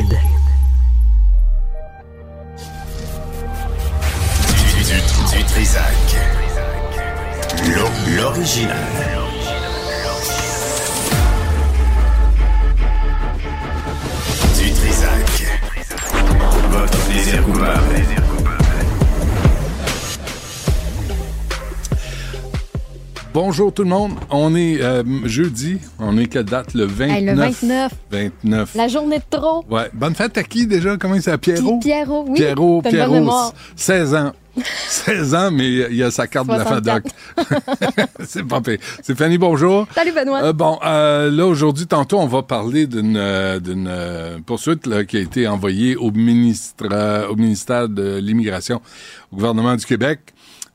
United. Bonjour tout le monde. On est euh, jeudi. On est quelle date? Le 29. Hey, le 29. 29. La journée de trop. Ouais. Bonne fête à qui déjà? Comment il s'appelle? Pierrot? Pierrot, oui. Pierrot, Pierrot, mémoire. 16 ans. 16 ans, mais il a sa carte de la 64. FADOC. C'est pas pire. C'est Fanny, bonjour. Salut Benoît. Euh, bon, euh, là, aujourd'hui, tantôt, on va parler d'une euh, d'une poursuite là, qui a été envoyée au, ministre, au ministère de l'Immigration, au gouvernement du Québec,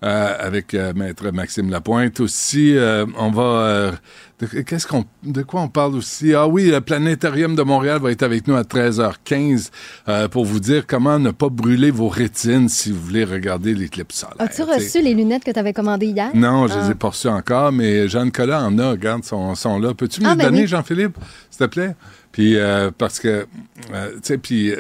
euh, avec euh, Maître Maxime Lapointe. Aussi, euh, on va... de, qu'est-ce qu'on, de quoi on parle aussi? Ah oui, le Planétarium de Montréal va être avec nous à 13h15 euh, pour vous dire comment ne pas brûler vos rétines si vous voulez regarder l'éclipse solaire. As-tu reçu les lunettes que tu avais commandées hier? Non, je Ah. les ai pas reçus encore, mais Jean-Nicolas en a, regarde, sont, sont là. Peux-tu me Ah, les ben donner, oui. Jean-Philippe, s'il te plaît? Puis, euh, parce que, euh, tu sais, puis,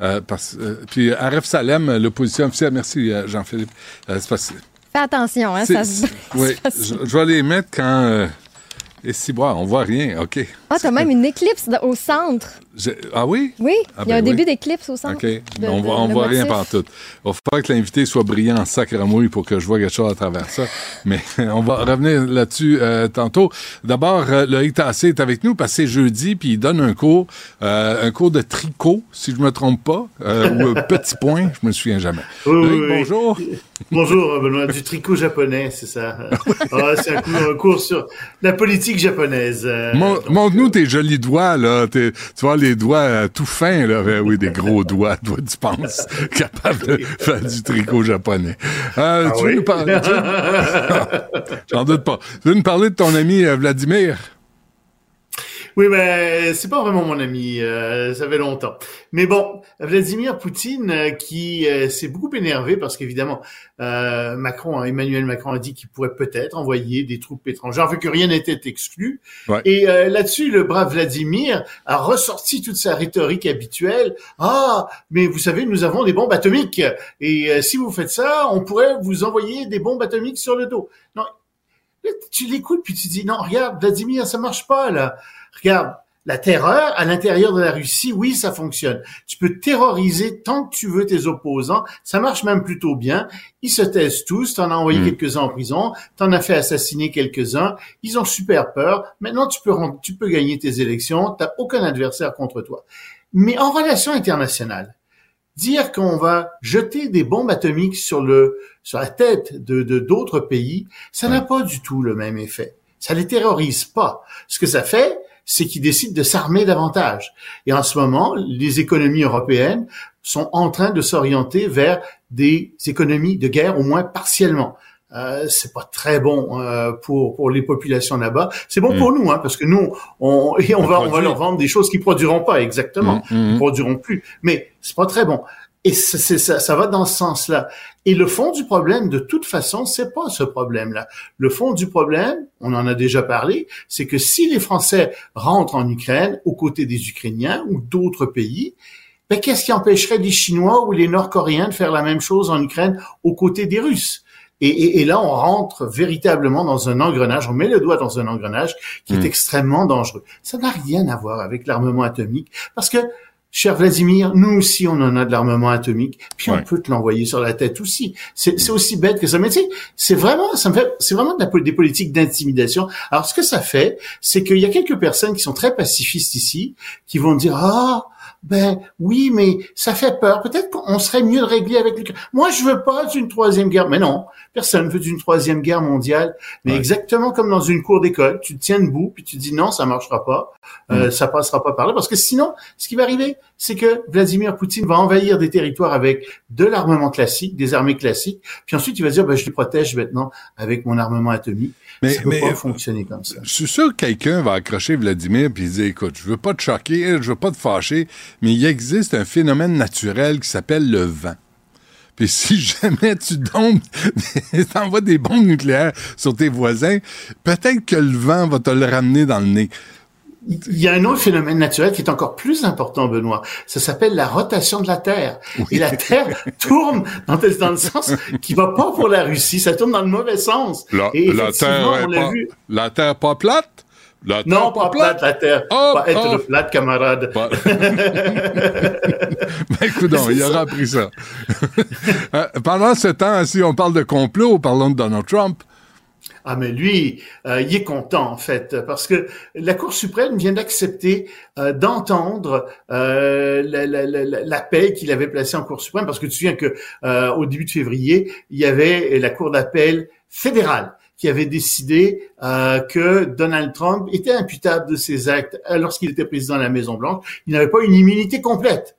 euh, parce, euh, puis Aref Salem, l'opposition officielle, merci euh, Jean-Philippe. Euh, Fais attention, hein, ça se... oui, je, je vais les mettre quand... et si, bon, on voit rien, OK. Ah, t'as même une éclipse de- au centre. Je- ah oui? Oui, Ah il y a ben un début d'éclipse au centre. OK. de- on de- voit, on voit rien partout. Il va falloir que l'invité soit brillant en sacramouille pour que je vois quelque chose à travers ça. Mais on va revenir là-dessus euh, tantôt. D'abord, euh, Loïc Tassé est avec nous parce que c'est jeudi, puis il donne un cours, euh, un cours de tricot, si je me trompe pas, euh, ou un petit point, je me souviens jamais. Oui, oui, Loïc, oui. bonjour. Bonjour Benoît, du tricot japonais, c'est ça. Ah, c'est un cours sur la politique japonaise. euh, Montre-nous tes jolis doigts, là. Tu vois, les doigts euh, tout fins, là. Ben oui, des gros doigts, doigts du pense, capables de faire du tricot japonais. Euh, Ah tu veux nous parler... J'en doute pas. Tu veux nous parler de ton ami euh, Vladimir? Oui, mais c'est pas vraiment mon ami, euh, ça fait longtemps. Mais bon, Vladimir Poutine euh, qui euh, s'est beaucoup énervé parce qu'évidemment, euh, Macron, Emmanuel Macron a dit qu'il pourrait peut-être envoyer des troupes étrangères, vu que rien n'était exclu. Ouais. Et là-dessus, le brave Vladimir a ressorti toute sa rhétorique habituelle. Ah, mais vous savez, nous avons des bombes atomiques. Et si vous faites ça, on pourrait vous envoyer des bombes atomiques sur le dos. Non, tu l'écoutes puis tu dis non, regarde, Vladimir, ça marche pas là. Regarde, la terreur à l'intérieur de la Russie, oui, ça fonctionne. Tu peux terroriser tant que tu veux tes opposants. Ça marche même plutôt bien. Ils se taisent tous. T'en as envoyé Mm. quelques-uns en prison. T'en as fait assassiner quelques-uns. Ils ont super peur. Maintenant, tu peux rendre- tu peux gagner tes élections. T'as aucun adversaire contre toi. Mais en relation internationale, dire qu'on va jeter des bombes atomiques sur le sur la tête de de- d'autres pays, ça n'a pas du tout le même effet. Ça les terrorise pas. Ce que ça fait, c'est qu'ils décident de s'armer davantage. Et en ce moment, les économies européennes sont en train de s'orienter vers des économies de guerre, au moins partiellement. Euh, c'est pas très bon euh, pour pour les populations là-bas. C'est bon Mm. pour nous, hein, parce que nous, on et on On va on va leur vendre des choses qui produiront pas exactement Mm, mm. ne produiront plus. Mais c'est pas très bon. Et ça, ça va dans ce sens-là. Et le fond du problème, de toute façon, c'est pas ce problème-là. Le fond du problème, on en a déjà parlé, c'est que si les Français rentrent en Ukraine aux côtés des Ukrainiens ou d'autres pays, ben qu'est-ce qui empêcherait les Chinois ou les Nord-Coréens de faire la même chose en Ukraine aux côtés des Russes? Et, et- et là, on rentre véritablement dans un engrenage, on met le doigt dans un engrenage qui est extrêmement dangereux. Ça n'a rien à voir avec l'armement atomique, parce que Cher Vladimir, nous aussi, on en a de l'armement atomique, puis Ouais. on peut te l'envoyer sur la tête aussi. C'est aussi bête que ça. Mais tu sais, c'est vraiment, ça me fait, c'est vraiment de la, pol- des politiques d'intimidation. Alors, ce que ça fait, c'est qu'il y a quelques personnes qui sont très pacifistes ici, qui vont dire, ah, ben oui, mais ça fait peur. Peut-être qu'on serait mieux de régler avec l'Ukraine. Moi, je veux pas d'une troisième guerre. Mais non, personne veut d'une troisième guerre mondiale. Mais Ouais. exactement comme dans une cour d'école, tu te tiens debout puis tu dis non, ça marchera pas, euh, ça passera pas par là, parce que sinon, ce qui va arriver, c'est que Vladimir Poutine va envahir des territoires avec de l'armement classique, des armées classiques, puis ensuite il va dire, ben, je les protège maintenant avec mon armement atomique. Mais- ça peut mais- pas fonctionner comme ça. Je suis sûr que quelqu'un va accrocher Vladimir puis dire écoute, je veux pas te choquer, je veux pas te fâcher, mais il existe un phénomène naturel qui s'appelle le vent. Puis si jamais tu tombes, t'envoies des bombes nucléaires sur tes voisins, peut-être que le vent va te le ramener dans le nez. Il y a un autre phénomène naturel qui est encore plus important, Benoît. Ça s'appelle la rotation de la Terre. Et la Terre tourne dans, dans, le sens qui va pas pour la Russie, ça tourne dans le mauvais sens. La, Et la Terre on pas, vu. la Terre pas plate? La Terre Non, pas plate, la Terre. Oh, pas être oh. plate, camarade. Pas- ben, écoute, il aura appris ça. Euh, Pendant ce temps, si on parle de complot, parlons de Donald Trump. Ah, mais lui, euh, il est content en fait, parce que la Cour suprême vient d'accepter euh, d'entendre euh, la- la- la- la- qu'il avait placé en Cour suprême, parce que tu te souviens que euh, au début de février, il y avait la Cour d'appel fédérale qui avait décidé euh, que Donald Trump était imputable de ses actes euh, lorsqu'il était président de la Maison Blanche. Il n'avait pas une immunité complète.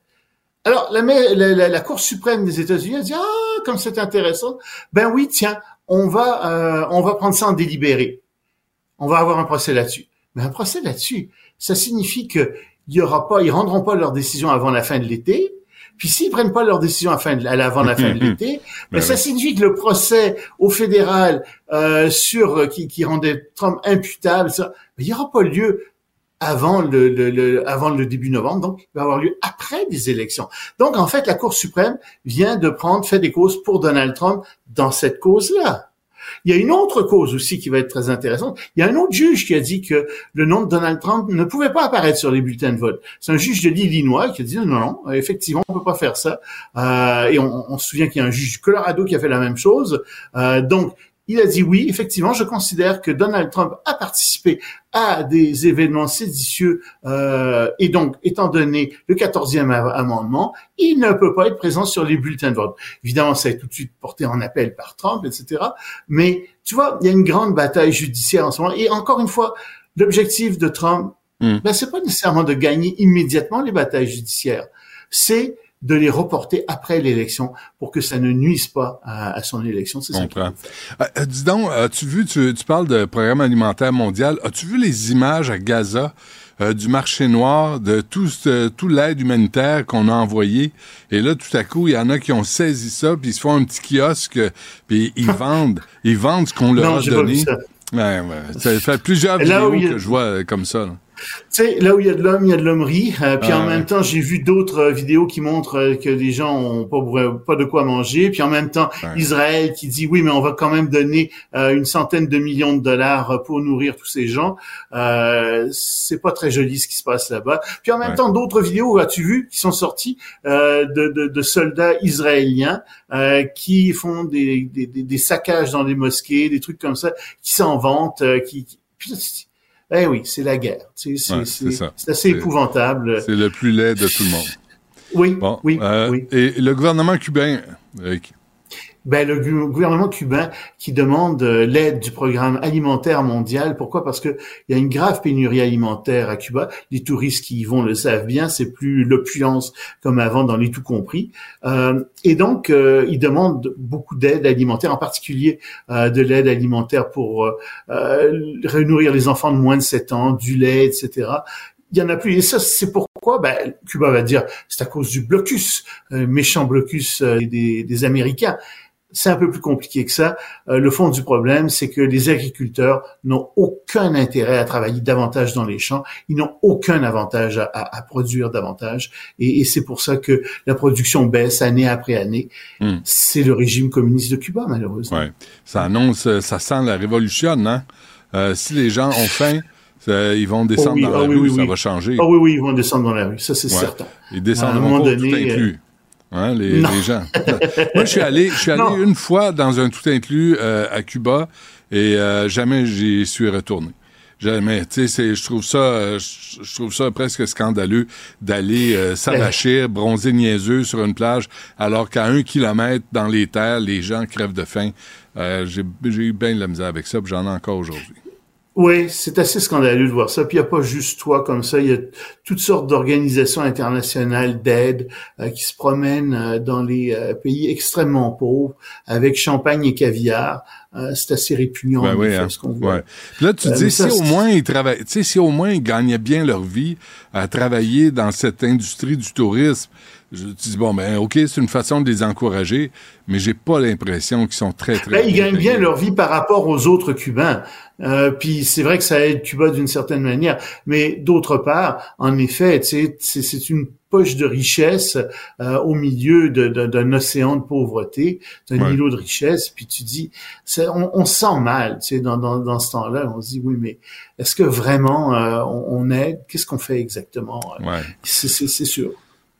Alors, la- la- la Cour suprême des États-Unis a dit ah comme c'est intéressant. Ben oui, tiens, on va euh, on va prendre ça en délibéré. On va avoir un procès là-dessus. Mais un procès là-dessus, ça signifie que il y aura pas, ils rendront pas leur décision avant la fin de l'été. Puis s'ils prennent pas leur décision à fin de- à la- avant la fin de l'été, ben, Ben ça oui. signifie que le procès au fédéral euh, sur euh, qui, qui rendait Trump imputable, ça, ben, il y aura pas lieu avant le, le- le- avant le début novembre, donc il va avoir lieu après des élections. Donc en fait, la Cour suprême vient de prendre fait des causes pour Donald Trump dans cette cause-là. Il y a une autre cause aussi qui va être très intéressante. Il y a un autre juge qui a dit que le nom de Donald Trump ne pouvait pas apparaître sur les bulletins de vote. C'est un juge de l'Illinois qui a dit non, non, effectivement, on peut pas faire ça. Euh, et on, on se souvient qu'il y a un juge du Colorado qui a fait la même chose. Euh, donc, il a dit oui, effectivement, je considère que Donald Trump a participé à des événements séditieux euh, et donc, étant donné le 14e a- amendement, il ne peut pas être présent sur les bulletins de vote. Évidemment, ça a été tout de suite porté en appel par Trump, etc. Mais tu vois, il y a une grande bataille judiciaire en ce moment. Et encore une fois, l'objectif de Trump, Hmm. ben, c'est pas nécessairement de gagner immédiatement les batailles judiciaires. C'est de les reporter après l'élection pour que ça ne nuise pas à, à son élection. C'est ça. Euh, euh, dis donc, as-tu vu, tu, tu parles de programme alimentaire mondial, as-tu vu les images à Gaza euh, du marché noir, de tout, tout l'aide humanitaire qu'on a envoyé? Et là, tout à coup, il y en a qui ont saisi ça, puis ils se font un petit kiosque, puis ils vendent, ils vendent ce qu'on leur Non, a j'ai pas vu donné. ça. Ouais, ouais. Ça fait plusieurs Là vidéos a- que je vois comme ça. là. Tu sais, là où il y a de l'homme, il y a de l'hommerie. Euh, puis Ah, en ouais. même temps, j'ai vu d'autres euh, vidéos qui montrent euh, que les gens ont pas, pas de quoi manger. Puis en même temps, Ouais. Israël qui dit oui, mais on va quand même donner euh, une centaine de millions de dollars pour nourrir tous ces gens. Euh, c'est pas très joli ce qui se passe là-bas. Puis en même Ouais. temps, d'autres vidéos, as-tu vu, qui sont sorties euh, de, de, de soldats israéliens euh, qui font des, des, des- des saccages dans les mosquées, des trucs comme ça, qui s'en vantent, euh, qui, qui- eh oui, c'est la guerre. Tu sais, C'est Ouais, assez épouvantable. C'est le plus laid de tout le monde. Oui, Bon, oui, euh, oui. Et le gouvernement cubain, euh, Ben, le gouvernement cubain qui demande euh, l'aide du programme alimentaire mondial. Pourquoi? Parce que il y a une grave pénurie alimentaire à Cuba. Les touristes qui y vont le savent bien. C'est plus l'opulence comme avant dans les tout compris. Euh, et donc, euh, ils demandent beaucoup d'aide alimentaire, en particulier euh, de l'aide alimentaire pour euh, euh, renourrir les enfants de moins de 7 ans, du lait, etc. Il y en a plus. Et ça, c'est pourquoi? Ben, Cuba va dire c'est à cause du blocus, euh, méchant blocus des, des Américains. C'est un peu plus compliqué que ça. Euh, le fond du problème, c'est que les agriculteurs n'ont aucun intérêt à travailler davantage dans les champs. Ils n'ont aucun avantage à, à- à produire davantage. Et, et c'est pour ça que la production baisse année après année. Hmm. C'est le régime communiste de Cuba, malheureusement. Ouais. Ça annonce, euh, ça sent la révolution, hein? Euh, si les gens ont faim, ça- ils vont descendre Oh oui, dans la ah oui, rue, oui, ça oui. va changer. Ah oui, oui, ils vont descendre dans la rue. Ça, c'est Ouais. certain. Ils À un descendront moment donné, tout inclus. Hein, les, les gens. Moi, je suis allé, je suis allé Non. une fois dans un tout inclus euh, à Cuba et euh, jamais j'y suis retourné. Jamais. Tu sais, c'est- je trouve ça, euh, je trouve ça presque scandaleux d'aller euh, bronzer niaiseux sur une plage, alors qu'à un kilomètre dans les terres, les gens crèvent de faim. Euh, j'ai j'ai eu bien de la misère avec ça, puis j'en ai encore aujourd'hui. Oui, c'est assez scandaleux de voir ça. Puis il n'y a pas juste toi comme ça, il y a toutes sortes d'organisations internationales d'aide euh, qui se promènent euh, dans les euh, pays extrêmement pauvres avec champagne et caviar euh, c'est assez répugnant Ben en oui, hein. ce qu'on. Ouais. Là, tu dis, si au moins ils travaillent, tu sais, si au moins ils gagnaient bien leur vie à travailler dans cette industrie du tourisme, je, tu dis, bon, ben, OK, c'est une façon de les encourager, mais j'ai pas l'impression qu'ils sont très, très. Ben, ils gagnent bien leur vie par rapport aux autres Cubains. Euh, puis c'est vrai que ça aide Cuba d'une certaine manière, mais d'autre part, en effet, c'est une poche de richesse euh, au milieu d'un océan de pauvreté, d'un Ouais. îlot de richesse. Puis tu dis, on, on se sent mal, tu sais, dans, dans, dans ce temps-là. On se dit, oui, mais est-ce que vraiment euh, on, on aide? Qu'est-ce qu'on fait exactement? Ouais. C'est sûr.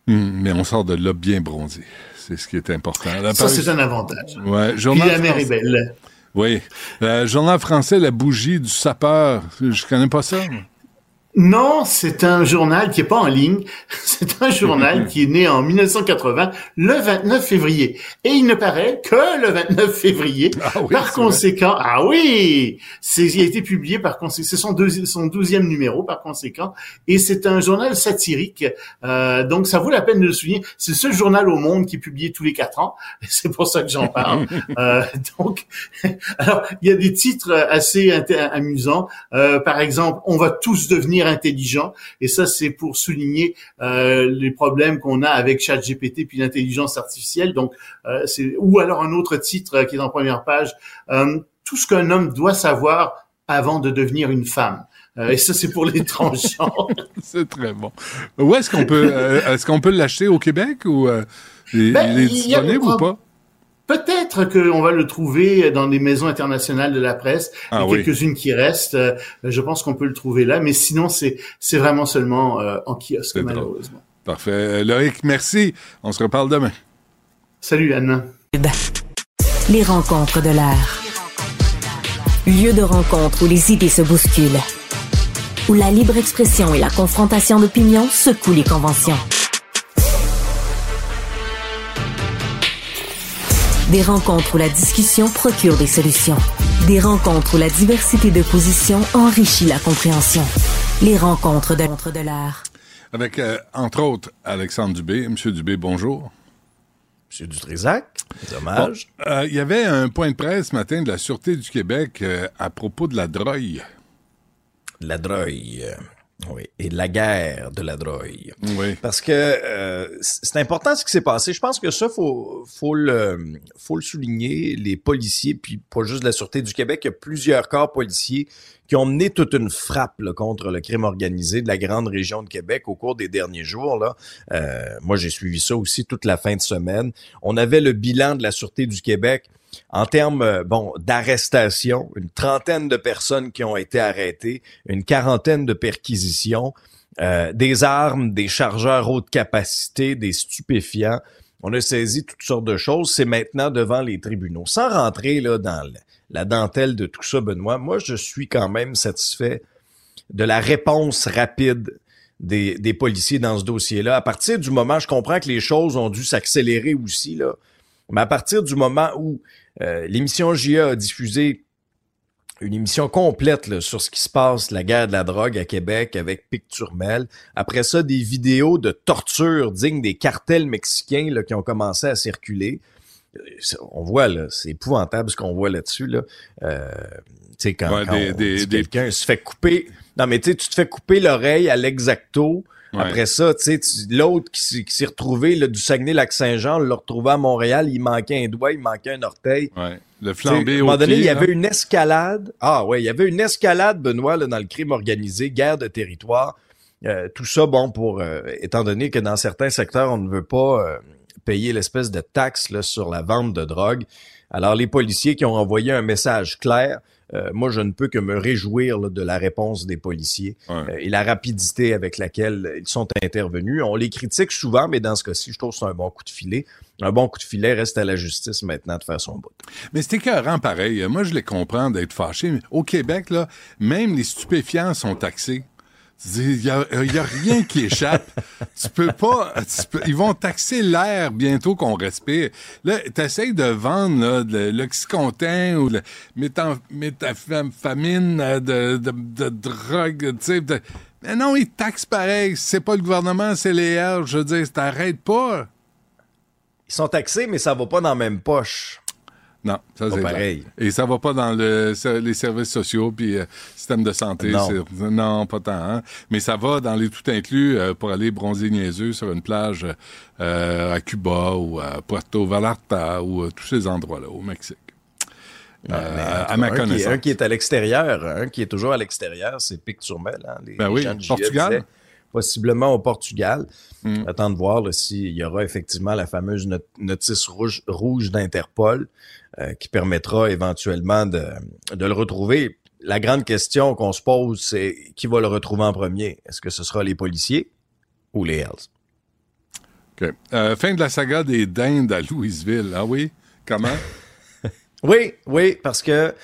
Hum, mais on sort de là bien bronzé. C'est ce qui est important. La Ça, Paris- c'est un avantage. Ouais, Puis journal la mer est belle. Oui. Le journal français, La bougie du sapeur. Je connais pas ça. Non, c'est un journal qui est pas en ligne. C'est un journal qui est né en 1980, le 29 février. Et il ne paraît que le 29 février. Ah oui, par vrai. conséquent, ah oui, c'est, il a été publié par conséquent, c'est son, deuxi- son douzième numéro par conséquent. Et c'est un journal satirique. Euh, donc ça vaut la peine de le souligner. C'est le seul journal au monde qui est publié tous les quatre ans. C'est pour ça que j'en parle. Euh, donc, alors, il y a des titres assez amusants. Euh, par exemple, on va tous devenir intelligents. Et ça, c'est pour souligner euh, les problèmes qu'on a avec ChatGPT puis l'intelligence artificielle. Donc, euh, c'est ou alors un autre titre euh, qui est en première page. euh, tout ce qu'un homme doit savoir avant de devenir une femme. Euh, et ça, c'est pour les transgenres. C'est très bon. Où est-ce qu'on peut, euh, est-ce qu'on peut l'acheter au Québec ou euh, il, Ben, a- disponible ou pas? Peut-être qu'on va le trouver dans des maisons internationales de la presse. Ah Il y a oui. quelques-unes qui restent. Euh, Je pense qu'on peut le trouver là, mais sinon c'est c'est vraiment seulement euh, en kiosque drôle. malheureusement. Parfait. Euh, Loïc, merci. On se reparle demain. Salut Anna. Les rencontres de l'air. Lieu de rencontre où les idées se bousculent. Où la libre expression et la confrontation d'opinions secouent les conventions. Des rencontres où la discussion procure des solutions. Des rencontres où la diversité de positions enrichit la compréhension. Les rencontres de, de l'air. Avec, euh, entre autres, Alexandre Dubé. Monsieur Dubé, bonjour. Monsieur Dutrisac, dommage. Euh, Il y avait un point de presse ce matin de la Sûreté du Québec euh, à propos de la drogue. La drogue. Oui, et de la guerre de la drogue. Oui. Parce que euh, c'est important ce qui s'est passé. Je pense que ça, faut, faut, le, faut le souligner. Les policiers, puis pas juste la Sûreté du Québec, il y a plusieurs corps policiers qui ont mené toute une frappe là, contre le crime organisé de la grande région de Québec au cours des derniers jours. Là. Euh, moi, j'ai suivi ça aussi toute la fin de semaine. On avait le bilan de la Sûreté du Québec en termes euh, bon d'arrestation, une trentaine de personnes qui ont été arrêtées, une quarantaine de perquisitions, euh, des armes, des chargeurs haute capacité, des stupéfiants. On a saisi toutes sortes de choses. C'est maintenant devant les tribunaux. Sans rentrer là dans la dentelle de tout ça, Benoît, moi je suis quand même satisfait de la réponse rapide des, des policiers dans ce dossier-là. À partir du moment, je comprends que les choses ont dû s'accélérer aussi, là, mais à partir du moment où euh, l'émission JA a diffusé une émission complète là, sur ce qui se passe, la guerre de la drogue à Québec avec Pic Turmel. Après ça, des vidéos de torture dignes des cartels mexicains là, qui ont commencé à circuler. Euh, On voit, là, c'est épouvantable ce qu'on voit là-dessus. Là. Euh, tu sais, quand, Ouais, quand des- on des- dit des- quelqu'un se fait couper... Non, mais tu sais, tu te fais couper l'oreille à l'exacto. Ouais. Après ça, tu sais, l'autre qui, s'est- qui s'est retrouvé là, du Saguenay-Lac-Saint-Jean, on l'a retrouvé à Montréal, il manquait un doigt, il manquait un orteil. Ouais. Le flambé à un au moment donné, pied, il y avait une escalade. Ah ouais, il y avait une escalade, Benoît, là, dans le crime organisé, guerre de territoire. Euh, tout ça, bon, pour euh, étant donné que dans certains secteurs, on ne veut pas euh, payer l'espèce de taxe là, sur la vente de drogue. Alors, les policiers qui ont envoyé un message clair, euh, moi, je ne peux que me réjouir là, de la réponse des policiers Ouais. euh, et la rapidité avec laquelle ils sont intervenus. On les critique souvent, mais dans ce cas-ci, je trouve que c'est un bon coup de filet. Un bon coup de filet reste à la justice maintenant de faire son bout. Mais c'est écœurant pareil. Moi, je les comprends d'être fâchés. Au Québec, là, même les stupéfiants sont taxés. Il n'y a, y a rien qui échappe. tu peux pas. tu peux- ils vont taxer l'air bientôt qu'on respire. Là, tu de vendre là, de l'oxycontin ou le métam- méthamphétamine euh, de, de, de drogue. tu sais, de- Mais non, ils taxent pareil. C'est pas le gouvernement, c'est les R. Je veux dire, t'arrêtes pas. Ils sont taxés, mais ça va pas dans la même poche. Non, ça c'est clair. pareil. Et ça va pas dans le, les services sociaux puis euh, système de santé. Non. pas tant. hein. Mais ça va dans les tout inclus euh, pour aller bronzer niaiseux sur une plage euh, à Cuba ou à Puerto Vallarta ou euh, tous ces endroits-là au Mexique. Euh, à ma un qui est- connaissance. un qui est à l'extérieur, un qui est toujours à l'extérieur, c'est Picturmel. Hein? Les, Ben les oui, gens de JE Portugal. disaient, possiblement au Portugal. Mm. Attends de voir s'il y aura effectivement la fameuse not- notice rouge, rouge d'Interpol euh, qui permettra éventuellement de, de le retrouver. La grande question qu'on se pose, c'est qui va le retrouver en premier? Est-ce que ce sera les policiers ou les Hells? OK. Euh, fin de la saga des dindes à Louisville. Ah oui? Comment? Oui, oui, parce que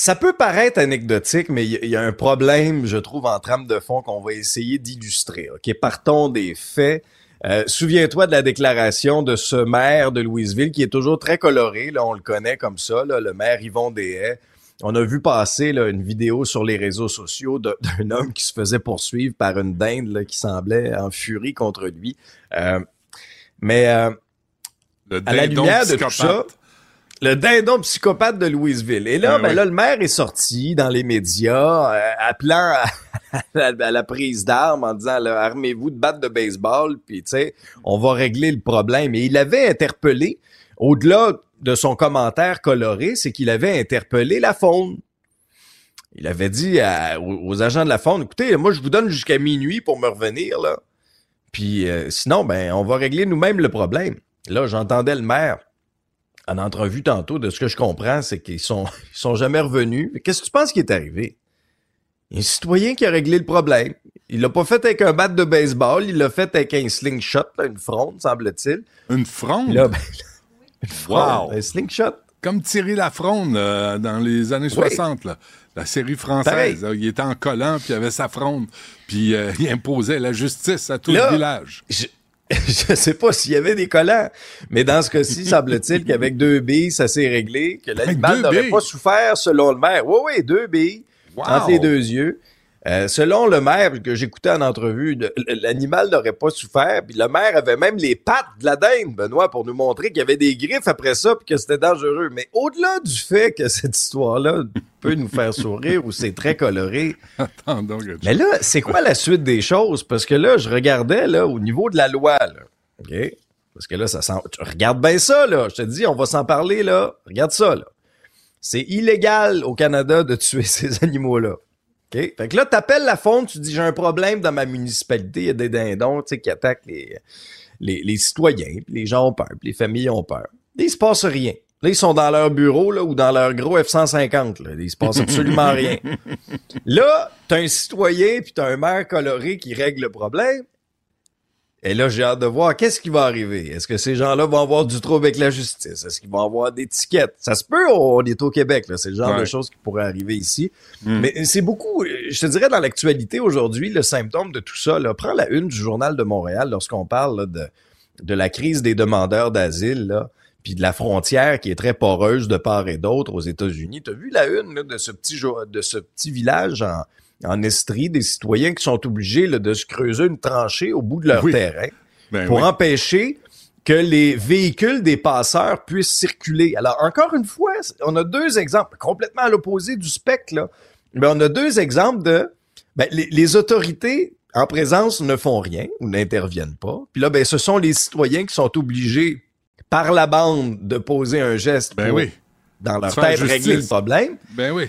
ça peut paraître anecdotique, mais il y, a- il y a un problème, je trouve, en trame de fond qu'on va essayer d'illustrer. OK, partons des faits. Euh, Souviens-toi de la déclaration de ce maire de Louisville qui est toujours très coloré. Là, on le connaît comme ça, là, le maire Yvon Deshaies. On a vu passer là, une vidéo sur les réseaux sociaux d'un homme qui se faisait poursuivre par une dinde là, qui semblait en furie contre lui. Euh, mais euh, Le à la lumière de tout ça. Le dindon psychopathe de Louisville. Et là, Ah ben oui. là, le maire est sorti dans les médias, euh, appelant à, à la- prise d'armes en disant armez-vous de batte de baseball, puis tu sais, on va régler le problème. Et il avait interpellé, au-delà de son commentaire coloré, c'est qu'il avait interpellé la faune. Il avait dit à- aux agents de la faune, écoutez, moi je vous donne jusqu'à minuit pour me revenir là. Puis euh, sinon, ben on va régler nous-mêmes le problème. Là, j'entendais le maire en entrevue tantôt, de ce que je comprends, c'est qu'ils sont, ils sont jamais revenus. Qu'est-ce que tu penses qui est arrivé? Un citoyen qui a réglé le problème. Il l'a pas fait avec un bat de baseball, il l'a fait avec un slingshot, là, une fronde, semble-t-il. Une fronde? Là, ben, une fronde, Wow. un slingshot. Comme Thierry Lafronde euh, dans les années 60, là. la série française. Là, il était en collant, puis il avait sa fronde, puis euh, il imposait la justice à tout le village. Je, je sais pas s'il y avait des collants, mais dans ce cas-ci, semble-t-il qu'avec deux billes, ça s'est réglé, que l'animal n'aurait pas souffert selon le maire. Oui, oui, deux billes Wow! entre les deux yeux. Euh, selon le maire que j'écoutais en entrevue, l'animal n'aurait pas souffert. Puis le maire avait même les pattes de la dinde, Benoît, pour nous montrer qu'il y avait des griffes après ça puis que c'était dangereux. Mais au-delà du fait que cette histoire-là peut nous faire sourire ou c'est très coloré, Attends donc. mais là, c'est quoi la suite des choses? Parce que là, je regardais là au niveau de la loi, là. OK? Parce que là, ça sent. tu regardes bien ça, là. Je te dis, on va s'en parler, là. Regarde ça, là. C'est illégal au Canada de tuer ces animaux-là. OK? Fait que là, t'appelles la faune, tu dis, j'ai un problème dans ma municipalité, il y a des dindons, tu sais, qui attaquent les, les, les citoyens, puis les gens ont peur, puis les familles ont peur. Là, il se passe rien. Là, ils sont dans leur bureau, là, ou dans leur gros F-150, là. Il se passe absolument rien. Là, t'as un citoyen puis t'as un maire coloré qui règle le problème. Et là, j'ai hâte de voir qu'est-ce qui va arriver. Est-ce que ces gens-là vont avoir du trouble avec la justice? Est-ce qu'ils vont avoir des tickets? Ça se peut, on est au Québec, là. C'est le genre Ouais. de choses qui pourraient arriver ici. Mm. Mais c'est beaucoup, je te dirais, dans l'actualité aujourd'hui, le symptôme de tout ça, là, prends la une du Journal de Montréal lorsqu'on parle là, de, de la crise des demandeurs d'asile, là, puis de la frontière qui est très poreuse de part et d'autre aux États-Unis. Tu as vu la une là, de ce petit de ce petit village en, en Estrie, des citoyens qui sont obligés là, de se creuser une tranchée au bout de leur Oui. terrain Ben pour oui. empêcher que les véhicules des passeurs puissent circuler. Alors, encore une fois, on a deux exemples complètement à l'opposé du spectre, là. Mais on a deux exemples de ben, les, les autorités en présence ne font rien ou n'interviennent pas. Puis là, ben, ce sont les citoyens qui sont obligés par la bande de poser un geste Ben pour, oui. dans leur tête, régler le problème. Ben oui.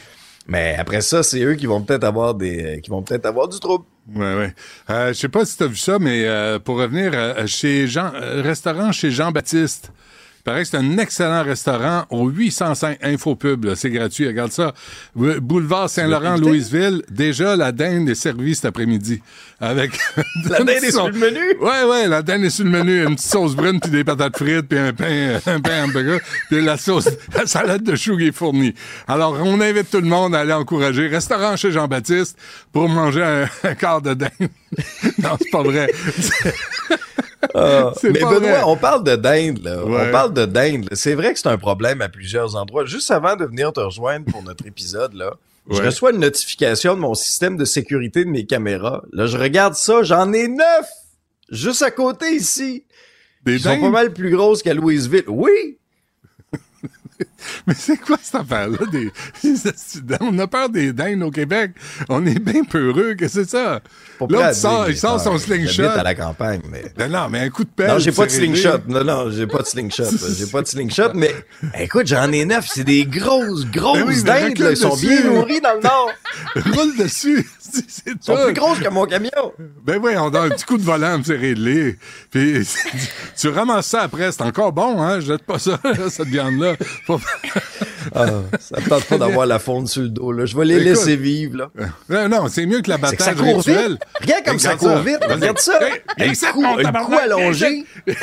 Mais après ça, c'est eux qui vont peut-être avoir des, qui vont peut-être avoir du trouble. Ouais, ouais. Euh, je sais pas si tu as vu ça, mais euh, pour revenir euh, chez Jean, euh, restaurant chez Jean-Baptiste. Il paraît que c'est un excellent restaurant au 805 Infopub. là. C'est gratuit. Regarde ça. Bou- Boulevard Saint-Laurent, invité? Louisville. Déjà, la dinde est servie cet après-midi. Avec La dinde est sur le menu? Ouais, ouais, la dinde est sur le menu. Une petite sauce brune, puis des patates frites, puis un pain, un pain hamburger, puis la sauce, la salade de choux qui est fournie. Alors, on invite tout le monde à aller encourager. Restaurant chez Jean-Baptiste pour manger un, un quart de dinde. non, c'est pas vrai. Ah, mais Benoît, vrai. on parle de dinde, là. Ouais. On parle de dinde. C'est vrai que c'est un problème à plusieurs endroits. Juste avant de venir te rejoindre pour notre épisode, là, je reçois une notification de mon système de sécurité de mes caméras. Là, je regarde ça, j'en ai neuf! Juste à côté ici. Des Ils sont pas mal plus grosses qu'à Louisville. Oui! Mais c'est quoi cette affaire-là? Des... On a peur des dindes au Québec. On est bien peureux que c'est ça? L'autre, il sort, il sort son ah, slingshot. à la campagne, mais... Non, non, mais un coup de pelle. Non, j'ai pas de slingshot. Non, non, j'ai pas de slingshot. J'ai pas de slingshot, mais écoute, j'en ai neuf. C'est des grosses, grosses Ben oui, mais dindes. Ils sont bien nourris dans le nord. Roule dessus. Ils sont plus grosses que mon camion. Ben oui, on donne un petit coup de volant, c'est réglé. Puis tu ramasses ça après, c'est encore bon, hein? Jette pas ça, cette viande-là. Ah, ça me tente pas d'avoir la fonte sur le dos. Là. Je vais les Écoute. laisser vivre. Là. Non, non, c'est mieux que C'est que ça l'abattage court rituel. vite. Regarde comme ça court vite. Regarde ça. Hey, Un coup, un coup allongé.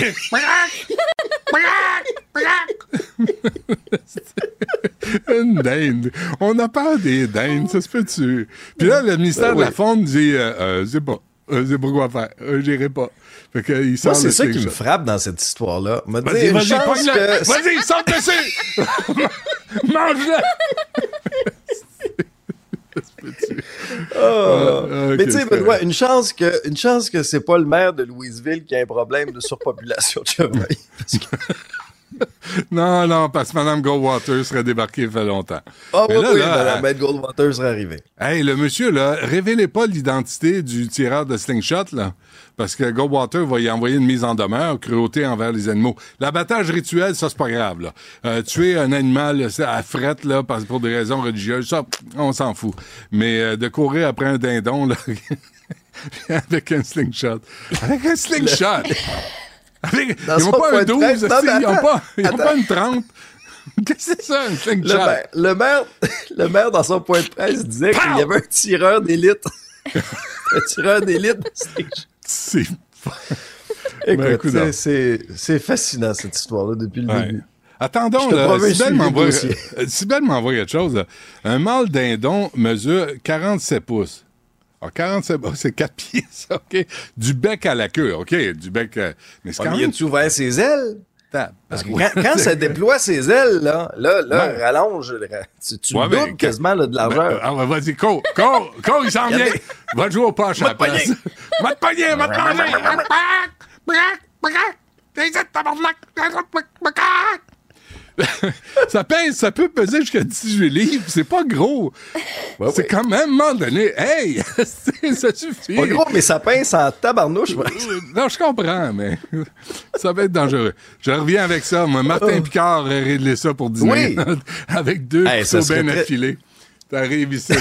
Une dinde. On a peur des dindes, ça se peut-tu? Puis là, le ministère de la. Faune dit, euh, euh, c'est pas. Euh, c'est pas quoi faire. Euh, J'irai pas. Fait que, il sort Moi, c'est ça qui me frappe dans cette histoire-là. Vas-y, vas-y, que... Vas-y, saute dessus! Mange-le! Ah. Ok, Mais tu sais, Benoît, une chance que, une chance que c'est pas le maire de Louisville qui a un problème de surpopulation de chevreuil. Non, non, parce que Mme Goldwater serait débarquée il fait longtemps. Ah oui, là, oui, là, Mme Beth Goldwater serait arrivée. Hey, le monsieur, là, révélez pas l'identité du tireur de slingshot, là. Parce que Goldwater va y envoyer une mise en demeure, cruauté envers les animaux. L'abattage rituel, ça, c'est pas grave, là. Euh, tuer un animal à frette, là, parce, pour des raisons religieuses, ça, on s'en fout. Mais euh, de courir après un dindon, là, avec un slingshot. Avec un slingshot! Ils n'ont pas un de 12, presse. Non, esti, mais ils n'ont pas, pas une 30. Qu'est-ce que c'est ça, un Le slingshot? maire, le maire, le maire, dans son point de presse, disait qu'il y avait un tireur d'élite. un tireur d'élite. C'est- Écoute, écoute c'est- fascinant, cette histoire-là, depuis le Ouais. début. Attendons, Je te là, promets, Sybelle suivez le m'envoie, dossier. euh, m'envoie quelque chose. là. Un mâle dindon mesure 47 pouces. Ah, 47 pouces, c'est 4 pieds, ça, OK? Du bec à la queue, OK? Du bec... euh, mais c'est Ouais, quand mais même... ouvert ses ailes? Parce que quand, quand ça déploie ses ailes, là, là, là, Ouais. rallonge, tu, tu Ouais, doubles quasiment là, de largeur. Ah, ouais, vas-y, cours, cours, cours, il s'en vient. Va jouer au poche à la place. Va te pogner, va te manger. Ça pèse, ça peut peser jusqu'à 18 livres. C'est pas gros. Ouais, c'est ouais. quand même, à un moment donné, hey, ça suffit. Pas gros, mais ça pince en tabarnouche. moi. Non, je comprends, mais ça va être dangereux. Je reviens avec ça. Moi, Martin Picard aurait réglé ça pour dîner. Oui. avec deux Hey, ça bien très- affilés. T'arrives ici.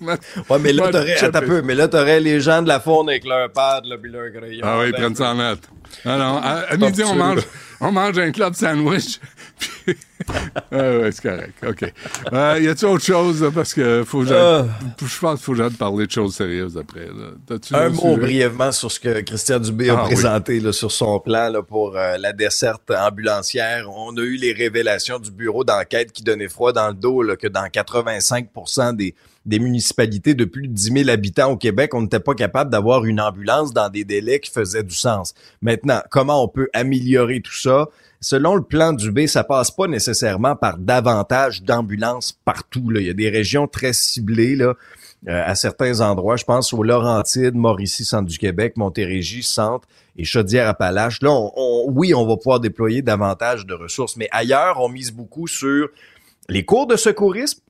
Ouais, là, t'aurais, mais là, t'aurais les gens de la faune avec leur pad, là, puis leur crayon. Ah oui, ils Ben, prennent ça en note. Ah non, à, à midi, on mange, on mange un club sandwich. Puis... ah ouais, c'est correct. OK. Euh, y a-tu autre chose? parce que faut que j'aille- je pense qu'il faut que parler de choses sérieuses après. là. Un mot brièvement sur ce que Christian Dubé a Ah, oui. présenté là, sur son plan là, pour euh, la desserte ambulancière. On a eu les révélations du bureau d'enquête qui donnait froid dans le dos là, que dans 85 des, des municipalités de plus de 10 000 habitants au Québec, on n'était pas capable d'avoir une ambulance dans des délais qui faisaient du sens. Maintenant, comment on peut améliorer tout ça? Selon le plan Dubé, ça passe pas nécessairement par davantage d'ambulances partout. Là. Il y a des régions très ciblées là, euh, à certains endroits. Je pense aux Laurentides, Mauricie, centre du Québec, Montérégie, centre et Chaudière-Appalaches. Là, on, on- oui, on va pouvoir déployer davantage de ressources, mais ailleurs, on mise beaucoup sur les cours de secourisme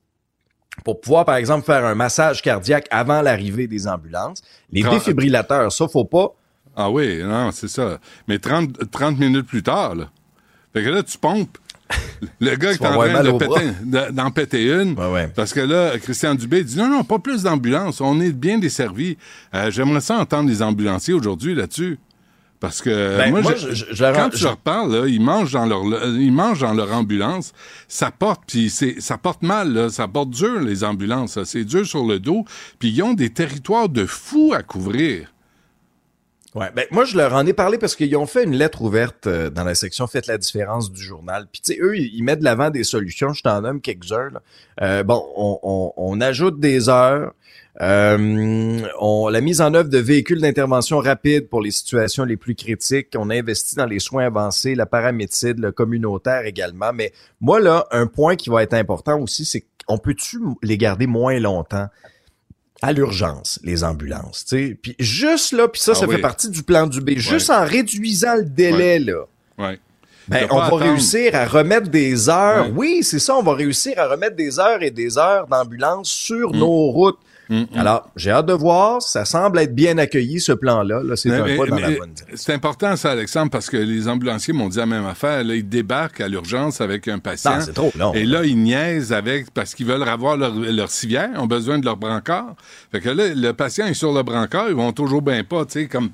pour pouvoir, par exemple, faire un massage cardiaque avant l'arrivée des ambulances. Les défibrillateurs, ça, faut pas. Ah oui, non, c'est ça. Mais 30, 30 minutes plus tard, là. Fait que là, tu pompes. Le gars qui est en train péter- d'en péter une. Ouais, ouais. Parce que là, Christian Dubé dit non, non, pas plus d'ambulances. On est bien desservis. Euh, J'aimerais ça entendre les ambulanciers aujourd'hui là-dessus. Parce que Ben, moi, moi, je- je- je- je leur- quand tu je- leur parles, là, ils mangent dans leur ils mangent dans leur ambulance, ça porte puis c'est ça porte mal là, ça porte dur les ambulances, c'est dur sur le dos, puis ils ont des territoires de fous à couvrir. Ben moi je leur en ai parlé parce qu'ils ont fait une lettre ouverte euh, dans la section Faites la différence du journal. Puis tu sais, eux, ils mettent de l'avant des solutions. Je t'en nomme quelques-uns. Euh, bon, on, on- on ajoute des heures. Euh, on, la mise en œuvre de véhicules d'intervention rapide pour les situations les plus critiques. On investit dans les soins avancés, la paramédecine, le communautaire également. Mais moi, là, un point qui va être important aussi, c'est qu'on peut-tu les garder moins longtemps? À l'urgence, les ambulances, tu sais. Puis juste là, puis ça, Ah ça oui. fait partie du plan du B. Juste en réduisant le délai, là. Ouais. Ben, on va attendre. réussir à remettre des heures. Oui, c'est ça, on va réussir à remettre des heures et des heures d'ambulance sur Mm. nos routes. Alors, j'ai hâte de voir. Ça semble être bien accueilli, ce plan-là. Là, c'est un mais- pas dans la bonne. C'est important, ça, Alexandre, parce que les ambulanciers m'ont dit la même affaire. Là, ils débarquent à l'urgence avec un patient. Non, c'est trop long. Et là, ils niaisent avec, parce qu'ils veulent avoir leur, leur civière, ont besoin de leur brancard. Fait que là, le patient est sur le brancard, ils vont toujours bien pas, tu sais, comme,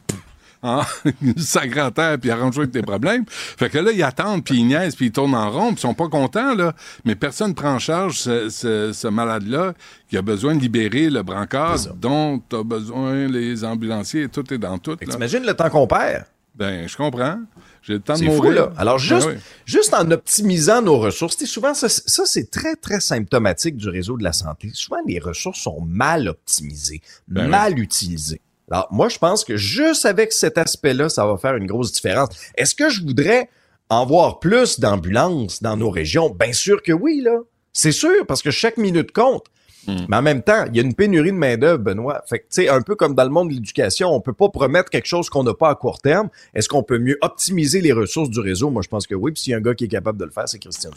hein, sacré à terre, puis arrange avec tes problèmes. Fait que là, ils attendent, puis ils niaisent, puis ils tournent en rond, puis ils sont pas contents, là. Mais personne ne prend en charge ce, ce- ce malade-là qui a besoin de libérer le brancard dont a besoin les ambulanciers. Tout est dans tout. T'imagines le temps qu'on perd? Ben, je comprends. J'ai le temps de C'est mourir. fou, là. Alors, juste, Ben oui. juste en optimisant nos ressources, souvent, ça, ça c'est très, très symptomatique du réseau de la santé. Souvent, les ressources sont mal optimisées, Ben mal utilisées. Alors, moi, je pense que juste avec cet aspect-là, ça va faire une grosse différence. Est-ce que je voudrais en voir plus d'ambulances dans nos régions? Bien sûr que oui, là. C'est sûr, parce que chaque minute compte. Hmm. Mais en même temps, il y a une pénurie de main-d'œuvre, Benoît. Fait que, tu sais, un peu comme dans le monde de l'éducation, on peut pas promettre quelque chose qu'on n'a pas à court terme. Est-ce qu'on peut mieux optimiser les ressources du réseau? Moi, je pense que oui. Puis s'il y a un gars qui est capable de le faire, c'est Christian.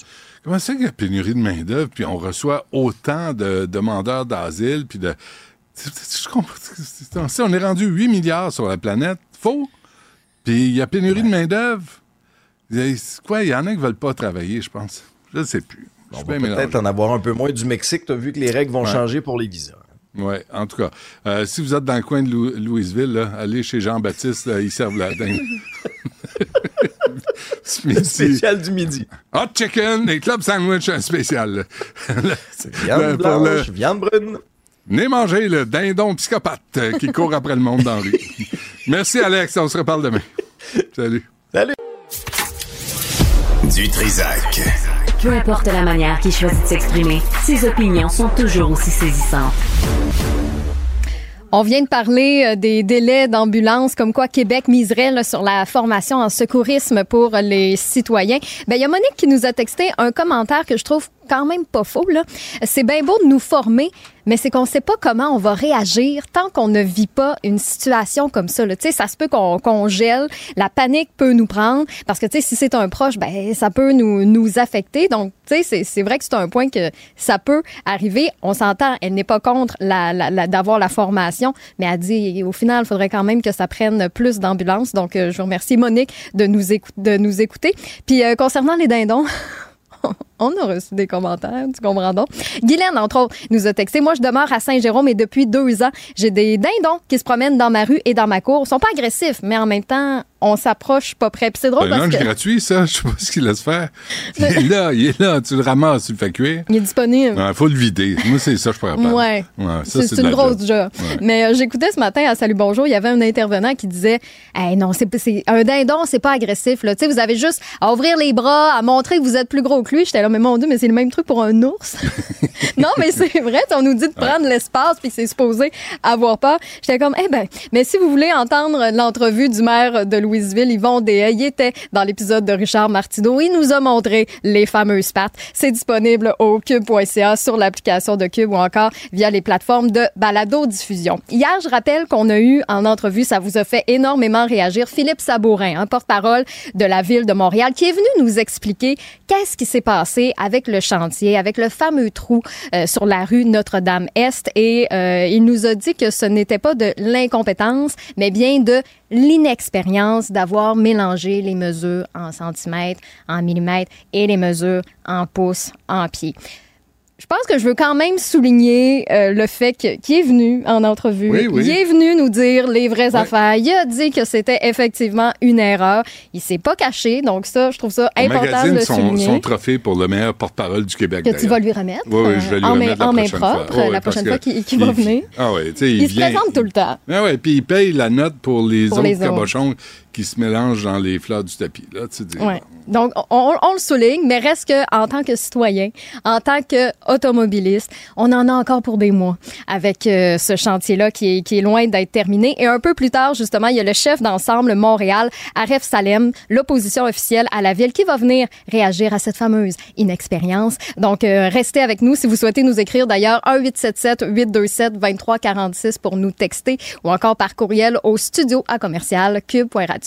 Comment c'est qu'il y a pénurie de main-d'œuvre, puis on reçoit autant de demandeurs d'asile, puis de. Je On est rendu 8 milliards sur la planète. Faux. Puis il y a pénurie de main-d'œuvre. Quoi? Il y en a qui veulent pas travailler, je pense. Je ne sais plus. On va peut-être en avoir un peu moins du Mexique. Tu as vu que les règles vont Ouais. changer pour les visas. Ouais, en tout cas. Euh, si vous êtes dans le coin de Lou- Louisville, là, allez chez Jean-Baptiste, ils servent la dingue. Spécial du midi. Hot chicken, des club sandwich spécial. Viande pour le- blanche, viande brune. Venez manger le dindon psychopathe qui court après le monde dans la rue. Merci, Alex. On se reparle demain. Salut. Salut. Du Trisac. Peu importe la manière qu'il choisit de s'exprimer, ses opinions sont toujours aussi saisissantes. On vient de parler euh, des délais d'ambulance, comme quoi Québec miserait là, sur la formation en secourisme pour les citoyens. Ben, il y a Monique qui nous a texté un commentaire que je trouve quand même pas faux. Là. C'est bien beau de nous former, mais c'est qu'on sait pas comment on va réagir tant qu'on ne vit pas une situation comme ça. Là. Ça se peut qu'on qu'on gèle, la panique peut nous prendre, parce que tu sais, si c'est un proche, ben ça peut nous, nous affecter. Donc, tu c'est- c'est vrai que c'est un point que ça peut arriver. On s'entend, elle n'est pas contre la, la- la- d'avoir la formation, mais elle dit au final, il faudrait quand même que ça prenne plus d'ambulances. Donc, euh, je vous remercie Monique de nous, écou- de nous écouter. Puis euh, concernant les dindons. On a reçu des commentaires, tu comprends donc. Guylaine, entre autres, nous a texté. Moi, je demeure à Saint-Jérôme et depuis deux ans, j'ai des dindons qui se promènent dans ma rue et dans ma cour. Ils sont pas agressifs, mais en même temps, on s'approche pas près. Puis c'est drôle Un parce que gratuit, ça. Je sais pas ce qu'il laisse faire. Il est là, il est là. Tu le ramasses, tu le fais cuire. il est disponible. Il faut le vider. Moi, c'est ça, je pourrais pas. Ouais. ça, C'est une grosse job. Ouais. Mais euh, j'écoutais ce matin à Salut Bonjour, il y avait un intervenant qui disait hey, non, c'est un dindon, c'est pas agressif. Là. Vous avez juste à ouvrir les bras, à montrer que vous êtes plus gros que lui. J'étais mais mon Dieu, mais c'est le même truc pour un ours. non, mais c'est vrai, on nous dit de prendre l'espace puis c'est supposé avoir peur. J'étais comme, eh ben, mais si vous voulez entendre l'entrevue du maire de Louisville, Yvon Deshaies, il était dans l'épisode de Richard Martineau. Il nous a montré les fameuses pattes. C'est disponible au cube.ca sur l'application de Cube ou encore via les plateformes de balado-diffusion. Hier, je rappelle qu'on a eu en entrevue, ça vous a fait énormément réagir, Philippe Sabourin, un porte-parole de la ville de Montréal, qui est venu nous expliquer qu'est-ce qui s'est passé avec le chantier, avec le fameux trou euh, sur la rue Notre-Dame-Est. Et euh, il nous a dit que ce n'était pas de l'incompétence, mais bien de l'inexpérience d'avoir mélangé les mesures en centimètres, en millimètres et les mesures en pouces, en pieds. Je pense que je veux quand même souligner euh, le fait qu'il est venu en entrevue. Oui, oui. Il est venu nous dire les vraies Ouais. affaires. Il a dit que c'était effectivement une erreur. Il s'est pas caché. Donc ça, je trouve ça On important de le son, souligner. son trophée pour le meilleur porte-parole du Québec. que tu vas lui remettre. Oui, oui, je vais lui euh, en remettre main, la en main propre, fois. La prochaine fois qu'il va il- venir. Ah sais, il, se présente tout le temps. Ah ouais, puis il paye la note pour les Pour autres les autres. Qui se mélangent dans les fleurs du tapis. Là, tu dis. Ouais. Donc, on, le souligne, mais reste que en tant que citoyen, en tant qu'automobiliste, on en a encore pour des mois avec euh, ce chantier-là qui est, qui est loin d'être terminé. Et un peu plus tard, justement, il y a le chef d'ensemble Montréal, Aref Salem, l'opposition officielle à la ville, qui va venir réagir à cette fameuse inexpérience. Donc, euh, restez avec nous si vous souhaitez nous écrire d'ailleurs 1-877-827-2346 pour nous texter ou encore par courriel au studio à commercial cube.radio.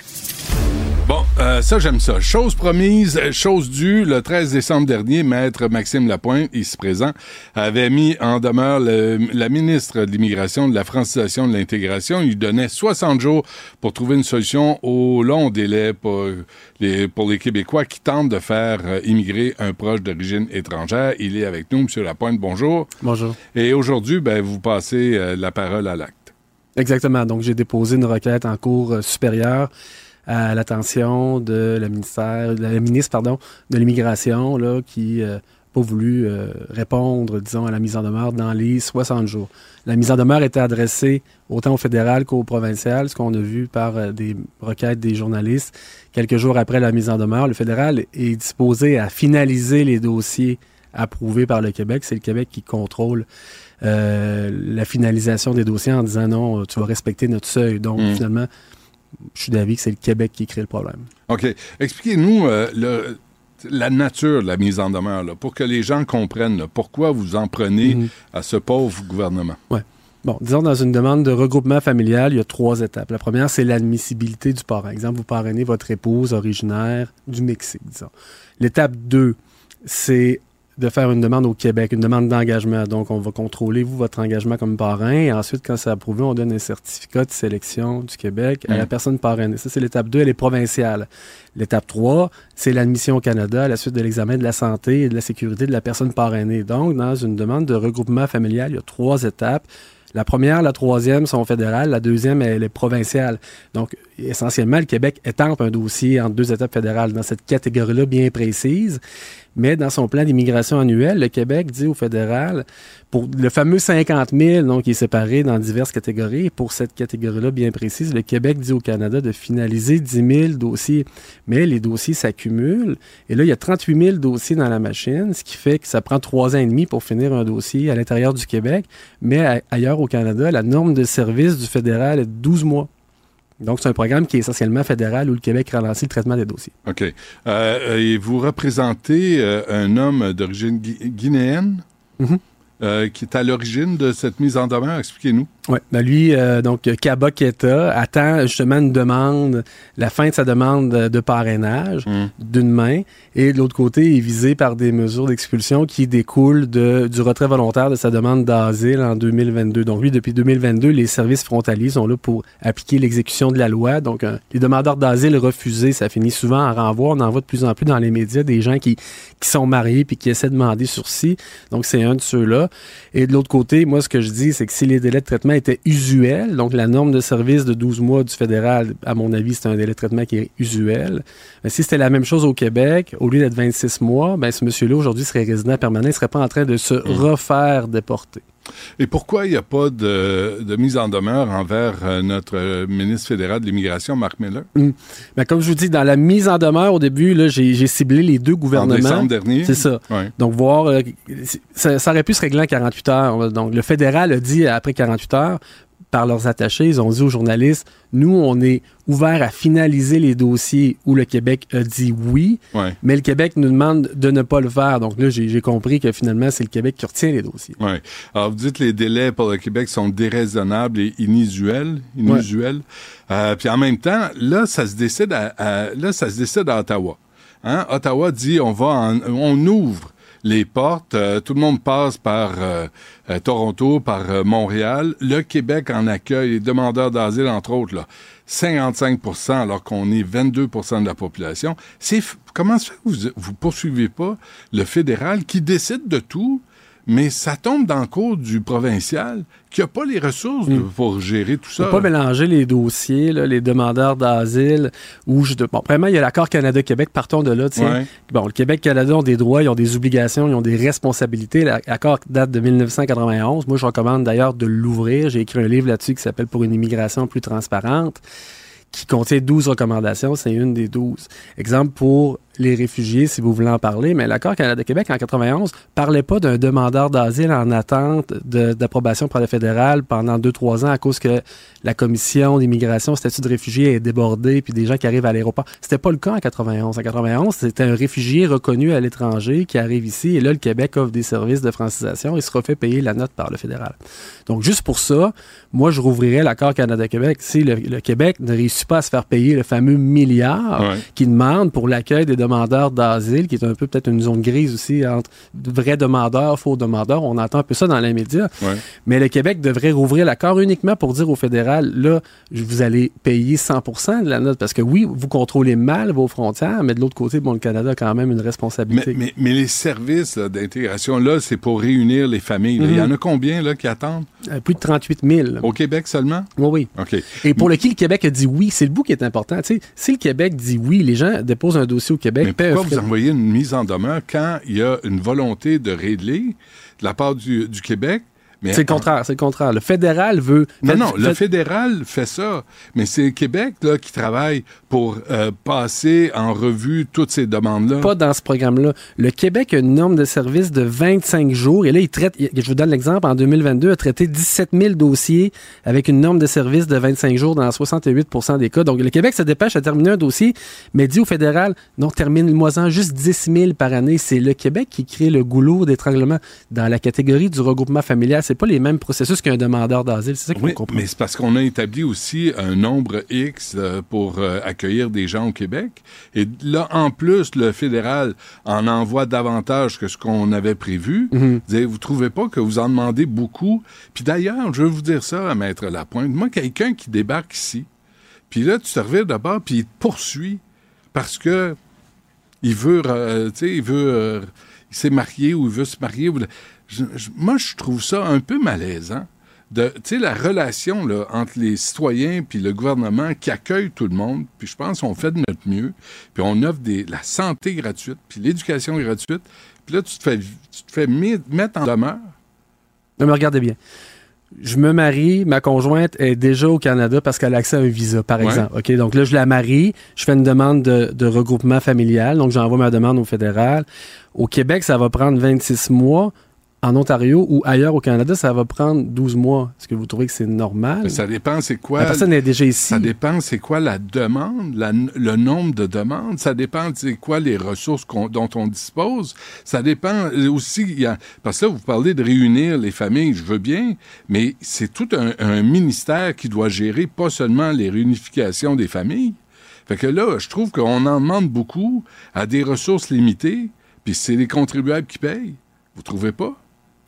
euh, ça, j'aime ça. Chose promise, chose due. Le 13 décembre dernier, Maître Maxime Lapointe, ici présent, avait mis en demeure le- la ministre de l'Immigration, de la francisation, de l'intégration. Il donnait 60 jours pour trouver une solution au long délai pour les, pour les Québécois qui tentent de faire euh, immigrer un proche d'origine étrangère. Il est avec nous, M. Lapointe. Bonjour. Bonjour. Et aujourd'hui, ben, vous passez euh, la parole à l'acte. Exactement. Donc, j'ai déposé une requête en cours supérieure à l'attention de la ministère, de la ministre pardon, de l'immigration, là, qui n'a pas voulu euh, répondre, disons, à la mise en demeure dans les 60 jours. La mise en demeure était adressée autant au fédéral qu'au provincial, ce qu'on a vu par euh, des requêtes des journalistes. Quelques jours après la mise en demeure, le fédéral est disposé à finaliser les dossiers approuvés par le Québec. C'est le Québec qui contrôle euh, la finalisation des dossiers en disant non, tu vas respecter notre seuil. Donc, Mm. finalement, je suis d'avis que c'est le Québec qui crée le problème. OK. Expliquez-nous euh, la nature de la mise en demeure, là, pour que les gens comprennent là, pourquoi vous en prenez Mhm. à ce pauvre gouvernement? Bon, disons, dans une demande de regroupement familial, il y a trois étapes. La première, c'est l'admissibilité du parent. Exemple, vous parrainez votre épouse originaire du Mexique, disons. L'étape 2, c'est de faire une demande au Québec, une demande d'engagement. Donc, on va contrôler, vous, votre engagement comme parrain. Et ensuite, quand c'est approuvé, on donne un certificat de sélection du Québec à la Mm. personne parrainée. Ça, c'est l'étape 2, elle est provinciale. L'étape 3, c'est l'admission au Canada à la suite de l'examen de la santé et de la sécurité de la personne parrainée. Donc, dans une demande de regroupement familial, il y a trois étapes. La première, la troisième sont fédérales. La deuxième, elle est provinciale. Donc, essentiellement, le Québec étampe un dossier en deux étapes fédérales dans cette catégorie-là bien précise. Mais dans son plan d'immigration annuel, le Québec dit au fédéral, pour le fameux 50 000, donc qui est séparé dans diverses catégories, pour cette catégorie-là bien précise, le Québec dit au Canada de finaliser 10 000 dossiers. Mais les dossiers s'accumulent. Et là, il y a 38 000 dossiers dans la machine, ce qui fait que ça prend trois ans et demi pour finir un dossier à l'intérieur du Québec. Mais ailleurs au Canada, la norme de service du fédéral est de 12 mois. Donc, c'est un programme qui est essentiellement fédéral où le Québec ralentit le traitement des dossiers. OK. Euh, et vous représentez euh, un homme d'origine gui- guinéenne? Mhm. Euh, qui est à l'origine de cette mise en demeure. Expliquez-nous. Oui, ben lui, euh, donc Kaba Keta, attend justement une demande, la fin de sa demande de, parrainage Mm. d'une main, et de l'autre côté, il est visé par des mesures d'expulsion qui découlent de, du retrait volontaire de sa demande d'asile en 2022. Donc lui, depuis 2022, les services frontaliers sont là pour appliquer l'exécution de la loi. Donc euh, les demandeurs d'asile refusés, ça finit souvent en renvoi. On en voit de plus en plus dans les médias des gens qui, qui sont mariés puis qui essaient de demander sursis. Donc c'est un de ceux-là. Et de l'autre côté, moi, ce que je dis, c'est que si les délais de traitement étaient usuels, donc la norme de service de 12 mois du fédéral, à mon avis, c'est un délai de traitement qui est usuel. Mais si c'était la même chose au Québec, au lieu d'être 26 mois, ben, ce monsieur-là, aujourd'hui, serait résident permanent, il serait pas en train de se refaire déporter. Et pourquoi il n'y a pas de, de mise en demeure envers euh, notre euh, ministre fédéral de l'Immigration, Marc Miller, Ben, comme je vous dis, dans la mise en demeure, au début, j'ai ciblé les deux en gouvernements. décembre dernier? C'est ça. Donc, voir, euh, ça, ça aurait pu se régler en 48 heures. Donc, le fédéral a dit après 48 heures, par leurs attachés, ils ont dit aux journalistes, nous, on est ouvert à finaliser les dossiers où le Québec a dit oui, Ouais. mais le Québec nous demande de ne pas le faire. Donc là, j'ai compris que finalement, c'est le Québec qui retient les dossiers. Ouais. Alors, vous dites que les délais pour le Québec sont déraisonnables et inusuels. inusuels. Euh, puis en même temps, là, ça se décide à, à- là, ça se décide à Ottawa. Hein? Ottawa dit on va en- on ouvre les portes, euh, tout le monde passe par euh, euh, Toronto, par euh, Montréal. Le Québec en accueille les demandeurs d'asile, entre autres, là. 55 alors qu'on est 22 de la population. C'est comment que vous vous poursuivez pas le fédéral qui décide de tout, mais ça tombe dans le cours du provincial qui a pas les ressources de- pour gérer tout ça. pas mélanger les dossiers, là, les demandeurs d'asile, ou je, bon, vraiment, il y a l'accord Canada-Québec, partons de là. Ouais. Bon, le Québec-Canada ont des droits, ils ont des obligations, ils ont des responsabilités. L'accord date de 1991. Moi, je recommande d'ailleurs de l'ouvrir. J'ai écrit un livre là-dessus qui s'appelle Pour une immigration plus transparente, qui contient 12 recommandations. C'est une des 12. Exemple, pour les réfugiés, si vous voulez en parler, mais l'accord Canada-Québec en 91 parlait pas d'un demandeur d'asile en attente d'approbation par le fédéral pendant deux, trois ans à cause que la commission d'immigration, statut de réfugié est débordée, puis des gens qui arrivent à l'aéroport. C'était pas le cas en 91. En 91, c'était un réfugié reconnu à l'étranger qui arrive ici, et là, le Québec offre des services de francisation et se refait payer la note par le fédéral. Donc, juste pour ça, moi, je rouvrirais l'accord Canada-Québec. Si le, Québec ne réussit pas à se faire payer le fameux milliard qui demande pour l'accueil des demandeurs d'asile, qui est un peu peut-être une zone grise aussi entre vrais demandeurs, faux demandeurs. On entend un peu ça dans les médias. Mais le Québec devrait rouvrir l'accord uniquement pour dire au fédéral, là, vous allez payer 100% de la note. Parce que oui, vous contrôlez mal vos frontières, mais de l'autre côté, bon, le Canada a quand même une responsabilité. Mais, les services d'intégration, là, c'est pour réunir les familles. Il y en a combien là, qui attendent? Euh, plus de 38 000. Au Québec seulement? Oui, oui. OK. Et pour lequel le Québec a dit oui, c'est le bout qui est important. si le Québec dit oui, les gens déposent un dossier au Québec. Mais pourquoi vous envoyez une mise en demeure quand il y a une volonté de régler de la part du, du Québec c'est le contraire, c'est le contraire. Le fédéral veut... Non, non, le fédéral fait ça, mais c'est le Québec là, qui travaille pour euh, passer en revue toutes ces demandes-là. Pas dans ce programme-là. Le Québec a une norme de service de 25 jours, et là, il traite, je vous donne l'exemple, en 2022, a traité 17 000 dossiers avec une norme de service de 25 jours dans 68% des cas. Donc, le Québec se dépêche à terminer un dossier, mais dit au fédéral, non, termine-moi-en juste 10 000 par année. C'est le Québec qui crée le goulot d'étranglement dans la catégorie du regroupement familial c'est pas les mêmes processus qu'un demandeur d'asile. C'est ça qu'on oui, Mais c'est parce qu'on a établi aussi un nombre X euh, pour euh, accueillir des gens au Québec. Et là, en plus, le fédéral en envoie davantage que ce qu'on avait prévu. Mm Vous trouvez pas que vous en demandez beaucoup? Puis d'ailleurs, je veux vous dire ça à Maître Lapointe. Moi, quelqu'un qui débarque ici, puis là, tu te reviens d'abord, puis il te poursuit parce que il veut, euh, tu sais, il veut, il s'est marié ou il veut se marier moi, je trouve ça un peu malaisant. Tu sais, la relation là, entre les citoyens puis le gouvernement qui accueille tout le monde, puis je pense qu'on fait de notre mieux, puis on offre des, la santé gratuite, puis l'éducation gratuite, puis là, tu te fais, tu te fais mettre en demeure. Non, mais regardez bien je me marie, ma conjointe est déjà au Canada parce qu'elle a accès à un visa, par exemple. OK, donc là, je la marie, je fais une demande de, de regroupement familial, donc j'envoie ma demande au fédéral. Au Québec, ça va prendre 26 mois en Ontario ou ailleurs au Canada, ça va prendre 12 mois. Est-ce que vous trouvez que c'est normal? ça dépend, c'est quoi. La personne est déjà ici. Ça dépend, c'est quoi la demande, le nombre de demandes. Ça dépend, c'est quoi les ressources dont on dispose. Ça dépend aussi, y a, parce que là, vous parlez de réunir les familles, je veux bien, mais c'est tout un, un ministère qui doit gérer pas seulement les réunifications des familles. Fait que là, je trouve qu'on en demande beaucoup à des ressources limitées, puis c'est les contribuables qui payent. Vous trouvez pas?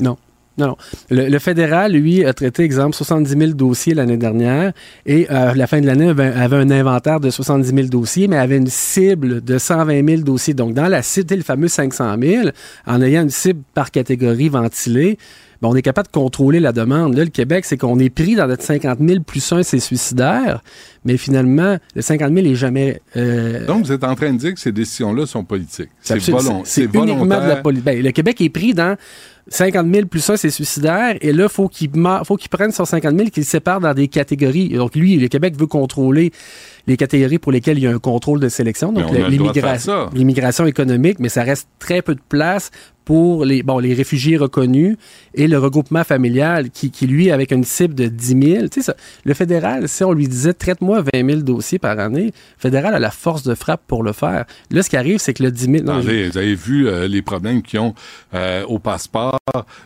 Non. Non, Le, fédéral, lui, a traité, exemple, 70 000 dossiers l'année dernière et euh, à la fin de l'année, avait, avait, un inventaire de 70 000 dossiers, mais avait une cible de 120 000 dossiers. Donc, dans la cible, le fameux 500 000, en ayant une cible par catégorie ventilée, ben, on est capable de contrôler la demande. Là, le Québec, c'est qu'on est pris dans notre 50 000 plus un, c'est suicidaire, mais finalement, le 50 000 est jamais... Euh, Donc, vous êtes en train de dire que ces décisions-là sont politiques. C'est volontaire. C'est uniquement de la politique. Ben, le Québec est pris dans 50 000 plus ça, c'est suicidaire. Et là, faut qu'il faut qu'il prenne son 50 000, qu'il sépare dans des catégories. Donc, lui, le Québec veut contrôler les catégories pour lesquelles il y a un contrôle de sélection. Donc, l'immigration, l'immigration économique, mais ça reste très peu de place pour les, bon, les réfugiés reconnus et le regroupement familial qui, qui lui, avec une cible de 10 000. Tu sais, ça, le fédéral, si on lui disait traite-moi 20 000 dossiers par année, le fédéral a la force de frappe pour le faire. Là, ce qui arrive, c'est que le 10 000... Non, vous avez vu euh, les problèmes qu'ils ont euh, au passeport,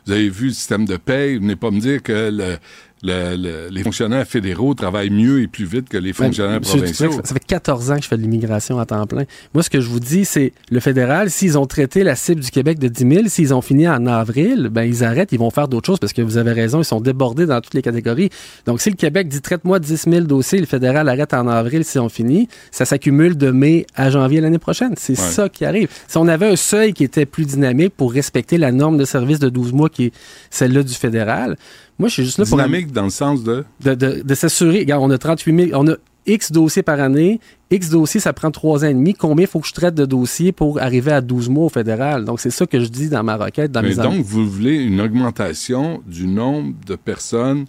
vous avez vu le système de paie, vous venez pas me dire que le, les fonctionnaires fédéraux travaillent mieux et plus vite que les fonctionnaires provinciaux. Ça, fait 14 ans que je fais de l'immigration à temps plein. Moi, ce que je vous dis, c'est le fédéral, s'ils ont traité la cible du Québec de 10 000, s'ils ont fini en avril, ben ils arrêtent, ils vont faire d'autres choses parce que vous avez raison, ils sont débordés dans toutes les catégories. Donc, si le Québec dit traite-moi 10 000 dossiers, le fédéral arrête en avril si on finit, ça s'accumule de mai à janvier l'année prochaine. C'est ça qui arrive. Si on avait un seuil qui était plus dynamique pour respecter la norme de service de 12 mois qui est celle-là du fédéral, moi, je suis juste là pour. Dynamique dans le sens de? De, de, s'assurer. Regarde, on a 38 000. On a X dossiers par année. X dossiers, ça prend trois ans et demi. Combien il faut que je traite de dossiers pour arriver à 12 mois au fédéral? Donc, c'est ça que je dis dans ma requête. Dans Mais donc, vous voulez une augmentation du nombre de personnes,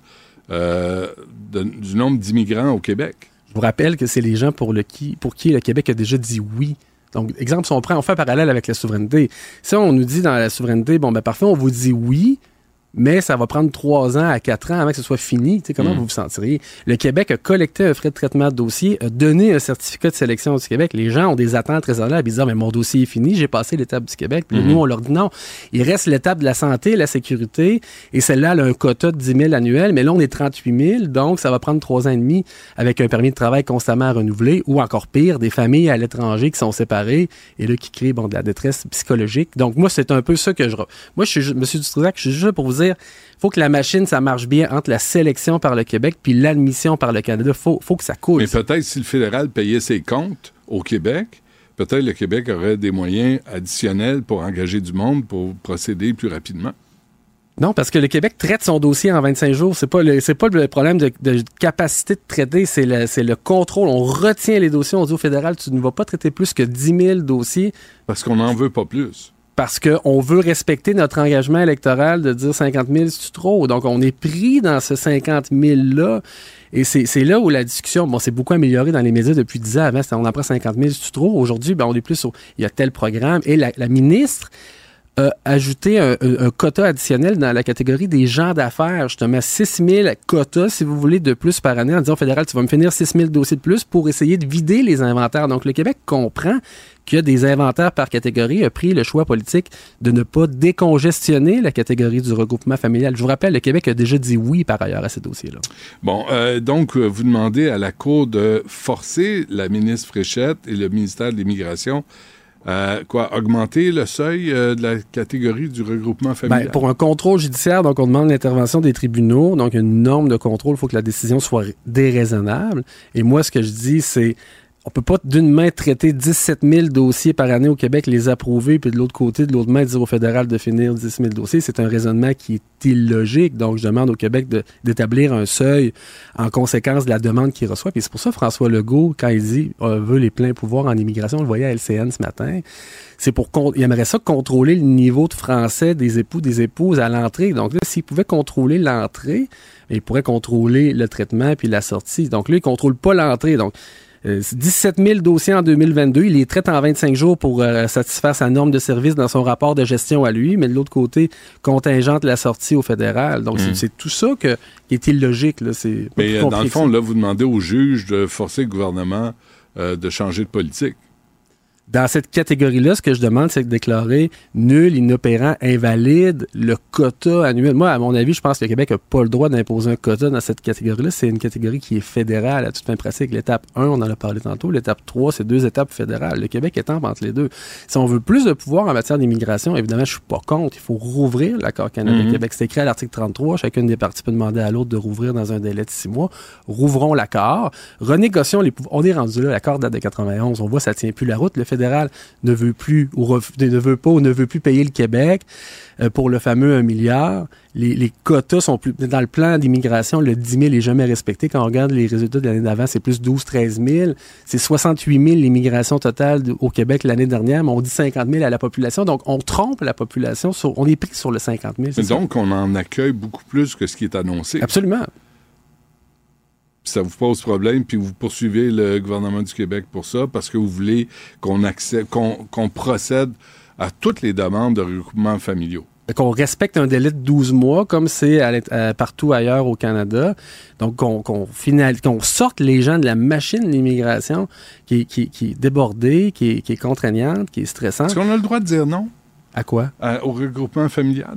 euh, du nombre d'immigrants au Québec? Je vous rappelle que c'est les gens pour, le qui, pour qui le Québec a déjà dit oui Donc, exemple, si on prend, on fait un parallèle avec la souveraineté. Si on nous dit dans la souveraineté, bon, ben parfait, on vous dit oui, mais ça va prendre trois ans à quatre ans avant que ce soit fini. Tu sais, comment Mm. vous vous sentiriez? Le Québec a collecté un frais de traitement de dossier, a donné un certificat de sélection du Québec. Les gens ont des attentes raisonnables. Ils disent, Ah, mais mon dossier est fini, j'ai passé l'étape du Québec. Puis Mhm. nous, on leur dit non. Il reste l'étape de la santé, la sécurité, et celle-là, elle a un quota de 10 000 annuels, mais là, on est 38 000, donc ça va prendre trois ans et demi avec un permis de travail constamment à renouveler, ou encore pire, des familles à l'étranger qui sont séparées, et là, qui créent, bon, de la détresse psychologique. Donc, moi, c'est un peu ça que je... Moi, je suis, Monsieur Dutrisac, je suis juste pour vous dire, faut que la machine, ça marche bien entre la sélection par le Québec puis l'admission par le Canada. Faut, faut que ça coule. Mais peut-être si le fédéral payait ses comptes au Québec, peut-être le Québec aurait des moyens additionnels pour engager du monde pour procéder plus rapidement. Non, parce que le Québec traite son dossier en 25 jours. C'est pas le, c'est pas le problème de, de capacité de traiter, c'est le, c'est le contrôle. On retient les dossiers. On dit au fédéral, tu ne vas pas traiter plus que 10 000 dossiers Parce qu'on n'en veut pas plus. Parce qu'on veut respecter notre engagement électoral de dire 50 000, c'est trop? Donc, on est pris dans ce 50 000-là. Et c'est là où la discussion, bon, c'est beaucoup amélioré dans les médias depuis 10 ans. Avant, on en prend 50 000, c'est trop? Aujourd'hui, ben, on est plus sur, il y a tel programme. Et la ministre a ajouté un, quota additionnel dans la catégorie des gens d'affaires, justement 6 000 quotas, si vous voulez, de plus par année, en disant fédéral, tu vas me finir 6 000 dossiers de plus pour essayer de vider les inventaires. Donc, le Québec comprend qu'il y a des inventaires par catégorie, a pris le choix politique de ne pas décongestionner la catégorie du regroupement familial. Je vous rappelle, le Québec a déjà dit oui, par ailleurs, à ces dossiers-là. Bon, euh, donc, euh, vous demandez à la Cour de forcer la ministre Fréchette et le ministère de l'Immigration à quoi, augmenter le seuil euh, de la catégorie du regroupement familial? Ben, pour un contrôle judiciaire, donc on demande l'intervention des tribunaux, donc une norme de contrôle, il faut que la décision soit déraisonnable. Et moi, ce que je dis, c'est on peut pas d'une main traiter 17 000 dossiers par année au Québec, les approuver, puis de l'autre côté, de l'autre main, dire au fédéral de finir 10 000 dossiers. C'est un raisonnement qui est illogique. Donc, je demande au Québec d'établir un seuil en conséquence de la demande qu'il reçoit. Puis c'est pour ça François Legault, quand il dit on veut les pleins pouvoirs en immigration, on le voyait à LCN ce matin, c'est pour il aimerait ça contrôler le niveau de français des époux des épouses à l'entrée. Donc là, s'il pouvait contrôler l'entrée, il pourrait contrôler le traitement puis la sortie. Donc là, il contrôle pas l'entrée. Donc euh, 17 000 dossiers en 2022. Il les traite en 25 jours pour euh, satisfaire sa norme de service dans son rapport de gestion à lui, mais de l'autre côté, contingente la sortie au fédéral. Donc, c'est- Mm. c'est tout ça que, qui est illogique. Là. Mais euh, dans le fond, là, vous demandez au juge de forcer le gouvernement euh, de changer de politique. Dans cette catégorie-là, ce que je demande, c'est de déclarer nul, inopérant, invalide le quota annuel. Moi, à mon avis, je pense que le Québec n'a pas le droit d'imposer un quota dans cette catégorie-là. C'est une catégorie qui est fédérale à toute fin pratique. L'étape 1, on en a parlé tantôt. L'étape 3, c'est deux étapes fédérales. Le Québec étant entre les deux. Si on veut plus de pouvoir en matière d'immigration, évidemment, je suis pas contre. Il faut rouvrir l'accord Canada-Québec. C'est écrit à l'article 33. Chacune des parties peut demander à l'autre de rouvrir dans un délai de six mois. Rouvrons l'accord. Renégocions les pouvoirs. On est rendu là. L'accord date de 91. On voit, ça tient plus la route. Le fédéral ne veut plus ou ref- ne veut pas ou ne veut plus payer le Québec euh, pour le fameux 1 milliard. Les, les quotas sont plus dans le plan d'immigration, le 10 000 est jamais respecté. Quand on regarde les résultats de l'année d'avant, c'est plus 12 13 000. C'est 68 000 l'immigration totale au Québec l'année dernière, mais on dit 50 000 à la population. Donc on trompe la population. Sur, on est pris sur le 50 000. c'est Mais ça? donc, on en accueille beaucoup plus que ce qui est annoncé. Absolument. Ça vous pose problème, puis vous poursuivez le gouvernement du Québec pour ça, parce que vous voulez qu'on accepte, qu'on procède à toutes les demandes de regroupement familiaux. qu'on respecte un délai de 12 mois, comme c'est euh, partout ailleurs au Canada. Donc, qu'on sorte les gens de la machine de l'immigration qui, est- qui, qui est débordée, qui est, qui est contraignante, qui est stressante. Est-ce qu'on a le droit de dire non? À quoi? à- au regroupement familial?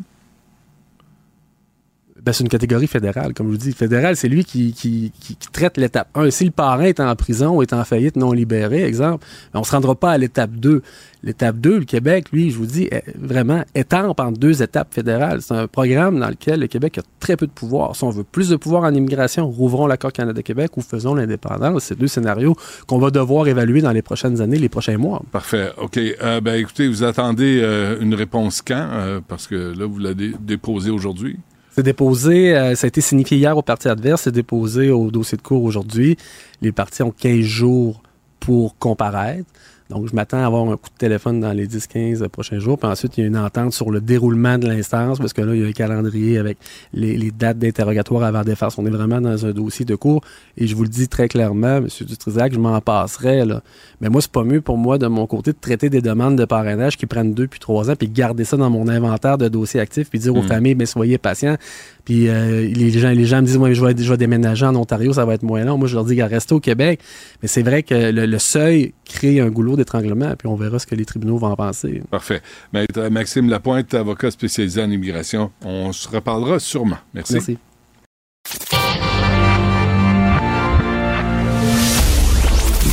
Ben, c'est une catégorie fédérale, comme je vous dis. Fédéral, c'est lui qui, qui, qui- traite l'étape 1. Si le parrain est en prison ou est en faillite non libéré, exemple, ben, on ne se rendra pas à l'étape 2. L'étape 2, le Québec, lui, je vous dis, est vraiment étampe en deux étapes fédérales. C'est un programme dans lequel le Québec a très peu de pouvoir. Si on veut plus de pouvoir en immigration, rouvrons l'accord Canada-Québec ou faisons l'indépendance. C'est deux scénarios qu'on va devoir évaluer dans les prochaines années, les prochains mois. Parfait. OK. Euh, ben, écoutez, vous attendez euh, une réponse quand? Euh, parce que là, vous l'avez déposé aujourd'hui. C'est déposé, euh, ça a été signifié hier au parti adverse, c'est déposé au dossier de cours aujourd'hui. Les partis ont 15 jours pour comparaître. Donc, je m'attends à avoir un coup de téléphone dans les 10-15 prochains jours. Puis ensuite, il y a une entente sur le déroulement de l'instance, parce que là, il y a un calendrier avec les, les dates d'interrogatoire avant défense. On est vraiment dans un dossier de cours. Et je vous le dis très clairement, M. Dutrisac, je m'en passerai. Là. Mais moi, c'est pas mieux pour moi, de mon côté, de traiter des demandes de parrainage qui prennent deux puis trois ans, puis garder ça dans mon inventaire de dossiers actifs, puis dire aux Mm. familles, mais soyez patients. Puis euh, les, gens, les gens me disent, moi, je vais, je vais déménager en Ontario, ça va être moins long. Moi, je leur dis, gars, restez au Québec. Mais c'est vrai que le, le seuil crée un goulot d'étranglement, puis on verra ce que les tribunaux vont en penser. Parfait. Maître Maxime Lapointe, avocat spécialisé en immigration. On se reparlera sûrement. Merci. Merci.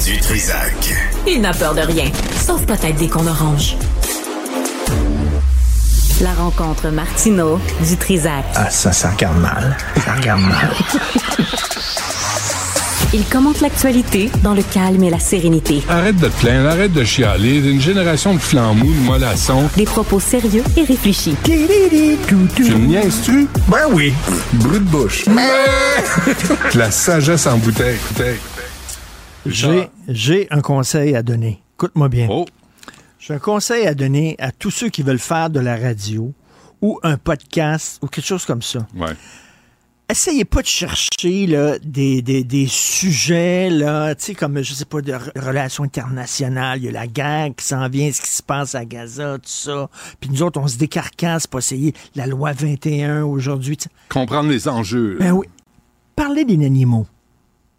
Du Trisac. Il n'a peur de rien, sauf peut-être des qu'on orange. La rencontre Martino du Trisac. Ah, ça, ça regarde mal. Ça regarde mal. Il commente l'actualité dans le calme et la sérénité. Arrête de te plaindre, arrête de chialer. Une génération de flambous, de mollassons. Des propos sérieux et réfléchis. Tu me niaises-tu? Ben oui. Brut de bouche. La sagesse en bouteille. bouteille. J'ai, j'ai un conseil à donner. Écoute-moi bien. Oh, J'ai un conseil à donner à tous ceux qui veulent faire de la radio ou un podcast ou quelque chose comme ça. ouais. Essayez pas de chercher là, des, des, des sujets, là, comme, je sais pas, de re- relations internationales. Il y a la guerre qui s'en vient, ce qui se passe à Gaza, tout ça. Puis nous autres, on se décarcasse pour essayer la loi 21 aujourd'hui. Comprendre les enjeux. Ben oui. Parlez des animaux.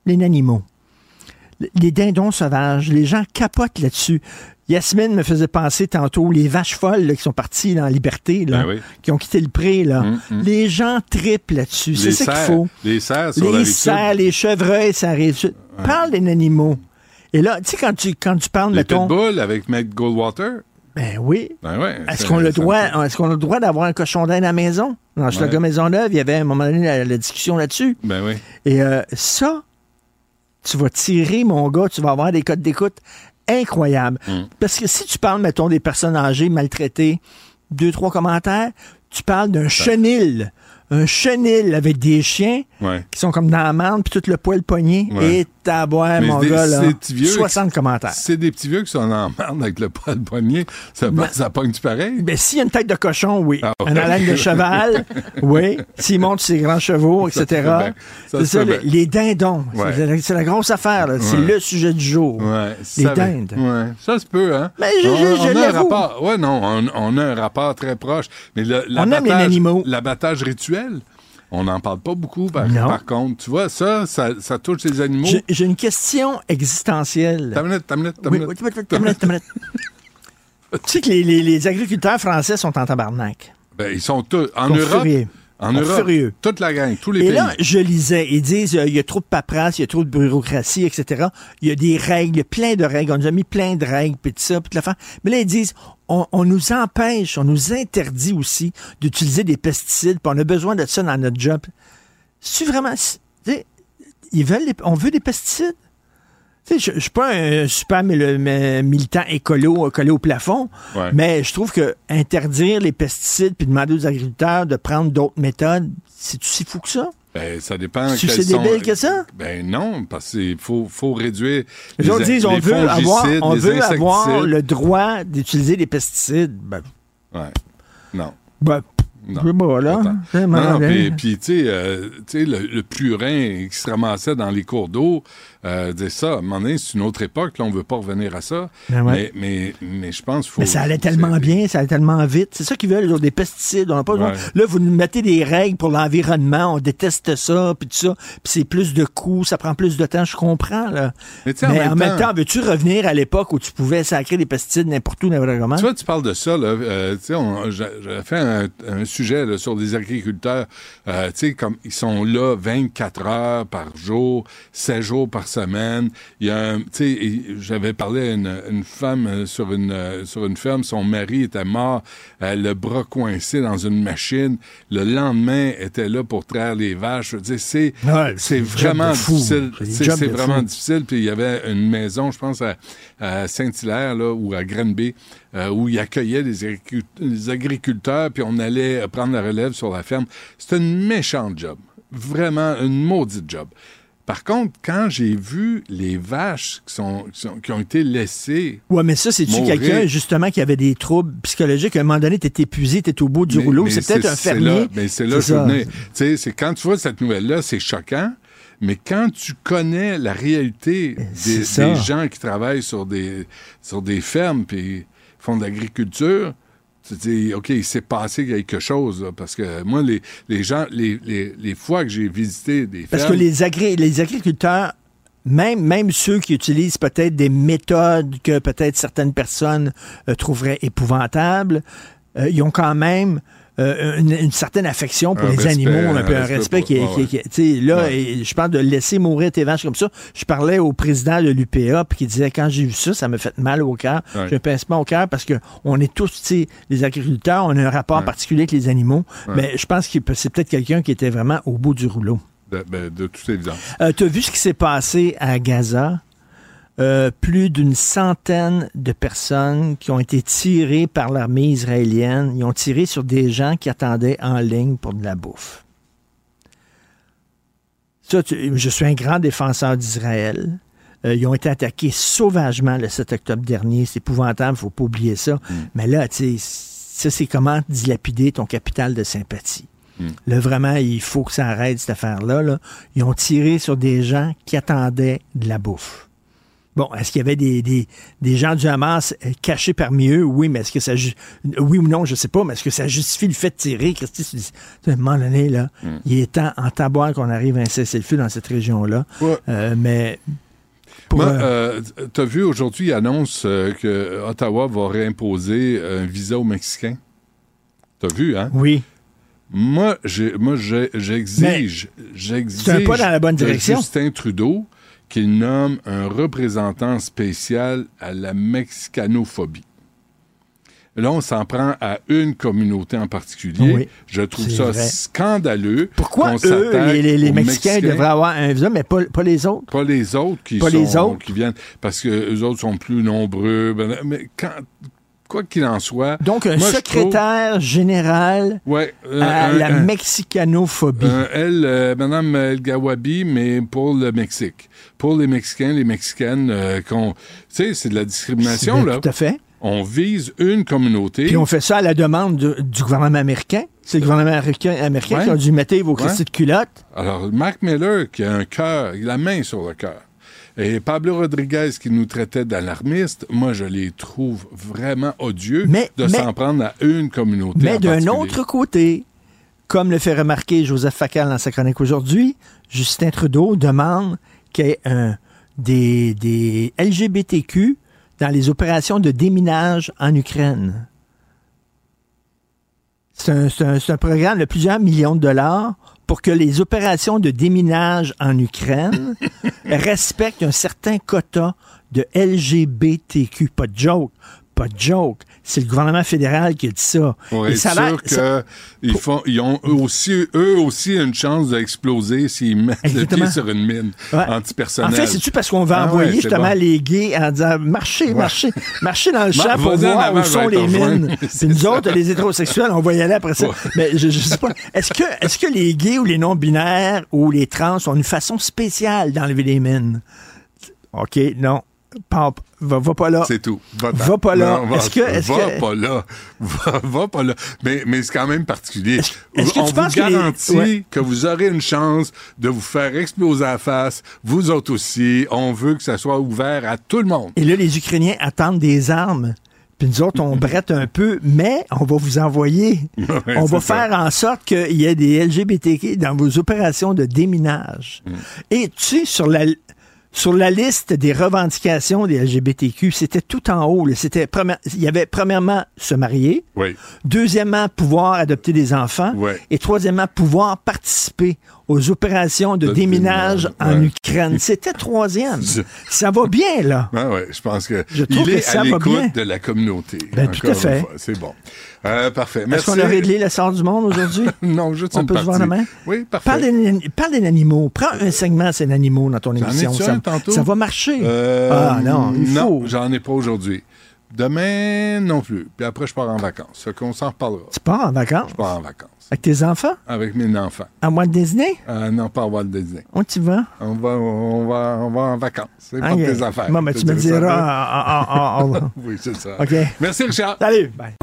Les animaux. Le- Les dindons sauvages. Les gens capotent là-dessus. Yasmine me faisait penser tantôt les vaches folles là, qui sont parties dans la liberté, là, Ben oui. qui ont quitté le pré. Là. Hum, hum. Les gens triplent là-dessus. C'est ça qu'il faut. Les cerfs sur Les cerfs, les chevreuils, ça arrive. Parle des animaux. Et là, tu sais, quand tu, quand tu parles, Les mettons. pitbulls avec Matt Goldwater. Ben oui. Ben ouais. Est-ce qu'on a droit, qu'on a le droit d'avoir un cochon d'Inde à la maison? Dans. Schlager Maisonneuve, il y avait à un moment donné la, la discussion là-dessus. Ben oui. Et euh, ça, tu vas tirer, mon gars, tu vas avoir des codes d'écoute incroyables. Mm. Parce que si tu parles, mettons, des personnes âgées maltraitées, deux, trois commentaires, tu parles d'un chenil. Un chenil avec des chiens Ouais. qui sont comme dans la marde, puis tout le poil pogné. Ouais. Et taboire, mon des- gars, là. ces petits vieux- 60 commentaires. C'est des petits vieux qui sont en merde avec le poil poignet. Ça, Ben- ça pogne-tu pareil? Ben, s'il y a une tête de cochon, oui. Ah, ouais. Un haleine de cheval, oui. S'il monte ses grands chevaux, etc. Ça C'est ça, les dindons. C'est la- grosse affaire. C'est le sujet du jour. Les ça, dindes. Ça se peut, hein? Mais je- on, je- je on a un rapport. Ouais, non, on, on a un rapport très proche. Mais le, On aime les l'abattage- animaux. On n'en parle pas beaucoup, par, contre. Tu vois, ça, ça, ça touche les animaux. J'ai une question existentielle. Ta minute, ta minute, tu sais que les, les- les agriculteurs français sont en tabarnak. Ben, ils sont tous. En sont Europe, furieux. en Ils sont Europe, furieux. toute la gang, tous les Et pays. là, je lisais, ils disent euh, il y a trop de paperasse, il y a trop de bureaucratie, etc. Il y a des règles, il y a plein de règles. On nous a mis plein de règles, puis tout ça, puis de la fin. Mais là, ils disent on, on nous empêche, on nous interdit aussi d'utiliser des pesticides, puis on a besoin de ça dans notre job. C'est vraiment. c'est- tu sais, Ils veulent les- on veut des pesticides? Tu sais, je je suis pas un super mil- mi- militant écolo collé au plafond, Ouais. mais je trouve que interdire les pesticides puis demander aux agriculteurs de prendre d'autres méthodes, c'est si fou que ça? Ben, ça dépend. Quels sais sont- débile que ça? Ben non, parce qu'il faut, faut réduire. Les autres disent on les veut avoir, on veut avoir le droit d'utiliser des pesticides. Ben, Ouais. Non. ben, Non. là. Attends. C'est Non, non, puis, puis, tu sais, euh, tu sais, le, le purin qui se ramassait dans les cours d'eau, euh, ça, à un moment donné, c'est une autre époque, là, on veut pas revenir à ça. Ben ouais. mais, mais, mais je pense qu'il faut... Mais ça allait tellement bien, ça allait tellement vite. C'est ça qu'ils veulent, les autres, des pesticides. On n'a pas Ouais. Là, vous nous mettez des règles pour l'environnement, on déteste ça, puis tout ça. Puis c'est plus de coûts, ça prend plus de temps, je comprends, là. Mais en même en même temps- temps, veux-tu revenir à l'époque où tu pouvais sacrer des pesticides n'importe où, n'importe comment? Tu vois, tu parles de ça, là. euh, j'avais fait un, un sujet là, sur des agriculteurs. euh, tu sais, comme ils sont là 24 heures par jour, 7 jours par semaine. Il y a tu sais, j'avais parlé à une, une femme euh, sur une, euh, sur une ferme. Son mari était mort, euh, le bras coincé dans une machine. Le lendemain, était là pour traire les vaches. Je veux dire, c'est Ouais, c'est vraiment difficile. C'est vraiment fou. difficile. Puis il y avait une maison, je pense, à, à Saint-Hilaire, là, ou à Granby, euh, où il accueillait des agriculteurs, puis on allait prendre la relève sur la ferme. C'était une méchante job. Vraiment une maudite job. Par contre, quand j'ai vu les vaches qui, sont, qui, sont- qui ont été laissées, Ouais, mais ça, c'est-tu quelqu'un, justement, qui avait des troubles psychologiques? À un moment donné, t'es épuisé, t'es au bout du mais- rouleau. C'est peut-être un fermier. là- Mais c'est là que je c'est quand tu vois cette nouvelle-là, c'est choquant. Mais quand tu connais la réalité des, gens qui travaillent sur des, sur des fermes puis font de l'agriculture, tu te dis, OK, il s'est passé quelque chose. là, parce que moi, les, les gens, les, les, les fois que j'ai visité des Parce fermes... que les, agri- les agriculteurs, même, même ceux qui utilisent peut-être des méthodes que peut-être certaines personnes euh, trouveraient épouvantables, euh, ils ont quand même euh, une, une certaine affection pour Un les respect, animaux, un, peu un respect respect pour- qui sais, là, Ouais. je parle de laisser mourir tes vaches comme ça. Je parlais au président de l'UPA, puis qui disait, quand j'ai vu ça, ça m'a fait mal au cœur. Ouais. J'ai un pincement au cœur parce que on est tous, tu sais, les agriculteurs, on a un rapport Ouais. particulier avec les animaux. Mais je pense que c'est peut-être quelqu'un qui était vraiment au bout du rouleau. De, ben, de toute évidence. Euh, tu as vu ce qui s'est passé à Gaza? Euh, plus d'une centaine de personnes qui ont été tirées par l'armée israélienne. Ils ont tiré sur des gens qui attendaient en ligne pour de la bouffe. Ça, tu- je suis un grand défenseur d'Israël. Euh, ils ont été attaqués sauvagement le 7 octobre dernier. C'est épouvantable, faut pas oublier ça. Mais là, tu sais, ça, c'est comment dilapider ton capital de sympathie. Là, vraiment, il faut que ça arrête, cette affaire-là. là. Ils ont tiré sur des gens qui attendaient de la bouffe. Bon, est-ce qu'il y avait des, des, des gens du Hamas euh, cachés parmi eux? Oui, mais est-ce que ça... Oui ou non, je sais pas, mais est-ce que ça justifie le fait de tirer? Christy, à un moment donné, là, il est temps, en taboire, qu'on arrive à un cessez-le-feu dans cette région-là. Ouais. Euh, mais... Moi, euh, t'as vu aujourd'hui, annonce que Ottawa va réimposer un visa aux Mexicains. T'as vu, hein? oui. Moi, j'exige, j'exige C'est un pas dans la bonne direction. Justin Trudeau qu'il nomme un représentant spécial à la mexicanophobie. Là, on s'en prend à une communauté en particulier. Oui, Je trouve ça vrai. scandaleux. Pourquoi eux, les, les- les aux Mexicains, devraient avoir un visa, mais pas, pas les autres? pas les autres qui Pas sont, les autres? qui viennent parce que les autres sont plus nombreux. Ben, Mais quand, quoi qu'il en soit, Donc, un moi, secrétaire général ouais, euh, à un- la un- mexicanophobie. un elle, euh, Madame El Gawabi, mais pour le Mexique, pour les Mexicains, les Mexicaines, euh, qu'on, tu sais, c'est de la discrimination là. Tout à fait. On vise une communauté. Puis on fait ça à la demande du, du gouvernement américain. C'est le gouvernement américain, américain Ouais. qui a dû mettre vos Ouais. De culotte. Alors, Mark Miller, qui a un cœur, il a la main sur le cœur. Et Pablo Rodriguez, qui nous traitait d'alarmistes, moi, je les trouve vraiment odieux Mais- de s'en prendre à une communauté. Mais d'un autre côté, comme le fait remarquer Joseph Facal dans sa chronique aujourd'hui, Justin Trudeau demande qu'il y ait un, des, des LGBTQ dans les opérations de déminage en Ukraine. C'est un, c'est un- c'est un programme de plusieurs millions de dollars pour que les opérations de déminage en Ukraine respectent un certain quota de LGBTQ. Pas de joke. Pas de joke. C'est le gouvernement fédéral qui a dit ça. Pour Et être ça sûr ça- qu'ils font, ils ont eux aussi, eux aussi une chance d'exploser s'ils mettent Exactement. le pied sur une mine Ouais. antipersonnelle. En fait, c'est-tu parce qu'on va Ah envoyer justement bon. les gays en disant marchez, marchez, marchez dans le champ pour voir où sont les mines. C'est nous ça. autres, les hétérosexuels, on va y aller après ça. Mais je, je sais pas. Est-ce que, est-ce que les gays ou les non-binaires ou les trans ont une façon spéciale d'enlever les mines? OK, non. Va, va pas là. C'est tout. Va, Va pas là. va, Est-ce que- est-ce va que- pas là. Va, va pas là. Mais, mais c'est quand même particulier. Est-ce- que On tu vous penses que les- garantit Ouais. que vous aurez une chance de vous faire exploser la face. Vous autres aussi. On veut que ça soit ouvert à tout le monde. Et là, les Ukrainiens attendent des armes. Puis nous autres, on brette un peu, mais on va vous envoyer. Ouais, on va ça. faire en sorte qu'il y ait des LGBTQ dans vos opérations de déminage. Mm. Et tu sais, sur la, sur la liste des revendications des LGBTQ, c'était tout en haut. C'était il y avait premièrement se marier, Oui. deuxièmement pouvoir adopter des enfants, et troisièmement pouvoir participer aux opérations de, De déminage déminage, en ouais. Ukraine. C'était troisième. Ça va bien, là. Ben ouais, je pense que Je trouve il que ça à l'écoute de la communauté. Ben, tout à fait. C'est bon. Euh, parfait. Est-ce qu'on a réglé le sort du monde aujourd'hui? Non, juste On une peut se voir demain? Oui, parfait. Parle des animaux. Prends un segment ces animaux dans ton émission. Ça, tantôt? ça va marcher. Euh, ah non, il non, faut. j'en ai pas aujourd'hui. Demain non plus. Puis après, je pars en vacances. Fait qu'on s'en reparlera. Tu pars en vacances? Je pars en vacances. Avec tes enfants? Avec mes enfants. à Walt Disney? Euh, non, pas à Walt Disney. Où tu vas? On va, on va, on va en vacances. C'est pas tes affaires. Bon, ben, Je tu me diras. en- en- en- en- Oui, c'est ça. OK. Merci, Richard. Salut. Bye.